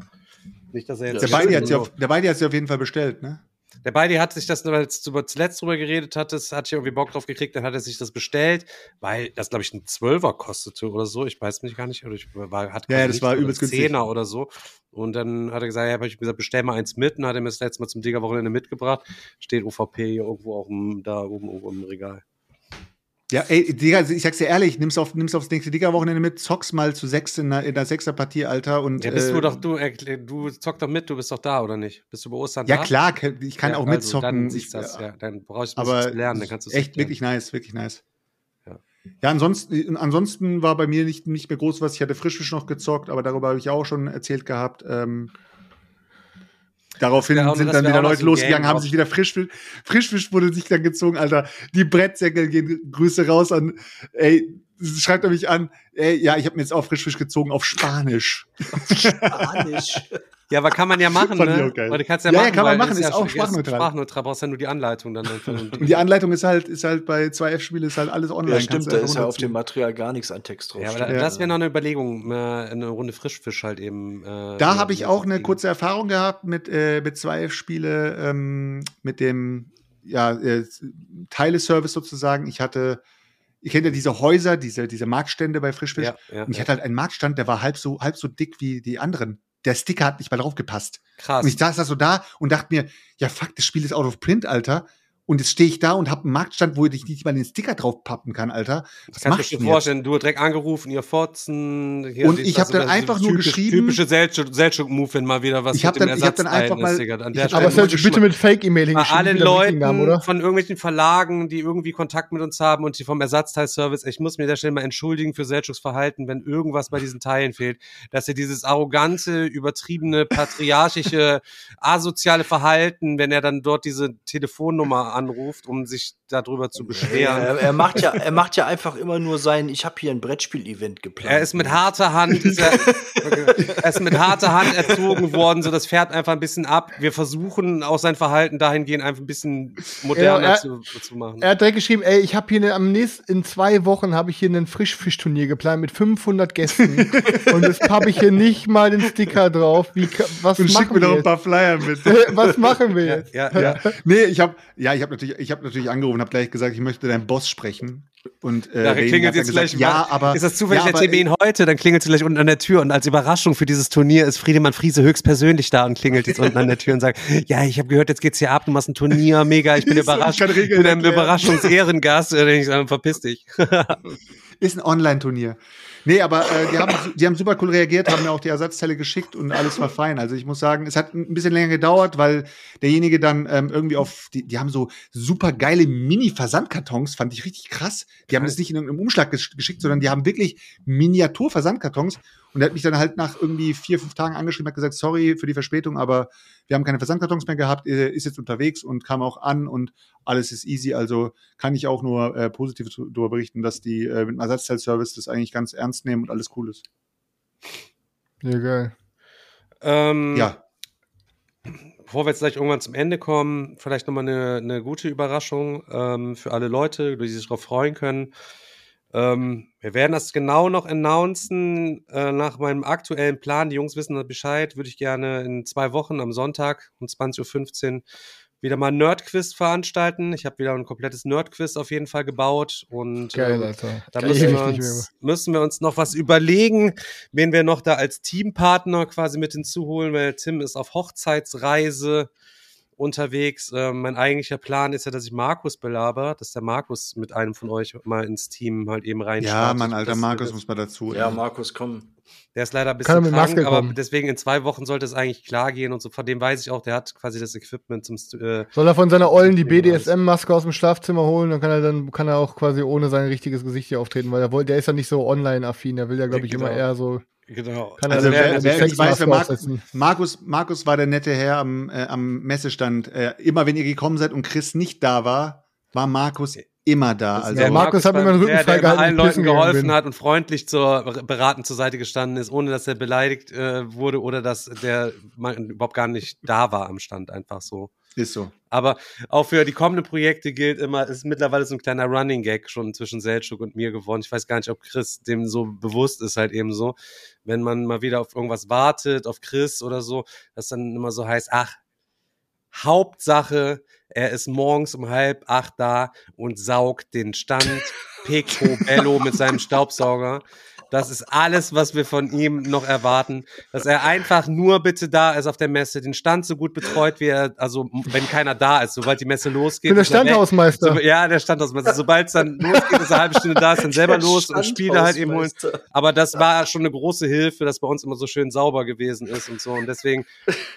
Speaker 3: Nicht, dass er jetzt.
Speaker 4: Der
Speaker 6: Ja,
Speaker 4: Beidi hat sie auf, der Beidi hat sie auf jeden Fall bestellt, ne?
Speaker 3: der Beidi hat sich das, als du zuletzt drüber geredet hattest, hat ich irgendwie Bock drauf gekriegt, dann hat er sich das bestellt, weil das, glaube ich, ein Zwölfer kostete oder so. Ich weiß mich gar nicht. Oder ich war, hat
Speaker 4: Ja, das war übelst günstig.
Speaker 3: Zehner oder so. Und dann hat er gesagt, ja, habe ich gesagt, bestell mal eins mit. Und hat er mir das letzte Mal zum Digger-Wochenende mitgebracht. Steht UVP hier irgendwo auch im, da oben irgendwo im Regal.
Speaker 4: Ja, ey, Digga, ich sag's dir ehrlich, nimm's, auf, nimm's aufs nächste Digga-Wochenende mit, zock's mal zu sechs in der, in der Sechser-Partie, Alter. Und,
Speaker 3: Ja, bist
Speaker 4: äh,
Speaker 3: du doch, du, du zock doch mit, du bist doch da, oder nicht? Bist du bei Ostern
Speaker 4: Ja,
Speaker 3: da?
Speaker 4: klar, ich kann
Speaker 3: Ja,
Speaker 4: auch
Speaker 3: also,
Speaker 4: mitzocken.
Speaker 3: Dann,
Speaker 4: ich,
Speaker 3: das, ja, dann brauchst du
Speaker 4: aber
Speaker 3: zu lernen, dann kannst du
Speaker 4: echt wirklich nice, wirklich nice.
Speaker 3: Ja.
Speaker 4: Ja, ansonsten, ansonsten war bei mir nicht, nicht mehr groß was. Ich hatte Frischfisch noch gezockt, aber darüber habe ich auch schon erzählt gehabt. Ähm, daraufhin
Speaker 3: auch-
Speaker 4: sind dann wieder Leute losgegangen, haben sich wieder Frischfisch, Frischfisch wurde sich dann gezogen, Alter. Die Brettsäckel gehen, Grüße raus an, ey, schreibt er mich an, ey, ja, ich habe mir jetzt auch Frischfisch gezogen auf Spanisch.
Speaker 6: Spanisch.
Speaker 3: Ja, aber kann man ja machen,
Speaker 4: Fand ich
Speaker 3: ne?
Speaker 4: auch geil.
Speaker 3: Oder kannst ja,
Speaker 4: Ja, ja,
Speaker 3: machen,
Speaker 4: kann man machen, ist auch
Speaker 3: ja-
Speaker 4: sprachneutral.
Speaker 3: Sprachneutral, brauchst ja nur die Anleitung dann.
Speaker 4: Und die Anleitung ist halt, ist halt bei 2F-Spiele ist halt alles online.
Speaker 6: Ja, stimmt, da ist ja auf dem Material gar nichts an Text drauf.
Speaker 3: Ja, aber da, das wäre noch eine Überlegung, eine Runde Frischfisch halt eben. Äh,
Speaker 4: Da
Speaker 3: ja,
Speaker 4: habe ich
Speaker 3: ja,
Speaker 4: auch eine kurze Erfahrung gehabt mit, äh, mit zwei Spiele, ähm, mit dem ja, äh, Teileservice sozusagen. Ich hatte, ihr kennt ja diese Häuser, diese, diese Marktstände bei Frischfisch.
Speaker 3: Ja, ja,
Speaker 4: und ich
Speaker 3: ja.
Speaker 4: hatte halt einen Marktstand, der war halb so, halb so dick wie die anderen. Der Sticker hat nicht mal drauf gepasst.
Speaker 3: Krass.
Speaker 4: Und ich saß da so da und dachte mir, ja fuck, das Spiel ist out of print, Alter. Und jetzt stehe ich da und habe einen Marktstand, wo ich nicht mal den Sticker drauf pappen kann, Alter. Was
Speaker 3: Kannst du dir
Speaker 4: denn jetzt?
Speaker 3: vorstellen, du direkt angerufen, ihr Fotzen. hier,
Speaker 4: Und ich hab dann
Speaker 3: das
Speaker 4: einfach nur
Speaker 3: typisch,
Speaker 4: geschrieben-
Speaker 3: Typische Seltschuk-Move, wenn mal wieder was
Speaker 4: Ich hab
Speaker 3: mit dem
Speaker 4: dann- ich hab dann einfach mal-
Speaker 3: ist, Digga. An der
Speaker 4: hab
Speaker 3: Stelle
Speaker 5: Aber Serge, bitte mit Fake-E-Mail
Speaker 3: bei
Speaker 5: hingeschrieben.
Speaker 3: allen Leuten
Speaker 5: Wikinger, oder?
Speaker 3: von irgendwelchen Verlagen, die irgendwie Kontakt mit uns haben und die vom Ersatzteilservice, ich muss mir da schnell mal entschuldigen für Seldschuks Verhalten, wenn irgendwas bei diesen Teilen fehlt, dass er dieses arrogante, übertriebene, patriarchische, asoziale Verhalten, wenn er dann dort diese Telefonnummer anruft, um sich darüber zu
Speaker 6: Er,
Speaker 3: beschweren.
Speaker 6: er, macht ja, er macht ja einfach immer nur sein, ich habe hier ein Brettspiel-Event geplant.
Speaker 3: Er ist mit harter Hand, ist er, er ist mit harter Hand erzogen worden, so das fährt einfach ein bisschen ab. Wir versuchen auch sein Verhalten dahingehend einfach ein bisschen moderner
Speaker 5: Ja, er-
Speaker 3: zu, zu machen.
Speaker 5: Er hat direkt geschrieben, ey, ich habe hier ne, am nächsten, in zwei Wochen habe ich hier ein Frischfischturnier geplant mit 500 Gästen. und jetzt habe ich hier nicht mal den Sticker drauf. Wie, was
Speaker 4: Und schick
Speaker 5: machen
Speaker 4: mir noch
Speaker 5: wir
Speaker 4: ein
Speaker 5: jetzt?
Speaker 4: paar Flyer mit.
Speaker 5: was machen wir jetzt?
Speaker 3: ja, ja.
Speaker 4: Nee, ich habe ja, ich habe natürlich, ich habe natürlich angerufen, habe gleich gesagt, ich möchte deinen Boss sprechen. Und äh,
Speaker 3: Da
Speaker 4: derjenige
Speaker 3: klingelt jetzt gleich.
Speaker 4: ja, aber
Speaker 3: ist das zufällig
Speaker 4: ja,
Speaker 3: der Termin heute? Dann klingelt es gleich unten an der Tür und als Überraschung für dieses Turnier ist Friedemann Friese höchstpersönlich da und klingelt jetzt unten an der Tür und sagt: Ja, ich habe gehört, jetzt geht's hier ab. Du machst ein Turnier, mega. Ich bin überrascht. Ich bin ein. Überraschungsehrengast. Und dann ich, so, verpiss dich.
Speaker 4: Ist ein Online-Turnier. Nee, aber äh, die, haben, die haben super cool reagiert, haben mir auch die Ersatzteile geschickt und alles war fein. Also ich muss sagen, es hat ein bisschen länger gedauert, weil derjenige dann ähm, irgendwie auf, die, die haben so super geile Mini-Versandkartons, fand ich richtig krass. Die haben das nicht in irgendeinem Umschlag gesch geschickt, sondern die haben wirklich Miniatur-Versandkartons. Und er hat mich dann halt nach irgendwie vier, fünf Tagen angeschrieben, hat gesagt, sorry für die Verspätung, aber wir haben keine Versandkartons mehr gehabt, äh, ist jetzt unterwegs und kam auch an und alles ist easy. Also kann ich auch nur äh, positiv darüber berichten, dass die äh, mit dem Ersatzteilservice das eigentlich ganz ernst nehmen und alles cool ist.
Speaker 5: Ja, geil.
Speaker 3: Ähm,
Speaker 4: Ja,
Speaker 3: Bevor wir jetzt gleich irgendwann zum Ende kommen, vielleicht nochmal eine, eine gute Überraschung ähm, für alle Leute, die sich darauf freuen können. Ähm, wir werden das genau noch announcen äh, nach meinem aktuellen Plan. Die Jungs wissen Bescheid. Würde ich gerne in zwei Wochen am Sonntag um 20.15 Uhr wieder mal ein Nerdquiz veranstalten. Ich habe wieder ein komplettes Nerdquiz auf jeden Fall gebaut und
Speaker 5: Geil,
Speaker 3: ähm, da
Speaker 5: Geil,
Speaker 3: müssen wir, uns, müssen wir uns noch was überlegen, wen wir noch da als Teampartner quasi mit hinzuholen, weil Tim ist auf Hochzeitsreise unterwegs. Ähm, mein eigentlicher Plan ist ja, dass ich Markus belaber, dass der Markus mit einem von euch mal ins Team halt eben rein
Speaker 4: ja, mein alter Markus muss mal dazu.
Speaker 6: Ja. Markus, komm.
Speaker 3: Der ist leider ein bisschen krank,
Speaker 5: Maske
Speaker 3: aber
Speaker 5: kommen?
Speaker 3: deswegen in zwei Wochen sollte es eigentlich klar gehen und so. Von dem weiß ich auch, der hat quasi das Equipment zum äh,
Speaker 5: Soll er von seiner Ollen die BDSM-Maske aus dem Schlafzimmer holen, dann kann er dann kann er auch quasi ohne sein richtiges Gesicht hier auftreten, weil er woll, der ist ja nicht so online-affin, der will ja, glaube ich,
Speaker 3: Genau.
Speaker 5: immer eher so.
Speaker 3: genau.
Speaker 5: Kann er
Speaker 4: Also wer, wer nicht weiß, wer
Speaker 5: aufsetzen.
Speaker 4: Markus, Markus war der nette Herr am, äh, am Messestand. Äh, immer wenn ihr gekommen seid und Chris nicht da war, war Markus immer da. Also
Speaker 5: der
Speaker 3: der
Speaker 5: Markus hat mir meinen Rücken
Speaker 3: der, der
Speaker 5: freigehalten,
Speaker 3: allen Leuten geholfen
Speaker 5: bin.
Speaker 3: hat und freundlich zur beratend zur Seite gestanden ist, ohne dass er beleidigt äh, wurde oder dass der mal überhaupt gar nicht da war am Stand, einfach so.
Speaker 4: ist so.
Speaker 3: Aber auch für die kommenden Projekte gilt immer, ist mittlerweile so ein kleiner Running Gag schon zwischen Seltschuk und mir geworden. Ich weiß gar nicht, ob Chris dem so bewusst ist, halt eben so. Wenn man mal wieder auf irgendwas wartet, auf Chris oder so, dass dann immer so heißt, ach, Hauptsache, er ist morgens um halb acht da und saugt den Stand Picobello mit seinem Staubsauger. Das ist alles, was wir von ihm noch erwarten. Dass er einfach nur bitte da ist auf der Messe, den Stand so gut betreut, wie er, also wenn keiner da ist, sobald die Messe losgeht.
Speaker 5: Ich bin der
Speaker 3: er.
Speaker 5: Standhausmeister.
Speaker 3: So, ja, der Standhausmeister. Sobald es dann losgeht, ist er eine halbe Stunde da, ist dann selber los und Spiele halt eben holen. Aber das war schon eine große Hilfe, dass bei uns immer so schön sauber gewesen ist und so. Und deswegen,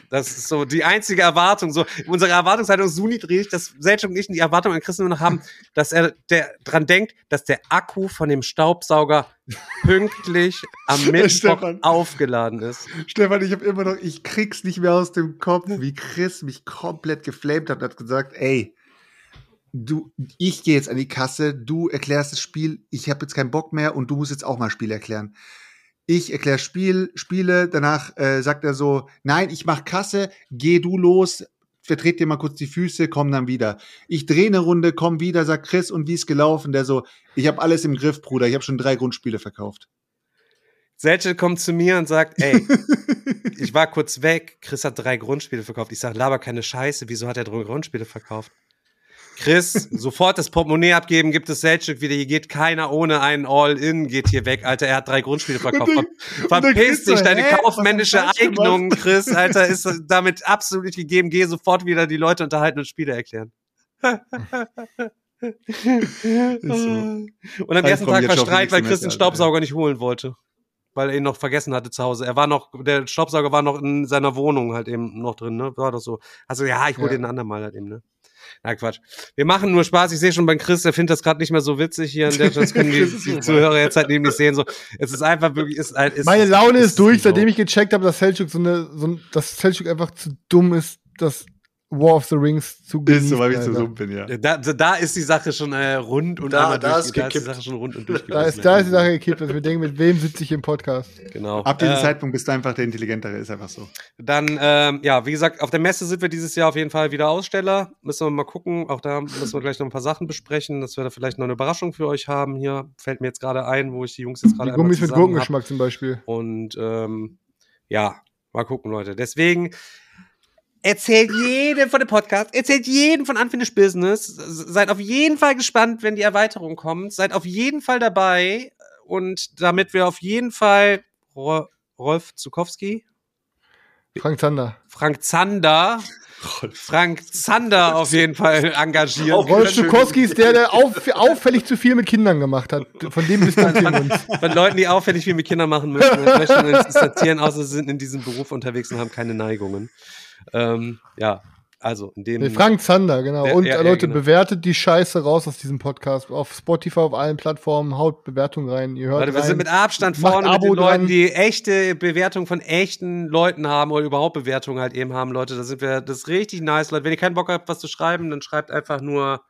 Speaker 3: das ist so die einzige Erwartung. So, unsere Erwartungshaltung ist so niedrig, dass Selchuk und ich die Erwartung an Chris nur noch haben, dass er der, dran denkt, dass der Akku von dem Staubsauger pünktlich am Mittwoch
Speaker 4: Stefan.
Speaker 3: aufgeladen ist.
Speaker 4: Stefan, ich habe immer noch, ich krieg's nicht mehr aus dem Kopf, wie Chris mich komplett geflamed hat und hat gesagt, ey, du, ich gehe jetzt an die Kasse, du erklärst das Spiel, ich habe jetzt keinen Bock mehr und du musst jetzt auch mal Spiel erklären. Ich erkläre Spiel, Spiele, danach äh, sagt er so, nein, ich mach Kasse, geh du los, vertret dir mal kurz die Füße, komm dann wieder. Ich drehe eine Runde, komm wieder, sagt Chris, und wie ist gelaufen? Der so, ich habe alles im Griff, Bruder, ich habe schon drei Grundspiele verkauft.
Speaker 3: Selchuk kommt zu mir und sagt, ey, ich war kurz weg, Chris hat drei Grundspiele verkauft. Ich sag, laber keine Scheiße, wieso hat er drei Grundspiele verkauft? Chris, sofort das Portemonnaie abgeben, gibt es Selchuk wieder. Hier geht keiner ohne einen All-In, geht hier weg, Alter. Er hat drei Grundspiele verkauft. Ver Verpiss dich, deine?
Speaker 4: Was
Speaker 3: kaufmännische Eignung? Chris, Alter, ist damit absolut nicht gegeben. Geh sofort wieder die Leute unterhalten und Spiele erklären.
Speaker 4: So.
Speaker 3: Und am ersten Tag war Streit, weil Chris den Staubsauger nicht holen wollte. Weil er ihn noch vergessen hatte zu Hause. Er war noch, der Staubsauger war noch in seiner Wohnung halt eben noch drin, ne? War doch so. Also ja, ich hol
Speaker 5: Ja.
Speaker 3: den anderen mal halt eben, ne? Na Quatsch. Wir machen nur Spaß. Ich sehe schon beim Chris, der findet das gerade nicht mehr so witzig hier in der Das können die, die Zuhörer jetzt halt eben nicht sehen. So, es ist einfach wirklich, ist, ist
Speaker 5: Meine Laune ist durch,
Speaker 3: so.
Speaker 5: seitdem ich gecheckt habe, dass Selchuk so eine, so ein, dass Selchuk einfach zu dumm ist, das War of the Rings zu
Speaker 4: Ist so, weil ich
Speaker 5: genießen,
Speaker 4: zu dumm bin, ja.
Speaker 3: Da, da, da ist die Sache schon äh, rund und
Speaker 6: Da-
Speaker 3: einmal
Speaker 6: da ist
Speaker 3: da ist die
Speaker 6: gekippt.
Speaker 3: Sache schon rund und durch.
Speaker 5: Da ist, da ist die Sache gekippt, dass wir denken, mit wem sitze ich im Podcast?
Speaker 3: Genau.
Speaker 4: Ab diesem
Speaker 3: Äh,
Speaker 4: Zeitpunkt bist du einfach der Intelligentere, ist einfach so.
Speaker 3: Dann, ähm, ja, wie gesagt, auf der Messe sind wir dieses Jahr auf jeden Fall wieder Aussteller. Müssen wir mal gucken. Auch da müssen wir gleich noch ein paar Sachen besprechen, dass wir da vielleicht noch eine Überraschung für euch haben. Hier fällt mir jetzt gerade ein, wo ich die Jungs jetzt gerade
Speaker 5: Die Gummis mit
Speaker 3: hab.
Speaker 5: Gurkengeschmack zum Beispiel.
Speaker 3: Und ähm, ja, mal gucken, Leute. Deswegen erzählt jedem von dem Podcast, erzählt jedem von Unfinished Business. Seid auf jeden Fall gespannt, wenn die Erweiterung kommt. Seid auf jeden Fall dabei. Und damit wir auf jeden Fall Ro Rolf Zukowski,
Speaker 5: Frank Zander.
Speaker 3: Frank Zander, Frank Zander auf jeden Fall engagieren.
Speaker 6: Auch
Speaker 5: Rolf Zukowski ist der, der auf, auffällig zu viel mit Kindern gemacht hat. Von dem distanzieren wir uns.
Speaker 3: Von Leuten, die auffällig viel mit Kindern machen möchten, möchten wir uns distanzieren, außer sie sind in diesem Beruf unterwegs und haben keine Neigungen. Ähm, ja, also in dem.
Speaker 5: Frank Zander, genau.
Speaker 3: Der-
Speaker 5: Und
Speaker 3: ja,
Speaker 5: äh,
Speaker 3: ja,
Speaker 5: Leute,
Speaker 3: genau.
Speaker 5: bewertet die Scheiße raus aus diesem Podcast. Auf Spotify, auf allen Plattformen, haut Bewertung rein. Ihr hört
Speaker 3: Leute, wir
Speaker 5: rein.
Speaker 3: sind mit Abstand
Speaker 5: Macht
Speaker 3: vorne mit
Speaker 5: Abo
Speaker 3: den Leuten,
Speaker 5: dran.
Speaker 3: die echte Bewertung von echten Leuten haben oder überhaupt Bewertungen halt eben haben, Leute. Da sind wir, das ist richtig nice, Leute. Wenn ihr keinen Bock habt, was zu schreiben, dann schreibt einfach nur.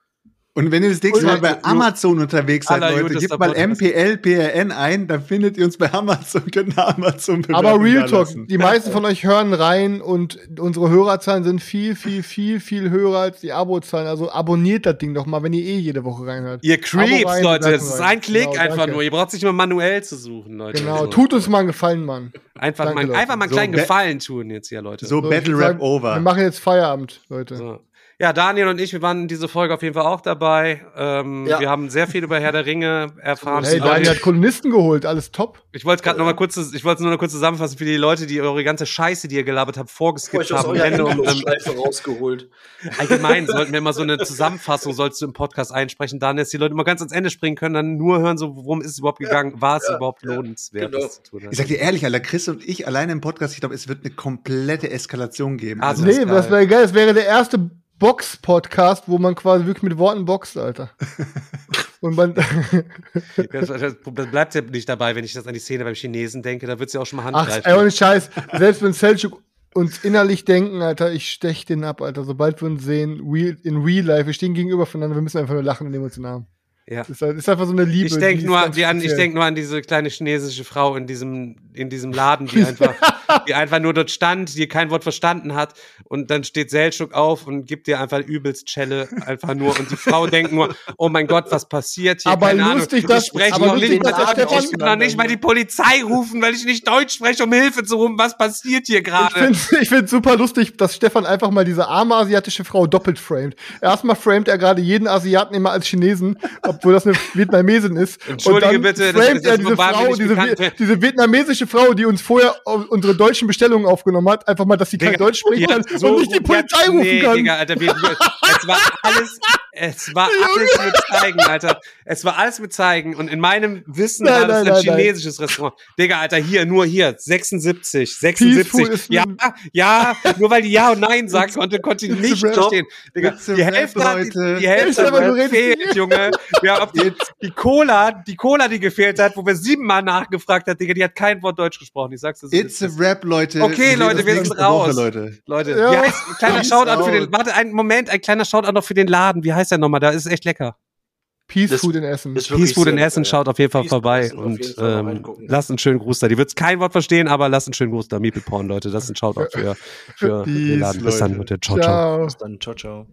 Speaker 4: Und wenn ihr das nächste Mal bei Amazon unterwegs seid, Leute, gebt mal. MPLPRN ein, dann findet ihr uns bei Amazon, könnt ihr Amazon
Speaker 5: Aber Real Talk, die meisten von euch hören rein und unsere Hörerzahlen sind viel, viel, viel, viel höher als die Abozahlen. Also abonniert das Ding doch mal, wenn ihr eh jede Woche reinhört.
Speaker 3: Ihr Creeps,
Speaker 5: rein,
Speaker 3: Leute. Es ist ein Klick
Speaker 5: Genau,
Speaker 3: einfach
Speaker 5: danke.
Speaker 3: nur. Ihr braucht sich nur manuell zu suchen, Leute.
Speaker 5: Genau,
Speaker 3: So.
Speaker 5: tut uns mal einen Gefallen, Mann.
Speaker 3: Einfach
Speaker 5: Danke,
Speaker 3: mal, einfach mal einen
Speaker 4: So,
Speaker 3: kleinen Gefallen tun jetzt hier, Leute.
Speaker 4: So,
Speaker 5: So,
Speaker 4: Battle Rap
Speaker 5: sag, Wir
Speaker 4: over.
Speaker 5: machen jetzt Feierabend, Leute.
Speaker 3: Ja, Daniel und ich, wir waren in dieser Folge auf jeden Fall auch dabei. Ähm,
Speaker 6: Ja.
Speaker 3: Wir haben sehr viel über Herr der Ringe erfahren.
Speaker 5: Hey, Daniel hat Kolonisten geholt, alles top.
Speaker 3: ich wollte gerade noch mal kurz, ich wollte nur noch kurz zusammenfassen für die Leute, die eure ganze Scheiße, die ihr gelabert habt, vorgeskippt haben. Ende und, ähm,
Speaker 6: rausgeholt.
Speaker 3: allgemein sollten wir immer so eine Zusammenfassung, sollst du im Podcast einsprechen, Daniel, dass die Leute immer ganz ans Ende springen können, dann nur hören, so, worum ist es überhaupt gegangen, war es überhaupt lohnenswert,
Speaker 6: genau.
Speaker 3: das zu tun.
Speaker 4: Ich sag dir ehrlich, Alter, Chris und ich alleine im Podcast, ich glaube, es wird eine komplette Eskalation geben.
Speaker 3: Also-
Speaker 5: nee, das wäre geil. Das wäre der erste Box-Podcast, wo man quasi wirklich mit Worten boxt, Alter. Und man,
Speaker 3: Das, das, bleibt ja nicht dabei, wenn ich das an die Szene beim Chinesen denke, da wird es ja auch schon mal
Speaker 5: ach,
Speaker 3: handgreiflich.
Speaker 5: ey, ohne Scheiß. Selbst wenn Selchuk uns innerlich denken, Alter, ich stech den ab, Alter. Sobald wir uns sehen, real, in real life, wir stehen gegenüber voneinander, wir müssen einfach nur lachen und nehmen uns den Arm.
Speaker 3: Ja.
Speaker 5: Ist, halt, ist einfach so eine Liebe.
Speaker 3: Ich denke nur, ich denk nur an diese kleine chinesische Frau in diesem, in diesem Laden, die einfach, die einfach nur dort stand, die kein Wort verstanden hat und dann steht Seltschuk auf und gibt dir einfach übelst Schelle, einfach nur und die Frau denkt nur, oh mein Gott, was passiert hier?
Speaker 5: Aber
Speaker 3: Keine
Speaker 5: lustig,
Speaker 3: Ahnung. ich spreche
Speaker 5: aber
Speaker 3: noch nicht ich
Speaker 5: Stefan-
Speaker 3: kann noch nicht mal die Polizei rufen, weil ich nicht Deutsch spreche, um Hilfe zu rufen. Was passiert hier
Speaker 5: Ich
Speaker 3: gerade?
Speaker 5: finde ich find's super lustig, dass Stefan einfach mal diese arme asiatische Frau doppelt framed. Erstmal framed er gerade jeden Asiaten immer als Chinesen, obwohl das eine Vietnamesin ist.
Speaker 3: Entschuldige bitte, das- das
Speaker 5: er diese Frau, diese, diese vietnamesische Frau, die uns vorher unsere deutschen Bestellungen aufgenommen hat, einfach mal, dass sie kein
Speaker 3: Digga,
Speaker 5: Deutsch sprechen kann
Speaker 3: so
Speaker 5: und nicht die Polizei rufen
Speaker 3: nee,
Speaker 5: kann.
Speaker 3: Digga, Alter, wir, es war alles, es war alles mit Zeigen, Alter. Es war alles mit Zeigen und in meinem Wissen
Speaker 5: Nein,
Speaker 3: war das
Speaker 5: nein,
Speaker 3: ein
Speaker 5: nein,
Speaker 3: chinesisches Restaurant. Digga, Alter, hier, nur hier, 76,
Speaker 5: Peaceful
Speaker 3: 76.
Speaker 5: ist
Speaker 3: Ja, ja, nur weil die Ja und Nein sagt, konnte, konnte die nicht verstehen. Digga, die Hälfte, hat, die, die Hälfte gefehlt,
Speaker 5: nicht.
Speaker 3: Junge. Ja, ob die, die Cola, die Cola, die gefehlt hat, wo wir siebenmal nachgefragt hat, Digga, die hat kein Wort Deutsch gesprochen. Ich sag's dir so.
Speaker 4: It's a rap, Leute.
Speaker 3: Okay, Leute, wir sind raus.
Speaker 4: Woche, Leute.
Speaker 3: Leute,
Speaker 5: Ja.
Speaker 3: wie heißt, ein kleiner
Speaker 4: Peace
Speaker 3: Shoutout für den, warte, einen Moment, ein kleiner Shoutout noch für den Laden. Wie heißt der nochmal? Da ist es echt lecker.
Speaker 5: Peace
Speaker 6: Das-
Speaker 5: Food in Essen.
Speaker 3: Peace Food in Essen, schaut auf jeden Fall
Speaker 6: Peace
Speaker 3: vorbei und ähm, lasst einen schönen Gruß da. Die wird's kein Wort verstehen, aber lasst einen schönen Gruß da. Meeple Porn, Leute. Das ist ein Shoutout für, für den
Speaker 4: Peace,
Speaker 3: Laden. Bis dann. Leute. Ciao, ciao.
Speaker 5: Ciao.
Speaker 6: Bis dann, ciao, ciao.